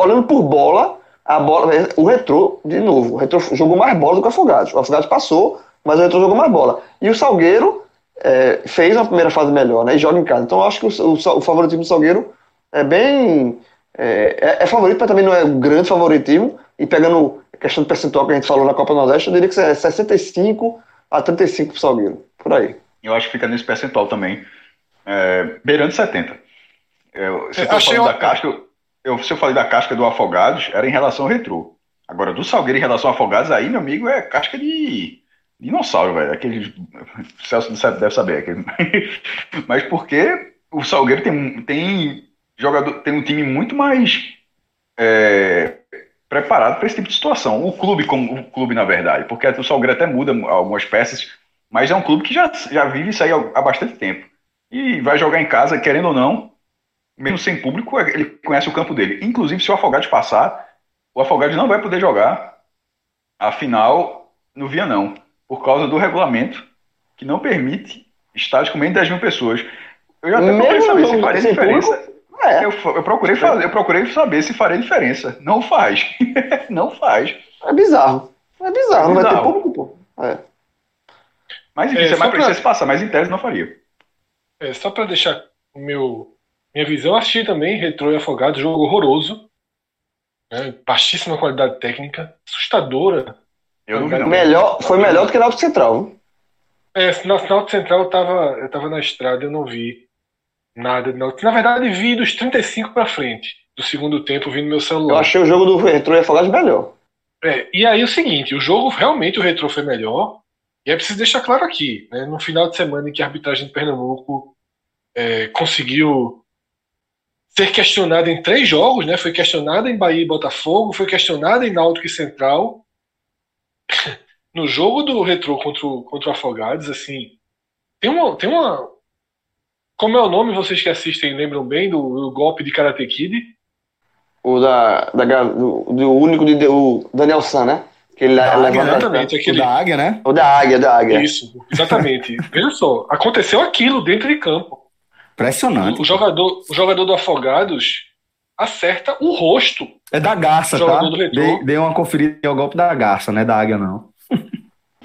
S2: olhando por bola, a bola, o Retrô, de novo, o Retrô jogou mais bola do que o Afogados. O Afogados passou, mas o Retrô jogou mais bola. E o Salgueiro é, fez uma primeira fase melhor, né? E joga em casa. Então eu acho que o, o, o favoritismo do Salgueiro é bem. É, é- é favorito, mas também não é um grande favoritismo. E pegando a questão do percentual que a gente falou na Copa Nordeste, eu diria que é 65 a 35 pro Salgueiro. Por aí.
S4: Eu acho que fica nesse percentual também, é, beirando 70. Eu, se
S3: É,
S4: eu
S3: achei
S4: falei da casca, eu, eu- se eu falei da casca do Afogados, era em relação ao retrô. Agora, do Salgueiro em relação ao Afogados, aí, meu amigo, é casca de dinossauro, velho. Aquele. O Celso deve saber. Aquele... Mas porque o Salgueiro tem, tem jogador, tem um time muito mais é, preparado para esse tipo de situação. O clube, como o clube, na verdade, porque o Salgueiro até muda algumas peças, mas é um clube que já, já vive isso aí há, bastante tempo. E vai jogar em casa, querendo ou não, mesmo sem público, ele conhece o campo dele. Inclusive, se o Afogados passar, o Afogados não vai poder jogar a final no Vianão, por causa do regulamento que não permite estádios com menos de 10 mil pessoas. Eu já até
S2: Mesmo
S4: saber se faria diferença.
S2: É,
S4: Eu, eu procurei fazer, eu procurei saber se faria diferença. Não faz. não faz.
S2: é bizarro. É bizarro, não vai ter público, pô. É.
S4: Mas enfim,
S3: É,
S4: você
S3: só
S4: mais
S3: pra-
S4: precisa se passar, mas em tese não faria.
S3: É, só para deixar o meu, minha visão, assisti também Retrô e Afogados, jogo horroroso. Né? Baixíssima qualidade técnica, assustadora.
S4: Eu não vi, não.
S2: Melhor, foi melhor do que na Náutico Central.
S3: É, na final central eu tava, eu tava na estrada, eu não vi nada de Náutico. Na verdade, vi dos 35 para frente do segundo tempo, vi no meu
S2: Eu
S3: celular.
S2: achei o jogo do Retrô e Afogados melhor.
S3: É, e aí o seguinte, o jogo realmente o Retrô foi melhor, e é preciso deixar claro aqui, né, no final de semana em que a arbitragem de Pernambuco é, conseguiu ser questionada em três jogos, né, foi questionada em Bahia e Botafogo, foi questionada em Náutico e Central, no jogo do Retrô contra o, contra o Afogados, assim, tem uma, tem uma, como é o nome, vocês que assistem lembram bem do, do golpe de Karate Kid?
S2: O da, da do, do único de o Daniel San, né? Que ele
S5: Da águia,
S2: levanta.
S3: Exatamente,
S5: O
S3: aquele,
S5: da águia, né?
S2: O da águia, da águia.
S3: Isso, exatamente. Veja só, aconteceu aquilo dentro de campo.
S5: Impressionante.
S3: O jogador, o jogador do Afogados acerta o rosto.
S5: É da garça, tá?
S3: Jogador do Retrô.
S5: Dei, dei uma conferida ao golpe da garça, não é da águia, não.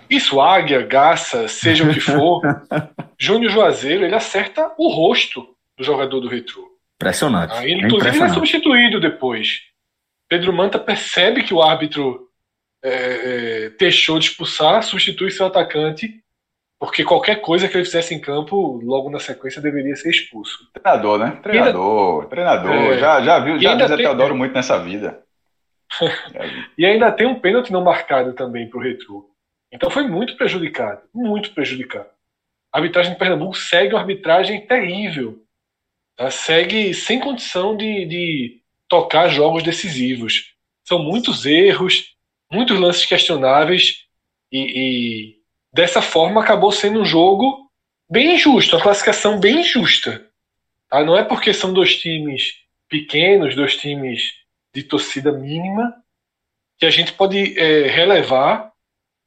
S3: Isso, águia, garça, seja o que for, Júnior Juazeiro, ele acerta o rosto do jogador do retrô.
S5: Impressionante.
S3: Ele, inclusive, ele é substituído depois. Pedro Manta percebe que o árbitro é, é, deixou de expulsar, substitui seu atacante, porque qualquer coisa que ele fizesse em campo, logo na sequência, deveria ser expulso.
S4: Treinador, né? Treinador, ainda, treinador. É, já, já viu, já viu Teodoro muito nessa vida.
S3: e ainda tem um pênalti não marcado também para o Retro. Então foi muito prejudicado, muito prejudicado. A arbitragem de Pernambuco segue uma arbitragem terrível. Tá? Segue sem condição de, de tocar jogos decisivos. São muitos erros, muitos lances questionáveis e, e dessa forma acabou sendo um jogo bem injusto, uma classificação bem injusta. Tá? Não é porque são dois times pequenos, dois times de torcida mínima, que a gente pode é, relevar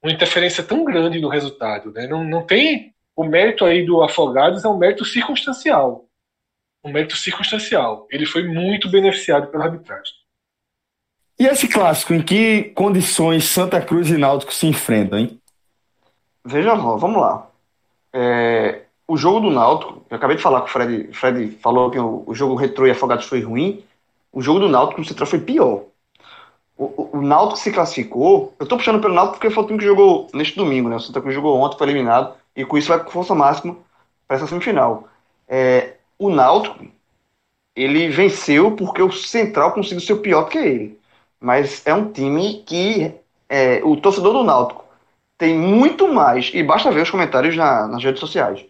S3: uma interferência tão grande no resultado. Né? Não, não tem o mérito aí do Afogados é um mérito circunstancial. Um mérito circunstancial. Ele foi muito beneficiado pela arbitragem.
S5: E esse clássico, em que condições Santa Cruz e Náutico se enfrentam, hein?
S2: Veja, vamos lá. É, o jogo do Náutico, eu acabei de falar com o Fred, o Fred falou que o, o jogo retrô e Afogados foi ruim. O jogo do Náutico no Central foi pior. O, o, Náutico se classificou. Eu tô puxando pelo Náutico porque foi o time que jogou neste domingo, né? O Santa Cruz jogou ontem, foi eliminado. E com isso vai com força máxima para essa semifinal. É, o Náutico, ele venceu porque o Central conseguiu ser pior que ele mas é um time que é, o torcedor do Náutico tem muito mais, e basta ver os comentários na, nas redes sociais,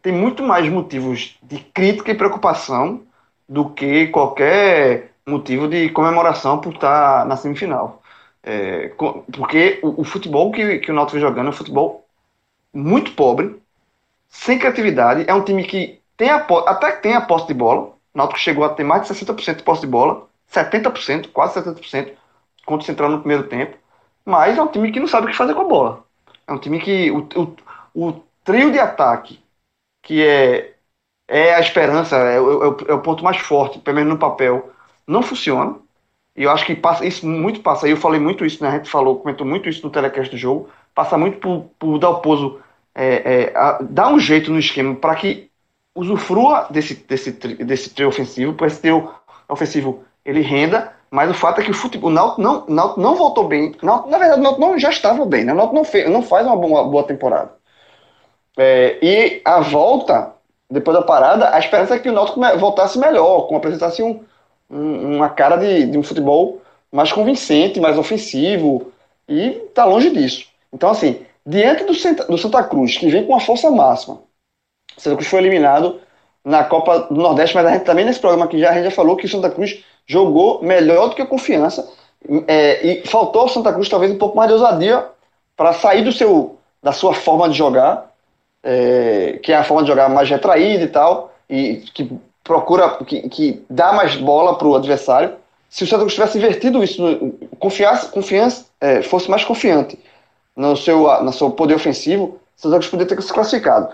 S2: tem muito mais motivos de crítica e preocupação do que qualquer motivo de comemoração por estar na semifinal. É, porque o, o, futebol que, que o Náutico vem jogando é um futebol muito pobre, sem criatividade, é um time que tem a, até tem a posse de bola, o Náutico chegou a ter mais de 60% de posse de bola, 70%, quase 70% contra o Central no primeiro tempo. Mas é um time que não sabe o que fazer com a bola. É um time que o, o, o trio de ataque, que é, é a esperança, é, é, é o ponto mais forte, pelo menos no papel, não funciona. E eu acho que passa, isso muito passa. Eu falei muito isso, né? A gente falou, comentou muito isso no telecast do jogo. Passa muito por, por dar o pouso, é, é, dar um jeito no esquema para que usufrua desse, desse, desse trio ofensivo, para esse trio ofensivo ele renda, mas o fato é que o futebol, o Náutico não, Náutico não voltou bem. Náutico, na verdade, o Náutico não, já estava bem, né? O Náutico não, fez, não faz uma boa, uma boa temporada. É, e a volta, depois da parada, a esperança é que o Náutico voltasse melhor, com apresentasse um, um, uma cara de, de um futebol mais convincente, mais ofensivo, e tá longe disso. Então, assim, diante do, do Santa Cruz, que vem com a força máxima, Santa Cruz foi eliminado na Copa do Nordeste, mas a gente também nesse programa aqui já, a gente já falou que o Santa Cruz jogou melhor do que a confiança. É, e faltou ao Santa Cruz talvez um pouco mais de ousadia para sair do seu, da sua forma de jogar, é, que é a forma de jogar mais retraída e tal, e que procura, que, que dá mais bola para o adversário. Se o Santa Cruz tivesse invertido isso, confiança, confiança é, fosse mais confiante no seu, no seu poder ofensivo, o Santa Cruz poderia ter se classificado.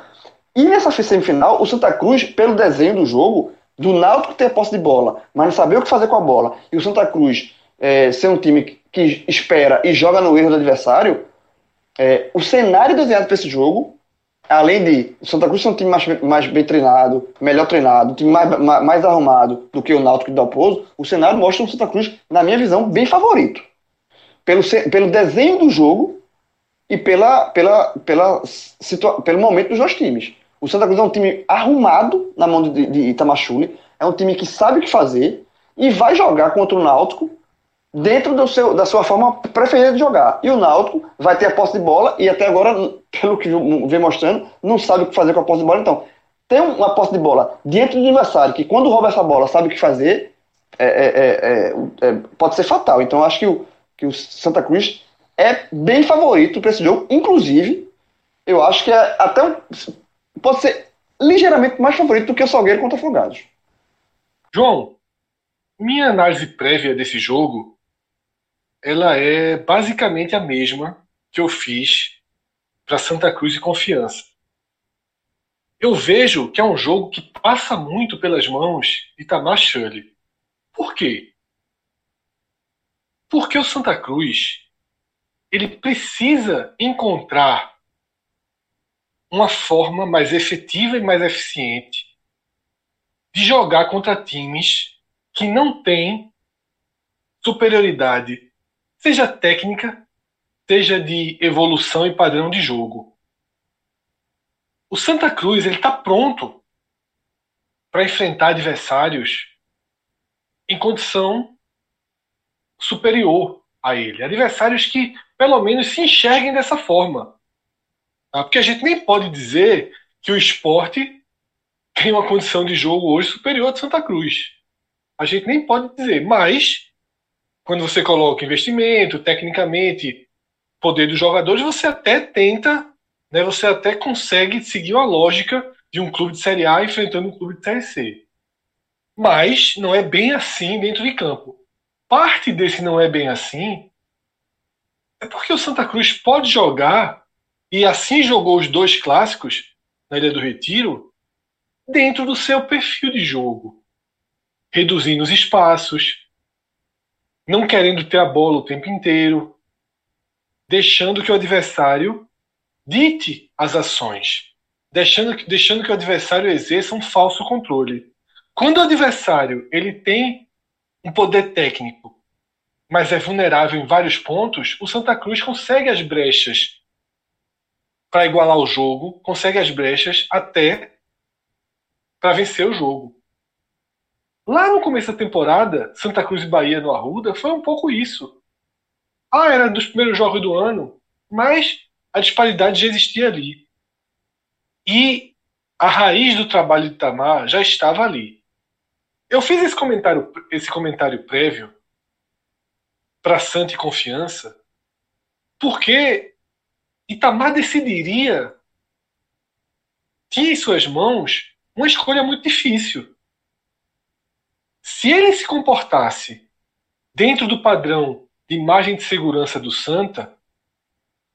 S2: E nessa semifinal, o Santa Cruz, pelo desenho do jogo, do Náutico ter posse de bola, mas não saber o que fazer com a bola, e o Santa Cruz é, ser um time que espera e joga no erro do adversário, é, o cenário desenhado para esse jogo, além de o Santa Cruz ser um time mais, mais bem treinado, melhor treinado, um time mais, mais, mais arrumado do que o Náutico e o Dalpozo, o cenário mostra o Santa Cruz, na minha visão, bem favorito. Pelo, pelo desenho do jogo e pela, pela, pela situa pelo momento dos dois times. O Santa Cruz é um time arrumado na mão de, de Itamachule, é um time que sabe o que fazer e vai jogar contra o Náutico dentro do seu, da sua forma preferida de jogar. E o Náutico vai ter a posse de bola e até agora, pelo que vem mostrando, não sabe o que fazer com a posse de bola. Então, ter uma posse de bola dentro do adversário que quando rouba essa bola sabe o que fazer, é, é, é, é pode ser fatal. Então, acho que o, que o Santa Cruz é bem favorito para esse jogo. Inclusive, eu acho que é até um, pode ser ligeiramente mais favorito do que o Salgueiro contra Afogados.
S3: João, minha análise prévia desse jogo, ela é basicamente a mesma que eu fiz para Santa Cruz e Confiança. Eu vejo que é um jogo que passa muito pelas mãos de Tamar Shirley. Por quê? Porque o Santa Cruz ele precisa encontrar uma forma mais efetiva e mais eficiente de jogar contra times que não têm superioridade, seja técnica, seja de evolução e padrão de jogo. O Santa Cruz ele está pronto para enfrentar adversários em condição superior a ele, adversários que pelo menos se enxerguem dessa forma. Tá? Porque a gente nem pode dizer que o esporte tem uma condição de jogo hoje superior a de Santa Cruz. A gente nem pode dizer, mas quando você coloca investimento, tecnicamente, poder dos jogadores, você até tenta, né, você até consegue seguir a lógica de um clube de Série A enfrentando um clube de Série C. Mas não é bem assim dentro de campo. Parte desse não é bem assim é porque o Santa Cruz pode jogar, e assim jogou os dois clássicos na Ilha do Retiro, dentro do seu perfil de jogo, reduzindo os espaços, não querendo ter a bola o tempo inteiro, deixando que o adversário dite as ações, deixando, deixando que o adversário exerça um falso controle. Quando o adversário ele tem um poder técnico, mas é vulnerável em vários pontos, o Santa Cruz consegue as brechas para igualar o jogo, consegue as brechas até para vencer o jogo. Lá no começo da temporada, Santa Cruz e Bahia no Arruda foi um pouco isso. Ah, era dos primeiros jogos do ano, mas a disparidade já existia ali. E a raiz do trabalho de Itamar já estava ali. Eu fiz esse comentário, esse comentário prévio para Santa e Confiança, porque Itamar decidiria, tinha em suas mãos uma escolha muito difícil se ele se comportasse dentro do padrão de imagem de segurança do Santa,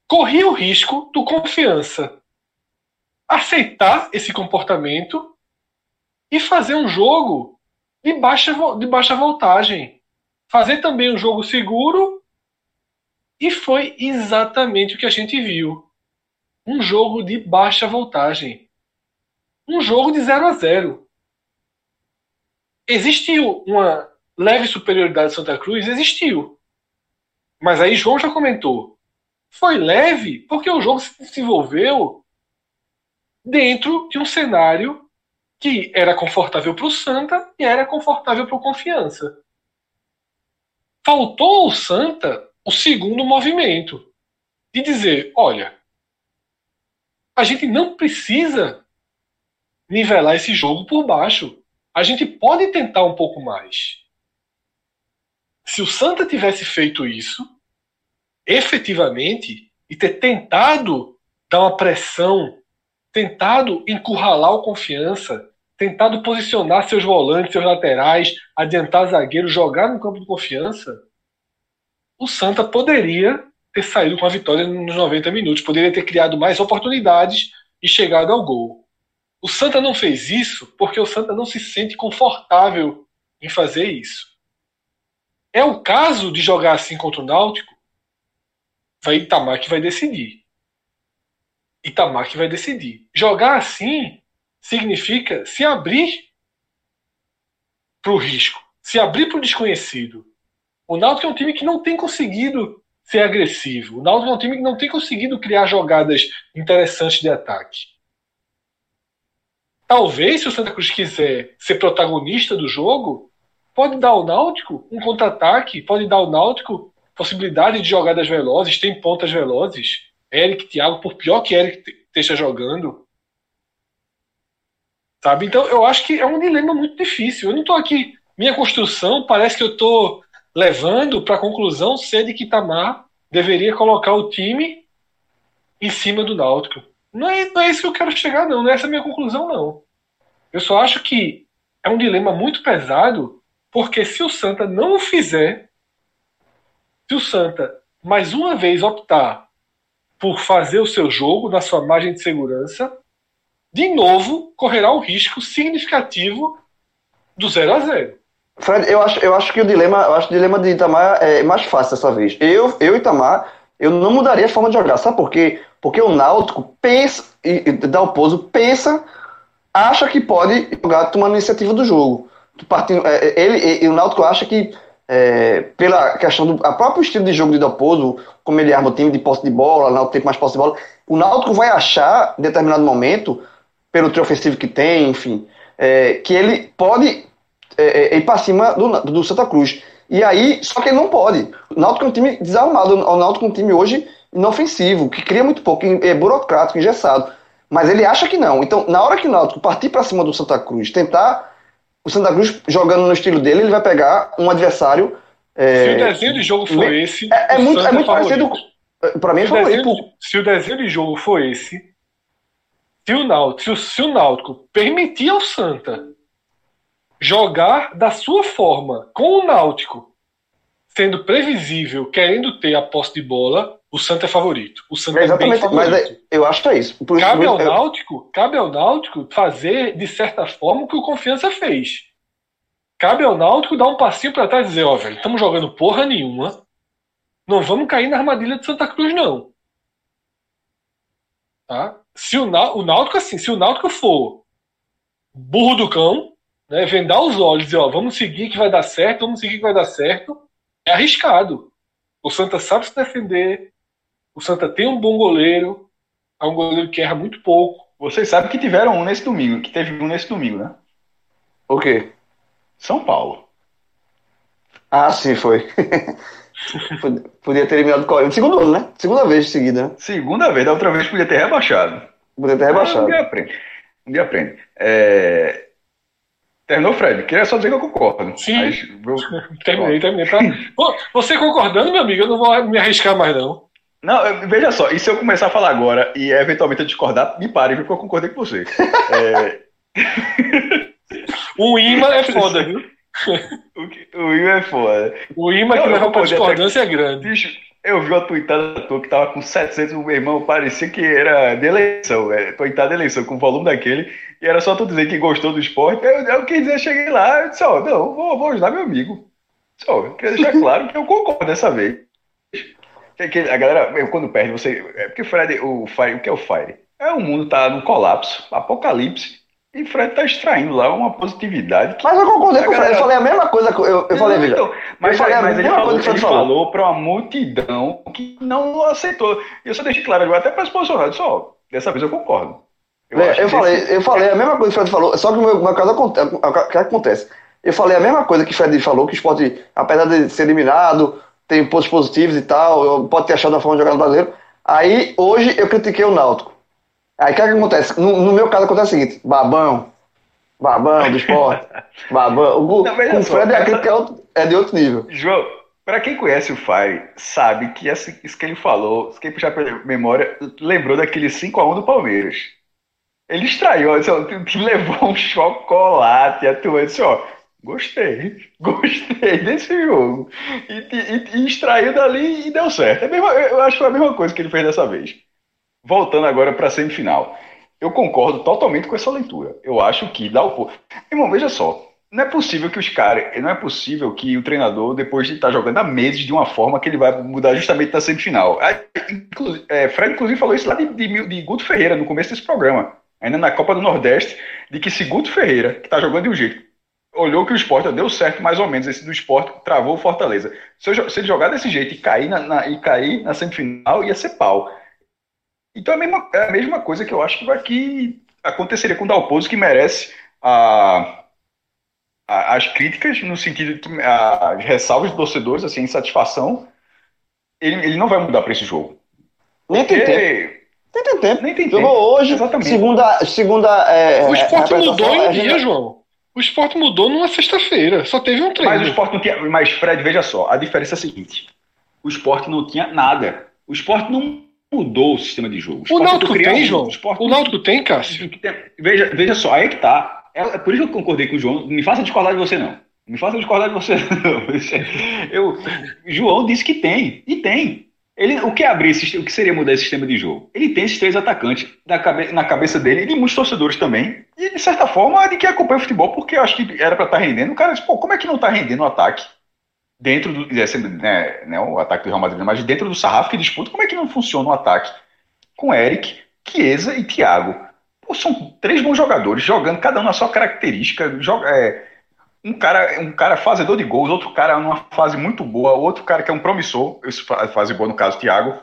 S3: corria o risco do confiança aceitar esse comportamento e fazer um jogo de baixa, de baixa voltagem. Fazer também um jogo seguro. E foi exatamente o que a gente viu. Um jogo de baixa voltagem. Um jogo de 0 a 0 existiu uma leve superioridade de Santa Cruz, existiu. Mas aí João já comentou. Foi leve porque o jogo se desenvolveu dentro de um cenário que era confortável para o Santa e era confortável para o Confiança. Faltou ao Santa o segundo movimento de dizer: olha, a gente não precisa nivelar esse jogo por baixo a gente pode tentar um pouco mais. Se o Santa tivesse feito isso, efetivamente, e ter tentado dar uma pressão, tentado encurralar o confiança, tentado posicionar seus volantes, seus laterais, adiantar zagueiro, jogar no campo de confiança, o Santa poderia ter saído com a vitória nos 90 minutos, poderia ter criado mais oportunidades e chegado ao gol. O Santa não fez isso porque o Santa não se sente confortável em fazer isso. É o caso de jogar assim contra o Náutico? Vai Itamar que vai decidir. Itamar que vai decidir. Jogar assim significa se abrir para o risco, se abrir para o desconhecido. O Náutico é um time que não tem conseguido ser agressivo. O Náutico é um time que não tem conseguido criar jogadas interessantes de ataque. Talvez, se o Santa Cruz quiser ser protagonista do jogo, pode dar ao Náutico um contra-ataque, pode dar ao Náutico possibilidade de jogadas velozes, tem pontas velozes. Eric, Thiago, por pior que Eric esteja jogando. Sabe? Então, eu acho que é um dilema muito difícil. Eu não estou aqui. Minha construção parece que eu estou levando para a conclusão ser de que Itamar deveria colocar o time em cima do Náutico. Não é, não é isso que eu quero chegar, não. Não é essa a minha conclusão, não. Eu só acho que é um dilema muito pesado, porque se o Santa não o fizer, se o Santa mais uma vez optar por fazer o seu jogo na sua margem de segurança, de novo correrá um risco significativo do 0 a 0
S2: Fred, eu acho, eu acho que o dilema, eu acho o dilema de Itamar é mais fácil dessa vez. Eu, eu Itamar Eu não mudaria a forma de jogar, sabe por quê? Porque o Náutico pensa, e, e Dalpozo pensa, acha que pode jogar tomando iniciativa do jogo. Partindo, é, é, ele, e o Náutico acha que, é, pela questão do a próprio estilo de jogo de Dalpozo, como ele arma o time de posse de bola, Náutico tem mais posse de bola, o Náutico vai achar, em determinado momento, pelo trio ofensivo que tem, enfim, é, que ele pode é, é, ir para cima do, do Santa Cruz. E aí, só que ele não pode. O Náutico é um time desarmado, o Náutico é um time hoje inofensivo, que cria muito pouco, é burocrático, engessado. Mas ele acha que não. Então, na hora que o Náutico partir para cima do Santa Cruz, tentar o Santa Cruz jogando no estilo dele, ele vai pegar um adversário.
S3: É, se o desenho de jogo for me, esse,
S2: é, é muito, é muito parecido. Para mim, é
S3: favorito. Desenho, se o desenho de jogo for esse, se o Náutico, se o, se o Náutico permitir ao Santa jogar da sua forma com o Náutico, sendo previsível, querendo ter a posse de bola, o Santa é favorito. O Santa
S2: é exatamente, é mas é, eu acho que é isso.
S3: Por cabe isso, ao eu... Náutico, cabe ao Náutico fazer de certa forma o que o Confiança fez. Cabe ao Náutico dar um passinho para trás e dizer, ó, oh, velho, estamos jogando porra nenhuma. Não vamos cair na armadilha de Santa Cruz não. Tá? Se o, o Náutico assim, se o Náutico for burro do cão, né, vendar os olhos e dizer, ó, vamos seguir que vai dar certo, vamos seguir que vai dar certo, é arriscado. O Santa sabe se defender, o Santa tem um bom goleiro, é um goleiro que erra muito pouco.
S4: Vocês sabem que tiveram um nesse domingo, que teve um nesse domingo, né?
S2: O quê?
S4: São Paulo.
S2: Ah, sim, foi. podia ter eliminado o Corinthians. Segundo ano, né? Segunda vez seguida.
S4: Segunda vez, da outra vez podia ter rebaixado.
S2: Podia ter rebaixado. Ah, um
S4: dia aprende. Um dia aprende. É... Terminou, Fred? Queria só dizer que eu concordo.
S3: Sim. Mas, eu... terminei, terminei. Tá? Você concordando, meu amigo, eu não vou me arriscar mais, não.
S4: Não, veja só, e se eu começar a falar agora e eventualmente eu discordar, me pare, porque eu concordei com você. é...
S3: o imã é foda, viu?
S4: o imã é foda.
S3: O imã que leva pra discordância até... é grande.
S4: Bicho, eu vi uma tweetada tua que tava com 700, o meu irmão parecia que era de eleição, é, tweetada de eleição, com o volume daquele, e era só tu dizer que gostou do esporte. Eu, eu quis dizer, cheguei lá, eu disse, ó, não, vou, vou ajudar meu amigo. Só, queria deixar claro que eu concordo dessa vez. Que, que a galera, eu, quando perde, você. É porque o Fred, o Fire, o que é o Fire? É o mundo tá no colapso, apocalipse. E Fred tá extraindo lá uma positividade.
S2: Mas eu concordei com o Fred, eu falei a mesma coisa. Eu, eu falei. Então,
S4: mas,
S2: falei
S4: mas ele, falou, ele falou para uma multidão que não aceitou. E eu só deixei claro, até para os posicionados, só, dessa vez eu concordo.
S2: Eu, é, eu falei, eu falei a mesma coisa que o Fred falou, só que no meu caso acontece, o que acontece? Eu falei a mesma coisa que o Fred falou, que o esporte, apesar de ser eliminado, tem pontos positivos e tal, pode ter achado uma forma de jogar no brasileiro. Aí, hoje, eu critiquei o Náutico. Aí o que, é que acontece? No, no, meu caso acontece o seguinte: babão, babão do esporte, babão. O, não, o Fred é essa... é, é de outro nível.
S4: João, para quem conhece o Fire, sabe que isso que ele falou, quem puxar pela memória, lembrou daquele 5x1 do Palmeiras. Ele extraiu, assim, ó, levou um chocolate, atuou assim, ó, gostei, gostei desse jogo. E, e, e extraiu dali e deu certo. É mesmo, eu acho que foi a mesma coisa que ele fez dessa vez. Voltando agora para a semifinal. Eu concordo totalmente com essa leitura. Eu acho que dá o. Irmão, veja só. Não é possível que os caras. Não é possível que o treinador, depois de estar tá jogando há meses de uma forma que ele vai mudar justamente na semifinal. É, Fred, inclusive, falou isso lá de, de, de Guto Ferreira, no começo desse programa. Ainda na Copa do Nordeste, de que se Guto Ferreira, que está jogando de um jeito, olhou que o esporte deu certo mais ou menos, esse do esporte travou o Fortaleza. Se, eu, se ele jogar desse jeito e cair na, na, e cair na semifinal, ia ser pau. Então é a mesma, é a mesma coisa que eu acho que, vai, que aconteceria com o Dalpozo, que merece a, a, as críticas, no sentido de que as ressalvas dos torcedores, assim, a insatisfação, ele, ele não vai mudar para esse jogo.
S2: Nem tem tempo. Nem tem tempo.
S4: Nem tem
S2: tempo. Jogou hoje, Exatamente. segunda. segunda é,
S3: o esporte mudou em um dia, João. O esporte mudou numa sexta-feira, só teve um treino.
S4: Mas o esporte não tinha. Mas, Fred, veja só, a diferença é a seguinte: o esporte não tinha nada. O esporte não mudou o sistema de jogo.
S3: O, o Náutico tem, João? O, o Náutico tem, Cássio?
S4: Veja, veja só, aí que tá. É, é, por isso que eu concordei com o João. Me faça discordar de você, não. Me faça discordar de você, não. Eu, João disse que tem. E tem. Ele, o que é abrir esse, o que seria mudar esse sistema de jogo? Ele tem esses três atacantes na, cabe, na cabeça dele e de muitos torcedores também. E de certa forma, de quem acompanha o futebol, porque eu acho que era para estar tá rendendo. O cara disse, pô, como é que não está rendendo o ataque? Dentro do. Né, né, o ataque do Real Madrid, mas dentro do sarrafo que disputa, como é que não funciona o ataque com Eric, Chiesa e Thiago? Pô, são três bons jogadores, jogando cada um na sua característica. Joga, é, um cara um cara fazedor de gols, outro cara numa fase muito boa, outro cara que é um promissor, fase boa no caso Thiago,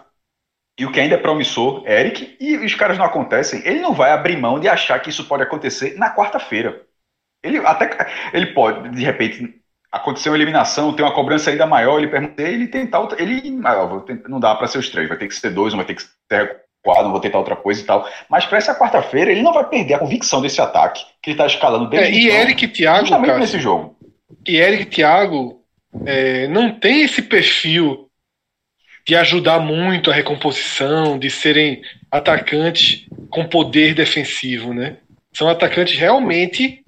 S4: e o que ainda é promissor, Eric, e os caras não acontecem, ele não vai abrir mão de achar que isso pode acontecer na quarta-feira. Ele até ele pode, de repente, acontecer uma eliminação, ter uma cobrança ainda maior, ele perguntar, ele tentar, ele ah, não dá para ser os três, vai ter que ser dois, vai ter que ser recuado, vou tentar outra coisa e tal. Mas para essa quarta-feira ele não vai perder a convicção desse ataque que ele está escalando
S3: desde é, e então, Eric e Thiago,
S4: justamente cara, nesse jogo.
S3: E Eric e Thiago é, não tem esse perfil de ajudar muito a recomposição, de serem atacantes com poder defensivo, né? São atacantes realmente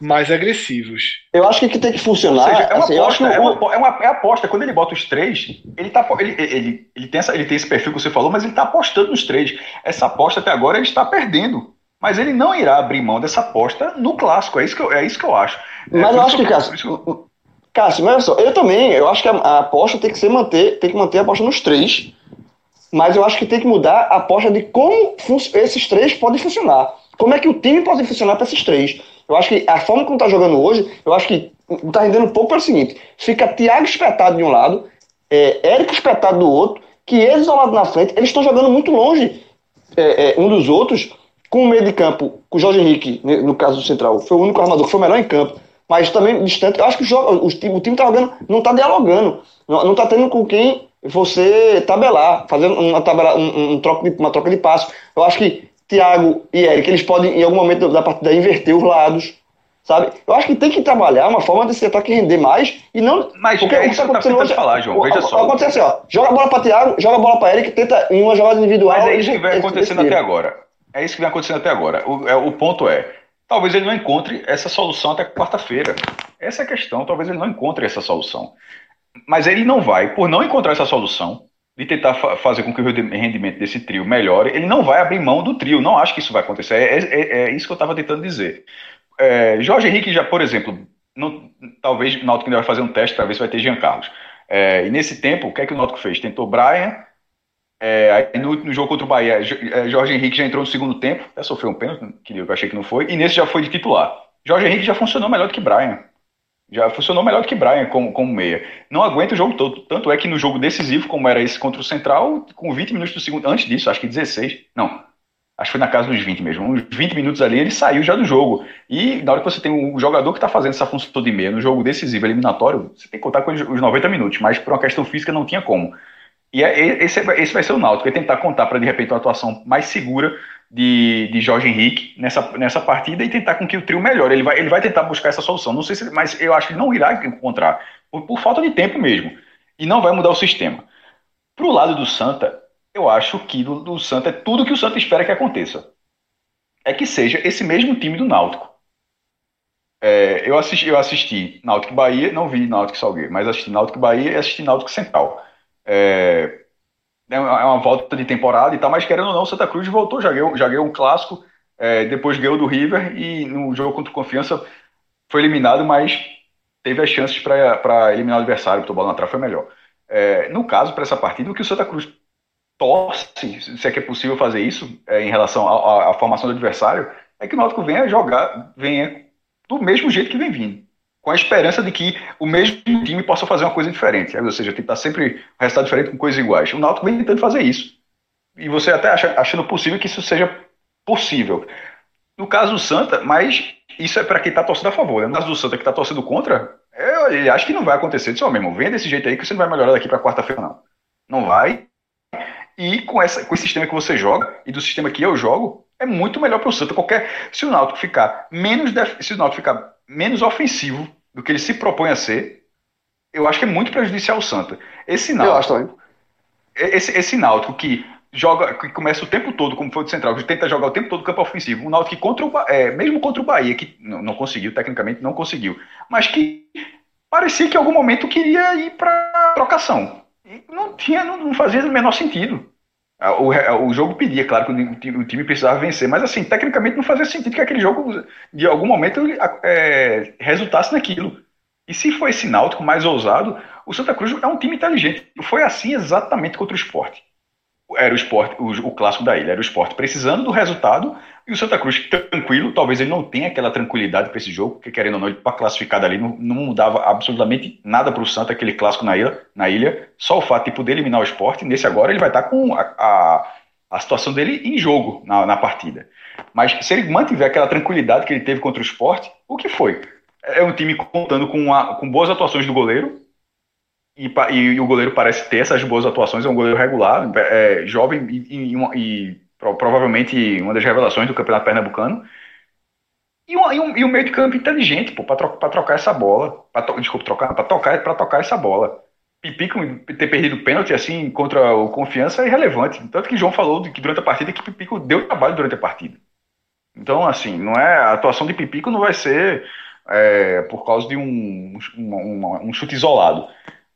S3: mais agressivos.
S2: Eu acho que, que tem que funcionar.
S4: Seja, é, uma assim, aposta, é, uma, é, uma, é aposta. Quando ele bota os três, ele, tá, ele, ele, ele, tem essa, ele tem esse perfil que você falou, mas ele está apostando nos três. Essa aposta até agora ele está perdendo. Mas ele não irá abrir mão dessa aposta no clássico. É isso que eu, é isso que eu acho.
S2: É mas eu acho que, Cássio, Cássio, mas olha só, eu também, eu acho que a, a, aposta tem que ser manter, tem que manter a aposta nos três, mas eu acho que tem que mudar a aposta de como esses três podem funcionar. Como é que o time pode funcionar para esses três? Eu acho que a forma como tá jogando hoje, eu acho que tá rendendo um pouco pelo seguinte: fica Thiago espetado de um lado, é, Érico espetado do outro, que eles isolado na frente, eles estão jogando muito longe é, é, um dos outros, com o meio de campo, com o Jorge Henrique, no caso do Central, foi o único armador que foi o melhor em campo mas também distante. Eu acho que o, jogo, o, time, o time tá jogando, não tá dialogando, não, não tá tendo com quem você tabelar, fazendo uma, tabela, um, um troca de, uma troca de passo. Eu acho que Thiago e Eric, eles podem, em algum momento da partida, inverter os lados, sabe? Eu acho que tem que trabalhar uma forma de esse ataque render mais e não.
S4: Mas porque é isso que tá acontecendo hoje. Falar, João, veja só.
S2: Acontece assim, ó, joga a bola para Thiago, joga a bola para Eric, tenta em uma jogada individual.
S4: Mas é isso que vem acontecendo até agora. É isso que vem acontecendo até agora. O, é, o ponto é, talvez ele não encontre essa solução até quarta-feira. Essa é a questão, talvez ele não encontre essa solução. Mas ele não vai, por não encontrar essa solução, de tentar fa fazer com que o rendimento desse trio melhore, ele não vai abrir mão do trio. Não acho que isso vai acontecer. É, é, é isso que eu estava tentando dizer. É, Jorge Henrique já, por exemplo, não, talvez o Náutico ainda vai fazer um teste para ver se vai ter Jean Carlos. É, e nesse tempo, o que é que o Náutico fez? Tentou Brian, é, aí no, no, jogo contra o Bahia, é, Jorge Henrique já entrou no segundo tempo, até sofreu um pênalti, que eu achei que não foi, e nesse já foi de titular. Jorge Henrique já funcionou melhor do que Brian. Já funcionou melhor do que Brian como, como meia. Não aguenta o jogo todo. Tanto é que no jogo decisivo, como era esse contra o Central, com 20 minutos do segundo, antes disso, acho que 16, não, acho que foi na casa dos 20 mesmo. Uns 20 minutos ali, ele saiu já do jogo. E na hora que você tem um jogador que está fazendo essa função de meia no jogo decisivo, eliminatório, você tem que contar com os 90 minutos, mas por uma questão física não tinha como. E é, esse, esse vai ser o Náutico, é tentar contar para de repente uma atuação mais segura de, de Jorge Henrique nessa, nessa partida e tentar com que o trio melhore. Ele vai, ele vai tentar buscar essa solução. Não sei se, mas eu acho que ele não irá encontrar, por, por falta de tempo mesmo. E não vai mudar o sistema. Para o lado do Santa, eu acho que do, do Santa é tudo que o Santa espera que aconteça. É que seja esse mesmo time do Náutico. É, eu, assisti, eu assisti Náutico Bahia, não vi Náutico Salgueiro, mas assisti Náutico Bahia e assisti Náutico Central. É, é uma volta de temporada e tal, mas querendo ou não, Santa Cruz voltou, já ganhou, já ganhou um clássico, é, depois ganhou do River e no jogo contra o Confiança foi eliminado, mas teve as chances para eliminar o adversário, porque o bola na trave foi melhor. É, no caso, para essa partida, o que o Santa Cruz torce, se é que é possível fazer isso, é, em relação à formação do adversário, é que o Náutico venha jogar, venha do mesmo jeito que vem vindo com a esperança de que o mesmo time possa fazer uma coisa diferente, ou seja, tentar sempre um resultado diferente com coisas iguais. O Náutico vem tentando fazer isso. E você até acha, achando possível que isso seja possível. No caso do Santa, mas isso é para quem está torcendo a favor. Né? No caso do Santa que está torcendo contra, eu, eu acho que não vai acontecer. Disse, oh, meu irmão, vem desse jeito aí que você não vai melhorar daqui para quarta-feira, não. Não vai. E com, essa, com esse sistema que você joga e do sistema que eu jogo, é muito melhor para o Santa. Qualquer, se o Náutico ficar menos, se o Náutico ficar menos ofensivo do que ele se propõe a ser, eu acho que é muito prejudicial ao Santa. Esse Náutico, esse, esse Náutico que joga, que começa o tempo todo, como foi o Central, que tenta jogar o tempo todo campo ofensivo, um Náutico que contra o, é, mesmo contra o Bahia, que não, não, conseguiu, tecnicamente não conseguiu, mas que parecia que em algum momento queria ir para trocação. E não tinha, não, não fazia o menor sentido. O, o jogo pedia, claro, que o time precisava vencer, mas assim, tecnicamente não fazia sentido que aquele jogo, de algum momento, é, resultasse naquilo. E se foi esse Náutico mais ousado, O Santa Cruz é um time inteligente. Foi assim exatamente contra o esporte. Era o esporte, o, o clássico da ilha, era o esporte precisando do resultado e o Santa Cruz tranquilo. Talvez ele não tenha aquela tranquilidade para esse jogo, porque querendo ou não, ele para classificar dali não, não mudava absolutamente nada para o Santa, aquele clássico na ilha, na ilha. Só o fato de poder eliminar o esporte, nesse agora ele vai estar tá com a, a, a situação dele em jogo na, na partida. Mas se ele mantiver aquela tranquilidade que ele teve contra o esporte, o que foi? É um time contando com, com boas atuações do goleiro, e, e, e, o goleiro parece ter essas boas atuações, é um goleiro regular, é, jovem e, e, provavelmente uma das revelações do Campeonato Pernambucano. E, um, um, um meio de campo inteligente, pô, para trocar, trocar essa bola. Pra to, desculpa, trocar, para tocar, pra tocar essa bola. Pipico ter perdido pênalti assim contra o Confiança é irrelevante. Tanto que João falou que durante a partida que Pipico deu trabalho durante a partida. Então, assim, não é a atuação de Pipico não vai ser é, por causa de um, um, um, chute isolado.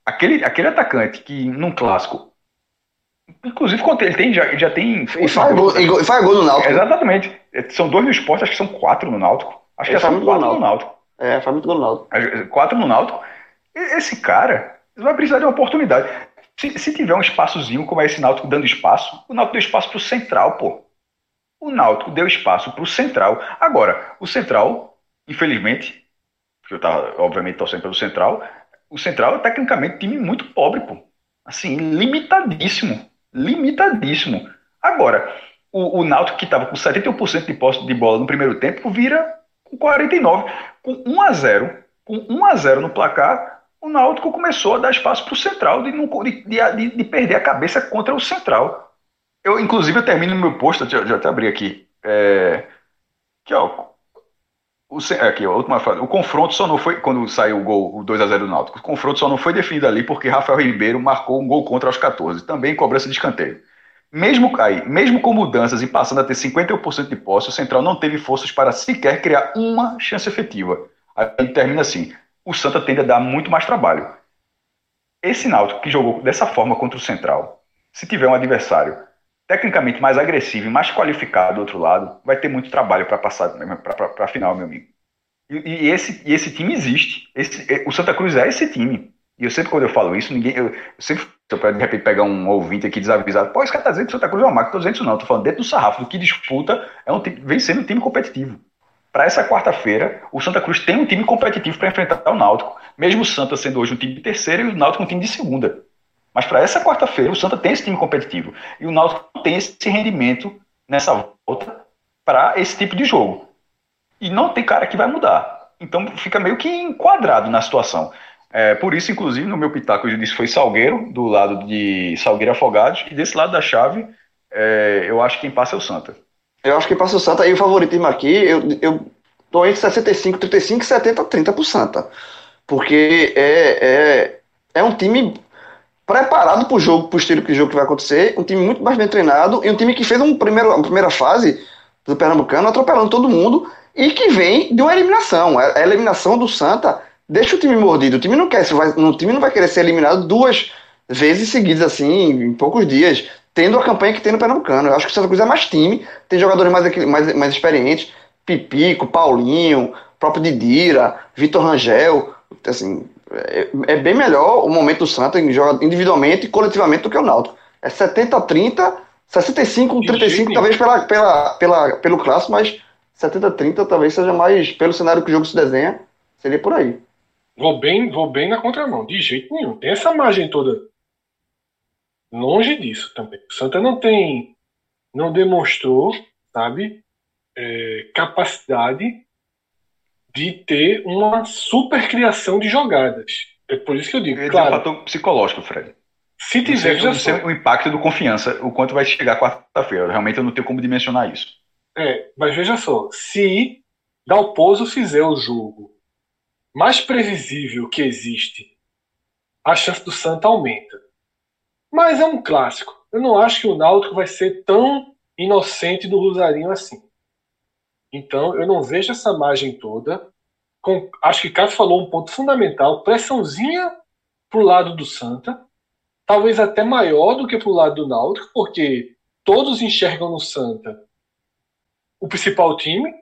S4: Aquele, aquele atacante que num clássico, inclusive ele tem já, já tem
S2: e faz gol, e faz gol no Náutico.
S4: Exatamente. São dois no esporte, acho que são quatro no Náutico. Acho ele que são quatro no Náutico.
S2: É, faz muito gol no Náutico.
S4: Quatro no Náutico. Esse cara vai precisar de uma oportunidade. Se, se tiver um espaçozinho como é esse Náutico dando espaço, o Náutico deu espaço pro Central, pô. O Náutico deu espaço pro Central. Agora, o Central, infelizmente, que eu tava, obviamente, torcendo pelo Central, o Central é tecnicamente um time muito pobre, pô. Assim, limitadíssimo. Limitadíssimo. Agora, o, o Náutico que estava com 71% de posse de bola no primeiro tempo vira com 49. Com 1 a 0 com 1 a 0 no placar, o Náutico começou a dar espaço para o Central de, de, de, de, perder a cabeça contra o Central. Eu, inclusive, eu termino no meu post, já, já até abri aqui. É, que, ó, o, aqui, a última frase. O confronto só não foi. Quando saiu o gol, o 2x0 do Náutico, o confronto só não foi definido ali porque Rafael Ribeiro marcou um gol contra aos 14, também cobrança de escanteio. Mesmo aí, mesmo com mudanças e passando a ter 51% de posse, o Central não teve forças para sequer criar uma chance efetiva. Aí termina assim: o Santa tende a dar muito mais trabalho. Esse Náutico que jogou dessa forma contra o Central, se tiver um adversário tecnicamente mais agressivo e mais qualificado do outro lado, vai ter muito trabalho para passar para a final, meu amigo. E, e, esse, e esse time existe. Esse, é, o Santa Cruz é esse time. E eu sempre, quando eu falo isso, ninguém. Eu, eu sempre, para de repente pegar um ouvinte aqui desavisado, pô, esse cara tá dizendo que o Santa Cruz é uma máquina, tô dizendo isso não, tô falando dentro do sarrafo, do que disputa, é um time, vem sendo um time competitivo para essa quarta-feira, o Santa Cruz tem um time competitivo para enfrentar o Náutico, mesmo o Santa sendo hoje um time de terceira e o Náutico um time de segunda. Mas para essa quarta-feira, o Santa tem esse time competitivo e o Náutico tem esse rendimento nessa volta para esse tipo de jogo. E não tem cara que vai mudar. Então fica meio que enquadrado na situação. É, por isso, inclusive, no meu pitaco eu disse foi Salgueiro, do lado de Salgueiro Afogados, e desse lado da chave, é, eu acho que quem passa é o Santa.
S2: Eu acho que passa o Santa. E o favoritismo aqui, eu, eu tô entre 65, 35 e 70, 30 pro Santa. Porque é, é, é um time preparado pro jogo, pro estilo que o jogo que vai acontecer, um time muito mais bem treinado e um time que fez um primeiro, uma primeira fase do Pernambucano atropelando todo mundo e que vem de uma eliminação. A eliminação do Santa deixa o time mordido. O time não quer, o time não vai querer ser eliminado duas vezes seguidas assim, em poucos dias tendo a campanha que tem no Pernambucano. Eu acho que o Santa Cruz é mais time, tem jogadores mais, mais, mais experientes, Pipico, Paulinho, próprio Didira, Vitor Rangel, assim, é, é, bem melhor o momento do Santa individualmente e coletivamente do que o Náutico. É 70-30, 65-35 talvez pela, pela, pela, pelo clássico, mas 70-30 talvez seja mais pelo cenário que o jogo se desenha, seria por aí.
S3: Vou bem, vou bem na contramão, de jeito nenhum. Tem essa margem toda Longe disso também. O Santa não tem, não demonstrou, sabe, é, capacidade de ter uma super criação de jogadas. É por isso que eu digo.
S4: É
S3: claro,
S4: um fator psicológico, Fred.
S3: Se tiver,
S4: já sei, o impacto do confiança, o quanto vai chegar quarta-feira. Realmente eu não tenho como dimensionar isso.
S3: É, mas veja só, se Dalpozo fizer o jogo mais previsível que existe, a chance do Santa aumenta. Mas é um clássico. Eu não acho que o Náutico vai ser tão inocente do Rosarinho assim. Então, eu não vejo essa margem toda. Com, acho que Cássio falou um ponto fundamental: pressãozinha pro lado do Santa, talvez até maior do que pro lado do Náutico, porque todos enxergam no Santa o principal time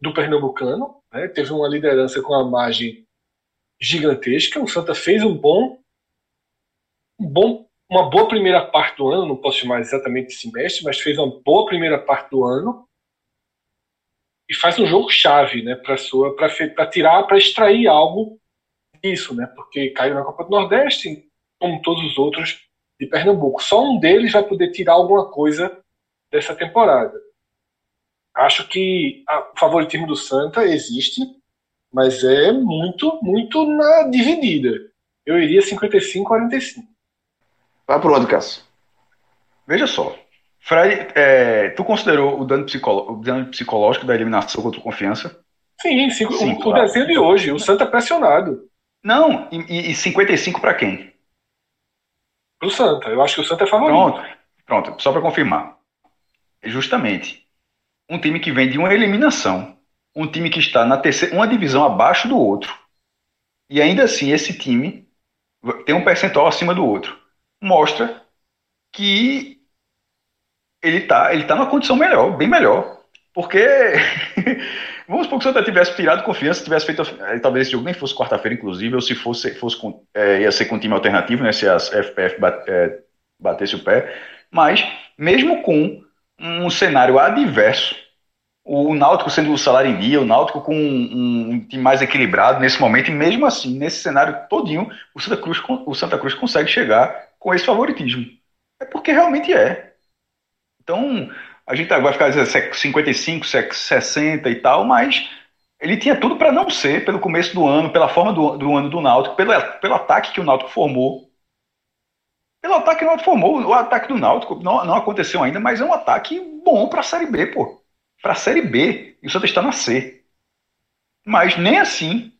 S3: do Pernambucano. Né? Teve uma liderança com uma margem gigantesca. O Santa fez um bom um bom, uma boa primeira parte do ano, não posso chamar exatamente de semestre, mas fez uma boa primeira parte do ano e faz um jogo chave, né, para sua para tirar, para extrair algo disso, né? Porque caiu na Copa do Nordeste, como todos os outros de Pernambuco. Só um deles vai poder tirar alguma coisa dessa temporada. Acho que o favoritismo do Santa existe, mas é muito, muito na dividida. Eu iria 55-45.
S2: Vai pro onde, Cássio?
S4: Veja só. Fred, é, tu considerou o dano, o dano, psicológico da eliminação contra o Confiança?
S3: Sim, sim, sim o, claro. o, desenho de hoje, o Santa pressionado.
S4: Não, e, e 55 para quem?
S3: Pro Santa. Eu acho que o Santa é favorito.
S4: Pronto, pronto. só para confirmar. Justamente, um time que vem de uma eliminação, um time que está na terceira, uma divisão abaixo do outro, e ainda assim esse time tem um percentual acima do outro, mostra que ele está ele tá numa condição melhor, bem melhor. Porque Vamos supor que o Santa tivesse tirado confiança, tivesse feito. Eh, talvez esse jogo nem fosse quarta-feira, inclusive, ou se fosse, fosse com, é, ia ser com time alternativo, né? Se a FPF é, batesse o pé. Mas, mesmo com um cenário adverso, o Náutico sendo o salário em dia, o Náutico com um, um, time mais equilibrado nesse momento, e mesmo assim, nesse cenário todinho, o Santa Cruz, o Santa Cruz consegue chegar com esse favoritismo. É porque realmente é. Então, a gente vai ficar dizendo 55, 60 e tal, mas ele tinha tudo para não ser, pelo começo do ano, pela forma do, do ano do Náutico, pelo, pelo ataque que o Náutico formou. Pelo ataque que o Náutico formou, o ataque do Náutico não, não aconteceu ainda, mas é um ataque bom para a Série B, pô. Para a Série B, e o está na C. Mas nem assim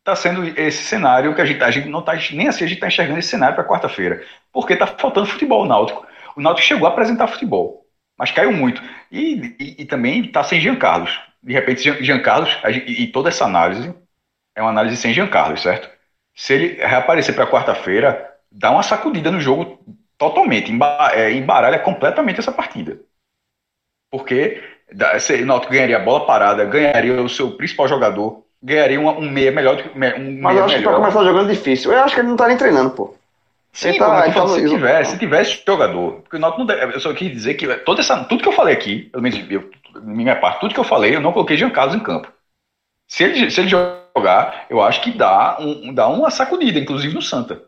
S4: está sendo esse cenário que a gente, a gente não está, nem assim a gente está enxergando esse cenário para quarta-feira. Porque está faltando futebol Náutico. O Náutico chegou a apresentar futebol mas caiu muito. E, e, e também está sem Jean Carlos. De repente, Jean Carlos, e, e, toda essa análise é uma análise sem Jean Carlos, certo? Se ele reaparecer para quarta-feira, dá uma sacudida no jogo totalmente, é, embaralha completamente essa partida. Porque o Náutico ganharia a bola parada, ganharia o seu principal jogador, ganharia um, um meia melhor do que um
S2: Mas
S4: eu
S2: acho melhor. que para começar jogando difícil. Eu acho que ele não está nem treinando, pô.
S4: Sim, tá, então, se, tivesse, se tivesse jogador, porque não deve, eu só quis dizer que toda essa, tudo que eu falei aqui, pelo menos eu, minha parte, tudo que eu falei, eu não coloquei Jean Carlos em campo. Se ele, se ele jogar, eu acho que dá, um, dá uma sacudida, inclusive no Santa.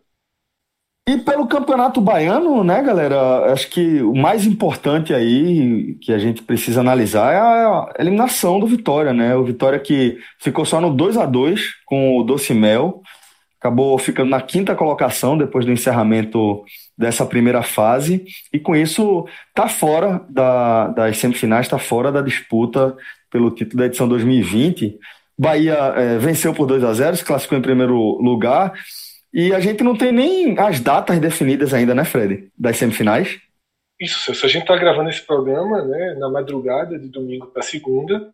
S5: E pelo Campeonato Baiano, né, galera? Acho que o mais importante aí que a gente precisa analisar é a eliminação do Vitória, né? O Vitória que ficou só no 2 a 2 com o Doce Mel acabou ficando na quinta colocação depois do encerramento dessa primeira fase e com isso está fora da, das semifinais, está fora da disputa pelo título da edição 2020. Bahia é, venceu por 2 a 0, se classificou em primeiro lugar e a gente não tem nem as datas definidas ainda, né, Fred, das semifinais?
S3: Isso, se a gente está gravando esse programa né, na madrugada de domingo para segunda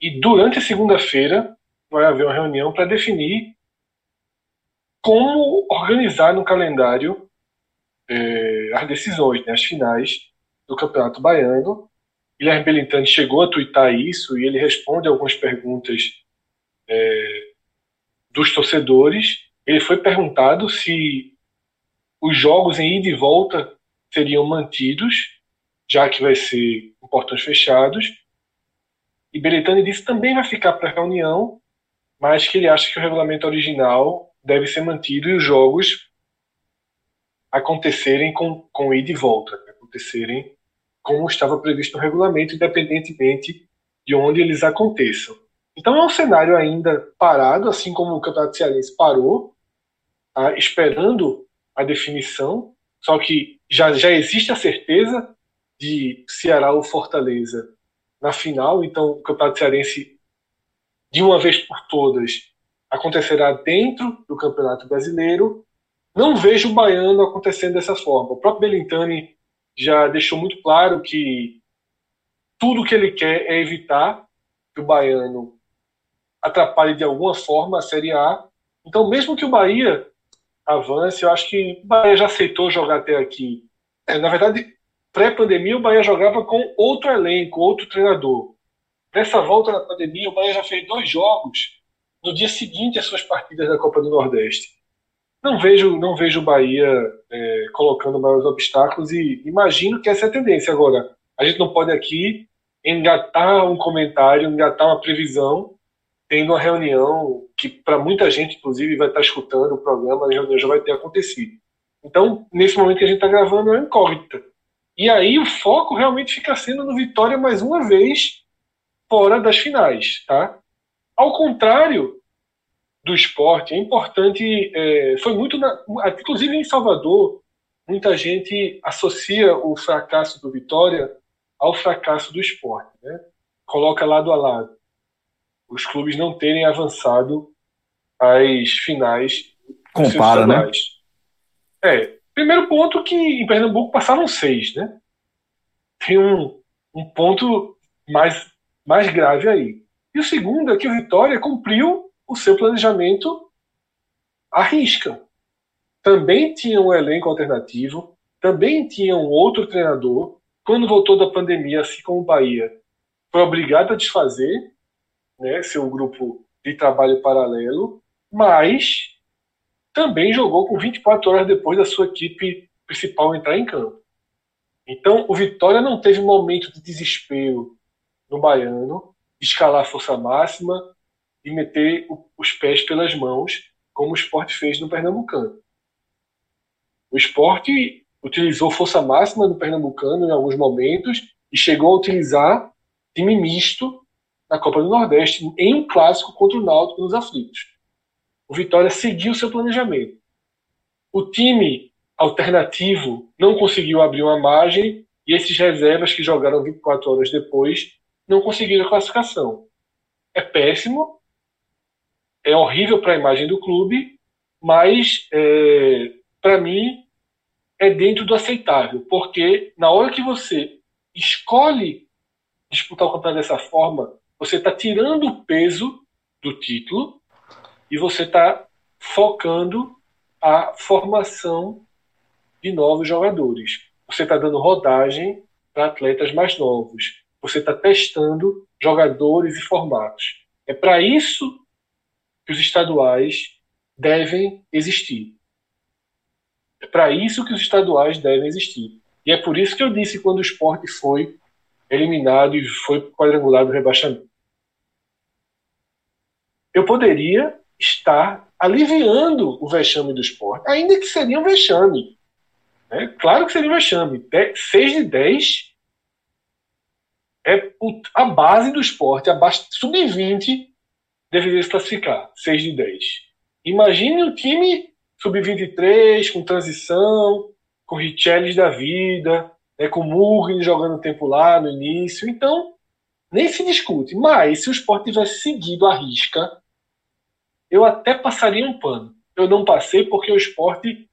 S3: e durante a segunda-feira vai haver uma reunião para definir como organizar no calendário é, as decisões, né, as finais do Campeonato Baiano. Guilherme Belintani chegou a twittar isso e ele responde algumas perguntas é, dos torcedores. Ele foi perguntado se os jogos em ida e volta seriam mantidos, já que vai ser em portões fechados. E Belintani disse que também vai ficar para a reunião, mas que ele acha que o regulamento original deve ser mantido e os jogos acontecerem com, com ida e volta, acontecerem como estava previsto no regulamento, independentemente de onde eles aconteçam. Então é um cenário ainda parado, assim como o Campeonato Cearense parou, tá, esperando a definição, só que já, já existe a certeza de Ceará ou Fortaleza na final, então o Campeonato Cearense, de uma vez por todas, acontecerá dentro do Campeonato Brasileiro. Não vejo o baiano acontecendo dessa forma. O próprio Belintani já deixou muito claro que tudo que ele quer é evitar que o baiano atrapalhe de alguma forma a Série A. Então, mesmo que o Bahia avance, eu acho que o Bahia já aceitou jogar até aqui. É, na verdade, pré-pandemia, o Bahia jogava com outro elenco, outro treinador. Nessa volta na pandemia, o Bahia já fez dois jogos no dia seguinte às suas partidas da Copa do Nordeste. não vejo não vejo o Bahia é, colocando maiores obstáculos e imagino que essa é a tendência. Agora, a gente não pode aqui engatar um comentário, engatar uma previsão, tendo uma reunião que para muita gente, inclusive, vai estar escutando o programa, a reunião já vai ter acontecido. Então, nesse momento que a gente está gravando, é incógnita. E aí o foco realmente fica sendo no Vitória mais uma vez fora das finais, tá? Ao contrário do esporte, é importante, é, foi muito, na, inclusive em Salvador, muita gente associa o fracasso do Vitória ao fracasso do esporte, né? Coloca lado a lado. Os clubes não terem avançado às finais.
S5: Compara, né?
S3: É, primeiro ponto que em Pernambuco passaram seis, né? Tem um, um ponto mais, mais grave aí. E o segundo é que o Vitória cumpriu o seu planejamento à risca. Também tinha um elenco alternativo, também tinha um outro treinador. Quando voltou da pandemia, assim como o Bahia, foi obrigado a desfazer né, seu grupo de trabalho paralelo, mas também jogou com 24 horas depois da sua equipe principal entrar em campo. Então, o Vitória não teve momento de desespero no Baiano, escalar a força máxima e meter os pés pelas mãos, como o esporte fez no Pernambucano. O esporte utilizou força máxima no Pernambucano em alguns momentos e chegou a utilizar time misto na Copa do Nordeste em um clássico contra o Náutico nos aflitos o Vitória seguiu seu planejamento. O time alternativo não conseguiu abrir uma margem e esses reservas que jogaram 24 horas depois não conseguiram a classificação. É péssimo, é horrível para a imagem do clube, mas é, para mim é dentro do aceitável, porque na hora que você escolhe disputar o campeonato dessa forma, você está tirando o peso do título e você está focando a formação de novos jogadores. Você está dando rodagem para atletas mais novos. Você está testando jogadores e formatos. É para isso que os estaduais devem existir. É para isso que os estaduais devem existir. E é por isso que eu disse quando o esporte foi eliminado e foi quadrangular do rebaixamento. Eu poderia estar aliviando o vexame do esporte, ainda que seria um vexame. Né? Claro que seria um vexame. 6 de 10 é a base do esporte, a base sub-20 deveria se classificar, 6 de 10. Imagine o time sub-23 com transição, com Richelles da vida, né, com Mugni jogando tempo lá no início. Então, nem se discute. Mas se o esporte tivesse seguido a risca, eu até passaria um pano. Eu não passei porque o esporte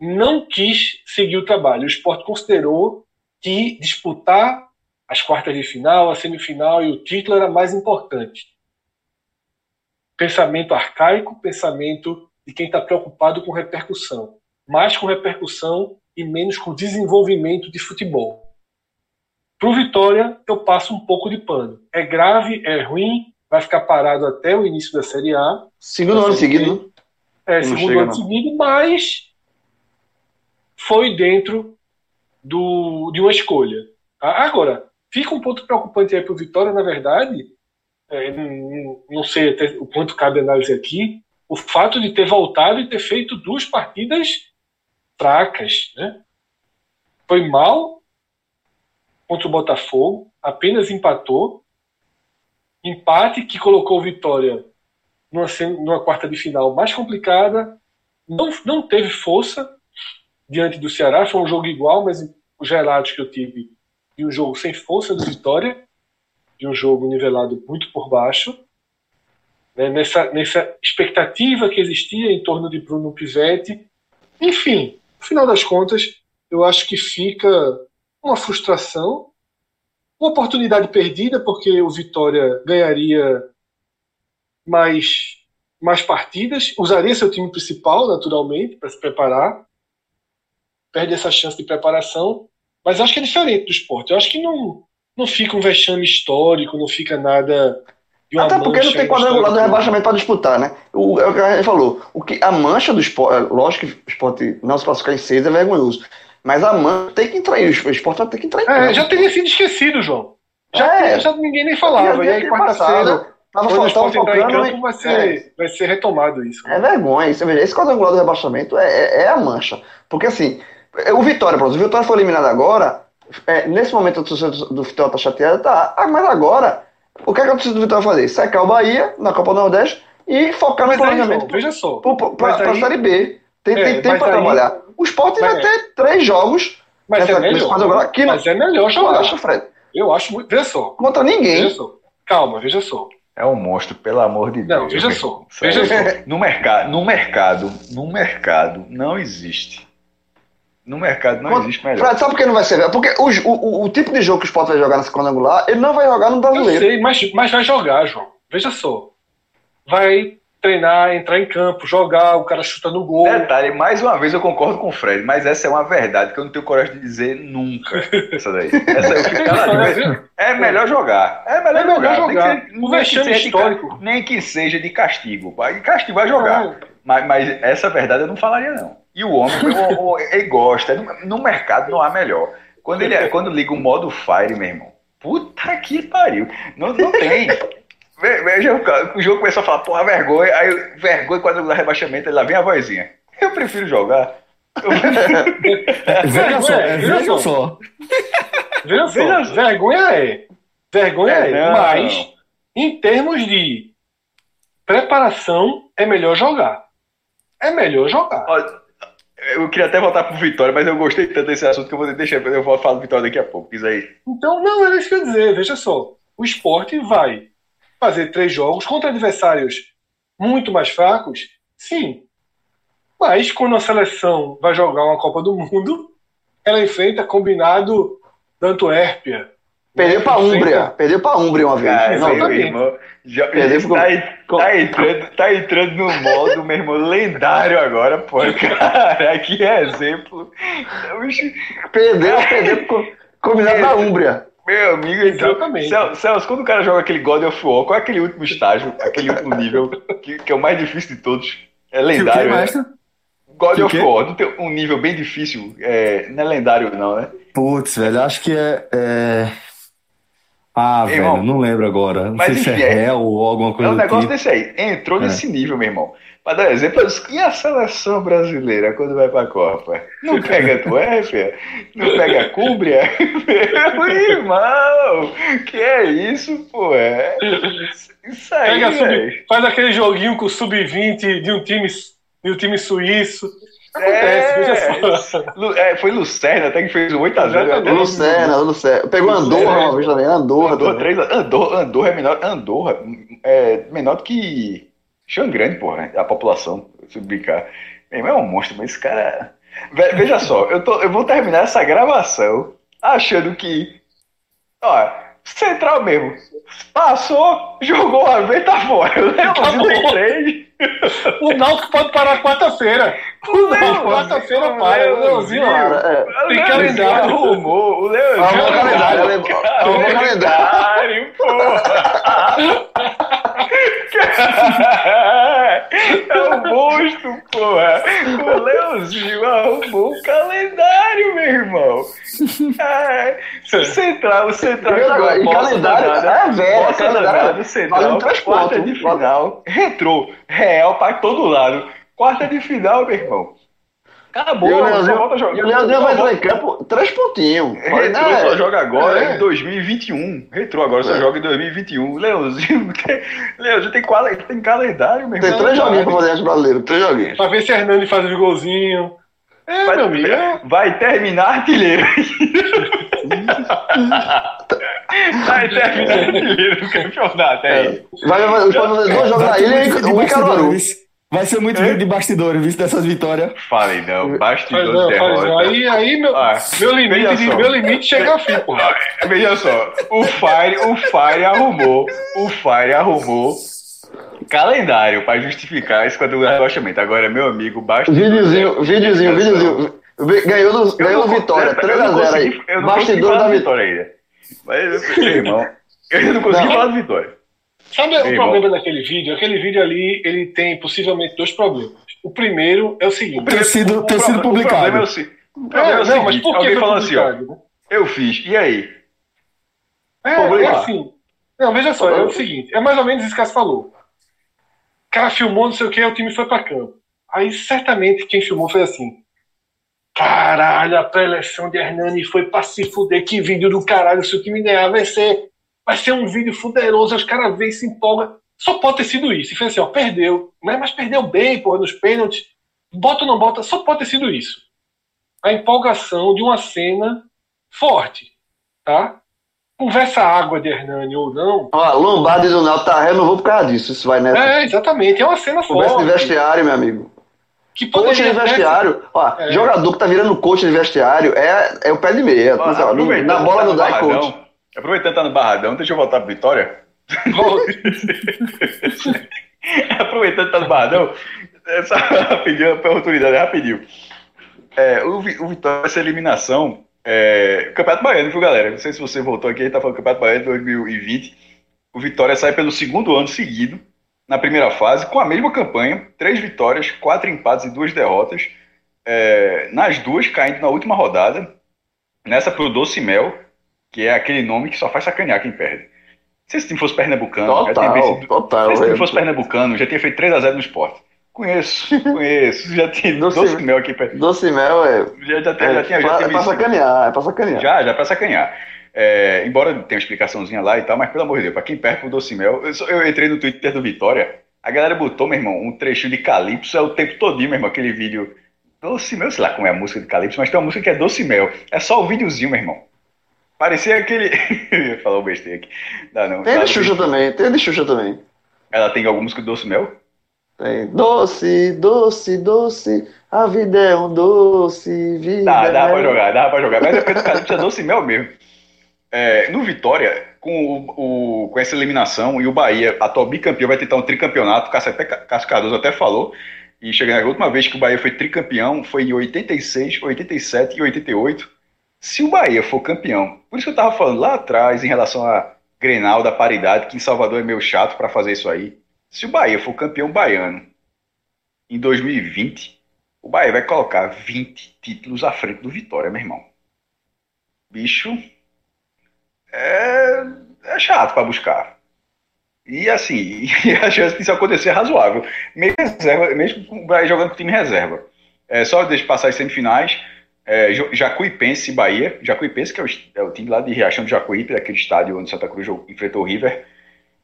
S3: não quis seguir o trabalho. O esporte considerou que disputar as quartas de final, a semifinal e o título era mais importante. Pensamento arcaico, pensamento de quem está preocupado com repercussão. Mais com repercussão e menos com desenvolvimento de futebol. Para o Vitória, eu passo um pouco de pano. É grave, é ruim, vai ficar parado até o início da Série A.
S2: Segundo ano seguido.
S3: É, não segundo ano seguido, mas foi dentro do, de uma escolha. Agora, fica um ponto preocupante aí para o Vitória, na verdade, é, não, não sei até o quanto cabe análise aqui, o fato de ter voltado e ter feito duas partidas fracas. Né? Foi mal contra o Botafogo, apenas empatou, empate que colocou o Vitória numa, numa quarta de final mais complicada, não, não teve força diante do Ceará, foi um jogo igual, mas os relatos que eu tive de um jogo sem força do Vitória, de um jogo nivelado muito por baixo, né, nessa, nessa expectativa que existia em torno de Bruno Pivetti. Enfim, no final das contas, eu acho que fica uma frustração uma oportunidade perdida, porque o Vitória ganharia mais, mais partidas, usaria seu time principal, naturalmente, para se preparar. Perde essa chance de preparação. Mas acho que é diferente do esporte. Eu acho que não, não fica um vexame histórico, não fica nada de uma
S2: Até porque não tem quadrangular do rebaixamento para disputar, né? O, é o que a gente falou. O que, a mancha do esporte, lógico que o esporte não se classificar em seis é vergonhoso. Mas a mancha tem que entrar aí. O esporte vai ter que entrar em
S3: É, já teria sido esquecido, João. Já,
S2: É.
S3: já ninguém nem falava. E aí, quarta-feira,
S2: passado. Tava
S3: quando o
S2: faltando
S3: em campo, vai
S2: É,
S3: ser, vai ser retomado isso.
S2: é vergonha. Isso, esse quadrangular do rebaixamento é, é, é a mancha. Porque assim, é, o Vitória, pronto, o Vitória foi eliminado agora. é, nesse momento a torcida do, Vitória tá chateada, tá. Ah, mas agora, o que, é que a torcida do Vitória vai fazer? Secar o Bahia na Copa do Nordeste e focar no
S3: Mas
S2: planejamento
S3: veja só.
S2: pro- pro- pra, pra
S3: aí-
S2: Série B. Tem,
S3: É,
S2: tem tempo pra
S3: aí-
S2: trabalhar. O Sport vai
S3: Mas-
S2: ter três jogos
S3: Mas
S2: nessa,
S3: é melhor.
S2: que não
S3: Mas é melhor jogar.
S2: acha, Fred?
S3: Eu acho muito. Veja só.
S2: Contra ninguém.
S3: Veja só. Calma, veja só.
S4: É um monstro, pelo amor de Deus.
S3: Não, veja só, veja
S4: Sério. No mercado, no mercado, no mercado não existe. No mercado não
S2: Quando-
S4: existe melhor.
S2: Fred, sabe por que não vai ser? Porque o, o, o tipo de jogo que o Sport vai jogar nesse quadrangular, ele não vai jogar no
S3: Eu
S2: brasileiro.
S3: sei, mas, mas vai jogar, João. Veja só. Vai treinar, entrar em campo, jogar, o cara chuta no gol.
S4: Detalhe, mais uma vez eu concordo com o Fred, mas essa é uma verdade que eu não tenho coragem de dizer nunca. Essa daí. Essa eu fico. É melhor jogar. É melhor
S3: É melhor
S4: jogar.
S3: jogar.
S4: Nem que,
S3: O vexame
S4: de
S3: histórico.
S4: ca- nem que seja de castigo. Vai- Castigo vai jogar.
S3: Não.
S4: Mas, mas essa verdade eu não falaria, não. E o homem, o- o- ele gosta. No, no mercado não há melhor. Quando, ele, quando liga o modo Fire, meu irmão, puta que pariu. Não, não tem. Ve- Veja, o jogo começou a falar, porra, vergonha. Aí, vergonha quando dá rebaixamento, aí lá vem a vozinha. Eu prefiro jogar.
S5: Veja só,
S3: é,
S5: é,
S3: veja
S5: veja
S3: só.
S5: só.
S3: Veja só,
S4: Veja
S3: vergonha é. Vergonha
S4: É,
S3: é.
S4: não.
S3: Mas, em termos de preparação, é melhor jogar. É melhor jogar.
S4: Ó, Eu queria até voltar pro Vitória, mas eu gostei tanto desse assunto que eu vou deixar. Eu vou falar do Vitória daqui a pouco. Isso aí.
S3: Então, não, era isso que eu ia dizer. Veja só. O esporte vai fazer três jogos contra adversários muito mais fracos, sim. Mas quando a seleção vai jogar uma Copa do Mundo, ela enfrenta combinado da Antuérpia.
S2: Perdeu pra
S3: Enfrenta-
S2: Úmbria. Perdeu pra Úmbria uma vez.
S4: Cara,
S2: Não,
S4: meu irmão, já,
S2: Perdeu
S4: tá, tá entrando, tá entrando no modo, meu irmão, lendário agora, pô. Cara, que exemplo.
S2: Perdeu, perdeu com combinado da Úmbria.
S4: Meu amigo, entrou.
S3: Exatamente.
S4: Cel- Celso, quando o cara joga aquele God of War, qual é aquele último estágio, aquele último nível, que, que é o mais difícil de todos? É
S5: Que o que,
S4: lendário. né? God
S5: Que
S4: of? War, não tem um nível bem difícil, é, não é lendário não, né?
S5: Putz, velho, acho que é. é- Ah,
S4: irmão,
S5: velho, não lembro agora. Não
S4: mas
S5: sei se é
S4: enfim, é-
S5: réu ou alguma
S4: É
S5: coisa
S4: um
S5: do
S4: negócio
S5: tipo.
S4: desse aí. Entrou
S5: É.
S4: nesse nível, meu irmão. Pra dar exemplo, e a seleção brasileira quando vai pra Copa? Não pega Tuéfia? Não pega Cúmbria? Meu irmão! Que é isso, pô? É... Isso aí,
S3: Pega sub- faz aquele joguinho com o sub-20 de um time de um time suíço.
S4: É, é, foi Lucerna até que fez 8x0.
S3: É
S4: né?
S2: Lucerna, Lucerna. Pegou Andorra uma vez também, Andorra.
S4: Andorra, 3, Andorra, Andorra é menor, Andorra é menor do que Xangrande, porra, né? a população, se brincar. É um monstro, mas esse cara... Veja só, eu, tô, eu vou terminar essa gravação achando que... Ó, central mesmo, passou, jogou a vez, tá fora. Leãozinho tem 3...
S3: O Náutico pode parar quarta-feira. O Náutico quarta-feira para. O Leãozinho lá. Tem calendário.
S4: Arrumou. O Leãozinho
S2: Arrumou o calendário, arrumou o
S4: calendário, porra. É um monstro, porra. O Leãozinho arrumou o calendário, meu irmão. É, o Central, o Central
S2: agora, calendário,
S4: danada,
S2: é, velho,
S4: Bossa
S2: calendário
S4: danada, Central,
S2: vale um
S4: quarta de final, retrô, real pra todo lado. Quarta de final, meu irmão. Acabou,
S2: E o
S4: só
S2: Leãozinho,
S4: volta a jogar.
S2: e o Leãozinho
S4: Só
S2: vai entrar em campo três pontinhos.
S4: Retrô
S2: É,
S4: só joga agora
S2: é.
S4: em 2021. Retrô agora só
S2: É.
S4: joga em 2021. Leãozinho tem, Leãozinho tem, qual- tem calendário, meu
S2: Tem três joguinhos pra fazer antes brasileiro. Três joguinhos.
S3: Pra ver se Hernani faz os golzinhos. É,
S4: Vai,
S3: meu amigo. é.
S4: vai terminar artilheiro. vai terminar artilheiro do campeonato
S2: É.
S4: aí.
S2: Vai, vai, pode fazer dois jogos na
S5: Vai
S2: ilha e
S5: de
S2: um em Caruaru.
S5: Bastidores. Vai ser muito vídeo de bastidores, visto dessas vitórias.
S4: Falei não,
S3: Faz
S4: bastidor
S3: não,
S4: de
S3: não.
S4: derrota.
S3: Aí, aí meu,
S4: Ah,
S3: meu, limite, de- meu limite chega ao fim, porra.
S4: Veja só, o Fire, o Fire arrumou, o Fire arrumou calendário para justificar esse quadro de rebaixamento. Agora, meu amigo, basta.
S2: Videozinho, videozinho, videozinho. Vi- Ganhou do, ganhou do Vitória, 3x0 aí.
S4: Não
S2: Bastidor da
S4: do
S2: Vitória.
S4: Ainda. Mas, meu irmão, eu não consegui
S2: Não.
S4: falar do Vitória.
S3: Sabe o problema daquele vídeo? Aquele vídeo ali, ele tem possivelmente dois problemas. O primeiro é o seguinte.
S5: Ter sido,
S4: O
S5: ter sido
S4: problema- O
S5: publicado.
S4: problema é o, se- o problema é o
S3: não, mas
S4: seguinte,
S3: por que
S4: falou assim, ó,
S3: publicado, né?
S4: eu fiz, e aí?
S3: É, é assim. Não, veja só, é o seguinte, é mais ou menos isso que você falou. O cara filmou, não sei o que, o time foi pra campo. Aí certamente quem filmou foi assim. Caralho, a pré-eleção de Hernani foi pra se fuder, que vídeo do caralho, se o time ganhar vai ser, vai ser um vídeo fuderoso, os caras veem e se empolgam. Só pode ter sido isso. E fez assim, ó, perdeu. Mas, mas perdeu bem, porra, nos pênaltis. Bota ou não bota, só pode ter sido isso. A empolgação de uma cena forte, tá? Conversa água de Hernani ou não.
S2: Ó, Lombardi do Náutico tá renovou por causa disso. Isso vai nessa.
S3: É, exatamente. É uma cena
S2: Conversa de
S3: forte.
S2: vestiário, meu amigo.
S3: Que
S2: Coach de vestiário. Ó,
S3: É.
S2: jogador que tá virando coach de vestiário é, é o pé de meia.
S4: Ó,
S2: Não,
S4: aproveitando
S2: na bola
S4: que
S2: não
S4: tá
S2: dá
S4: no
S2: é coach.
S4: Aproveitando que tá no Barradão, deixa eu voltar pro Vitória. Aproveitando que tá no Barradão, essa rapidinho, a oportunidade, rapidinho. É, o, o Vitória, essa eliminação, é, Campeonato Baiano, viu, galera? Não sei se você voltou aqui, a gente tá falando do Campeonato Baiano de 2020. O Vitória sai pelo segundo ano seguido, na primeira fase, com a mesma campanha, três vitórias, quatro empates e duas derrotas. É, nas duas caindo na última rodada, nessa pro Doce Mel, que é aquele nome que só faz sacanear quem perde. Se esse time fosse pernambucano, já tinha
S2: Total,
S4: vencido.
S2: total.
S4: se esse time fosse pernambucano, já tinha feito 3x0 no esporte. Conheço, conheço. Já tinha
S2: Doce-
S4: Doce, Mel aqui perto.
S2: Doce Mel é,
S4: Já, já, tinha-
S2: é,
S4: já tinha, já
S2: pra,
S4: tinha
S2: é pra sacanear, é pra sacanear.
S4: Já, já pra sacanear. É, embora tenha uma explicaçãozinha lá e tal, mas pelo amor de Deus, pra quem perde pro Doce Mel, eu, só- eu entrei no Twitter do Vitória, a galera botou, meu irmão, um trechinho de Calypso, é o tempo todinho, meu irmão, aquele vídeo. Doce Mel, sei lá como é a música de Calypso, mas tem uma música que é Doce Mel. É só o videozinho, meu irmão. Parecia aquele. O besteira aqui. Dá não.
S2: Tem de
S4: não.
S2: Xuxa também, tem de Xuxa também.
S4: Ela tem alguma música do Doce Mel?
S2: Tem. Doce, doce, doce, a vida é um doce, vida
S4: Dá, dá
S2: é...
S4: pra jogar, dá pra jogar. Mas é porque do Calypso é doce mel mesmo. É, no Vitória, com, o, o- com essa eliminação e o Bahia, atual bicampeão, vai tentar um tricampeonato. Cardoso até falou. E chegando a última vez que o Bahia foi tricampeão foi em 86, 87 e 88. Se o Bahia for campeão, por isso que eu tava falando lá atrás em relação a Grenal da paridade, que em Salvador é meio chato pra fazer isso aí. Se o Bahia for campeão baiano em 2020, o Bahia vai colocar 20 títulos à frente do Vitória, meu irmão. Bicho, é, é chato pra buscar. E assim, a chance disso acontecer é razoável. Mesmo, reserva, mesmo jogando com time reserva. É, só deixa passar as semifinais. É, Jacuipense e Bahia. Jacuipense, que é o, é o time lá de Riachão do Jacuípe, daquele estádio onde Santa Cruz enfrentou o River.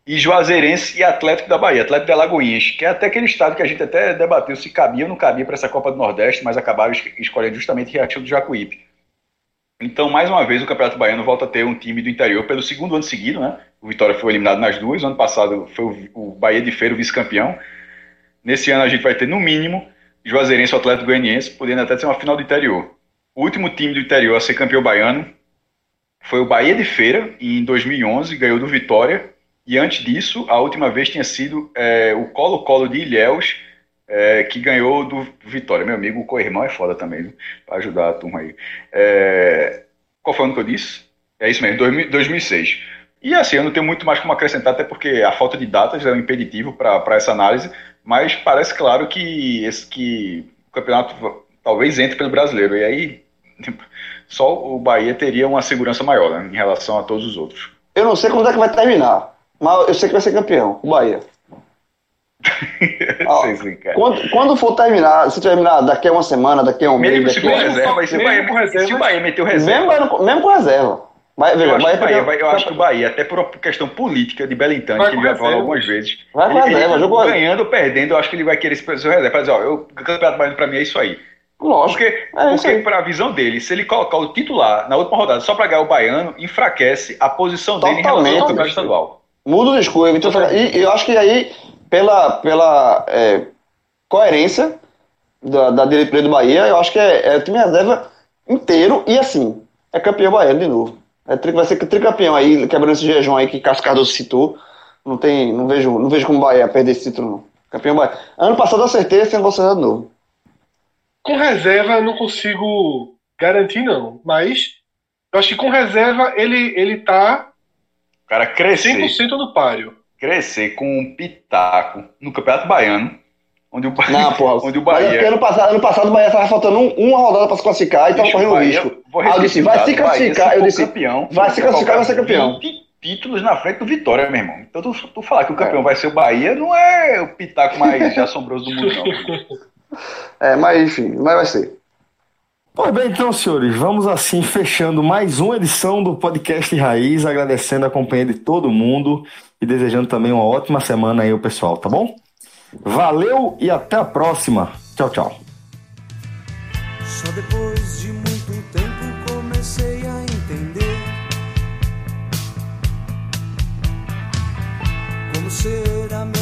S4: E Juazeirense e Atlético da Bahia, Atlético de Alagoinhas, que é até aquele estádio que a gente até debateu se cabia ou não cabia para essa Copa do Nordeste, mas acabaram es- escolhendo justamente Riachão do Jacuípe. Então, mais uma vez, o Campeonato Baiano volta a ter um time do interior pelo segundo ano seguido, né? O Vitória foi eliminado nas duas. Ano passado foi o, Bahia de Feira o vice-campeão. Nesse ano a gente vai ter, no mínimo, Juazeirense e Atlético Goianiense, podendo até ser uma final do interior. O último time do interior a ser campeão baiano foi o Bahia de Feira, em 2011, ganhou do Vitória. E antes disso, a última vez tinha sido é, o Colo-Colo de Ilhéus, é, que ganhou do Vitória. Meu amigo, o co-irmão é foda também, viu? Pra ajudar a turma aí. É, qual foi o ano que eu disse? É isso mesmo, 2000 2006. E assim, eu não tenho muito mais como acrescentar, até porque a falta de datas é um impeditivo para essa análise, mas parece claro que, esse, que o campeonato talvez entre pelo brasileiro. E aí, só o Bahia teria uma segurança maior né, em relação a todos os outros.
S2: Eu não sei quando é que vai terminar, mas eu sei que vai ser campeão, o Bahia.
S4: Sei sim, cara.
S2: Quando, quando for terminar, se terminar daqui a uma semana, daqui a um mês,
S4: Mesmo se
S2: daqui
S3: mesmo
S4: reserva, se
S3: mesmo
S4: Bahia,
S3: reserva-
S4: se o Bahia meteu
S2: mesmo,
S4: reserva.
S2: Bahia- mesmo com reserva. Vai,
S4: Eu acho,
S2: Bahia
S4: que o Bahia,
S2: perdeu-
S4: vai- eu acho que o Bahia, até por uma questão política de Belintani, que ele já falou algumas vezes,
S2: Vai com
S4: ele,
S2: reserva,
S4: ele
S2: jogou-
S4: ganhando ou perdendo, eu acho que ele vai querer seu reserva. Pra dizer, ó, eu, o Campeonato Baiano pra mim é isso aí.
S2: Lógico.
S4: Porque,
S2: É
S4: porque para a visão dele, se ele colocar o titular na última rodada só para ganhar o Baiano, enfraquece a posição dele em relação ao
S2: Totalmente.
S4: campeonato estadual.
S2: Muda o discurso. Ferraz. E, e eu acho que aí, pela, pela é, coerência da, da diretoria do Bahia, eu acho que é, é o time reserva inteiro e assim, é campeão baiano de novo. É, vai ser tricampeão aí, quebrando esse jejum aí que Cássio Cardoso citou. Não, tem, não, vejo, não vejo como o Bahia perder esse título, não. Campeão baiano. Ano passado eu acertei, esse ano vou acertar de novo.
S3: Com reserva eu não consigo garantir, não. Mas eu acho que com reserva ele, ele tá
S4: O cara crescer.
S3: 100% no páreo.
S4: crescer com um pitaco no Campeonato Baiano, onde o, Bahia,
S2: Não, porra.
S4: onde o
S2: é
S4: Bahia.
S2: porque ano passado, ano passado o Bahia tava faltando um- uma rodada pra se classificar e tava
S4: Bicho,
S2: correndo
S4: Bahia-
S2: risco.
S4: vou
S2: Aí eu disse, vai se classificar.
S4: Bahia,
S2: Eu
S4: se
S2: disse,
S4: campeão,
S2: vai se classificar, vai ser campeão.
S4: 20 títulos na frente do Vitória, meu irmão. Então tu, tu falar que o campeão vai ser o Bahia não é o pitaco mais assombroso do mundo, não.
S2: É, mas enfim, mas vai ser.
S5: Pois bem, então, senhores, vamos assim fechando mais uma edição do podcast Raiz, agradecendo a companhia de todo mundo e desejando também uma ótima semana aí, o pessoal, tá bom? Valeu e até a próxima. Tchau, tchau.
S6: Só depois de muito tempo comecei a entender como meu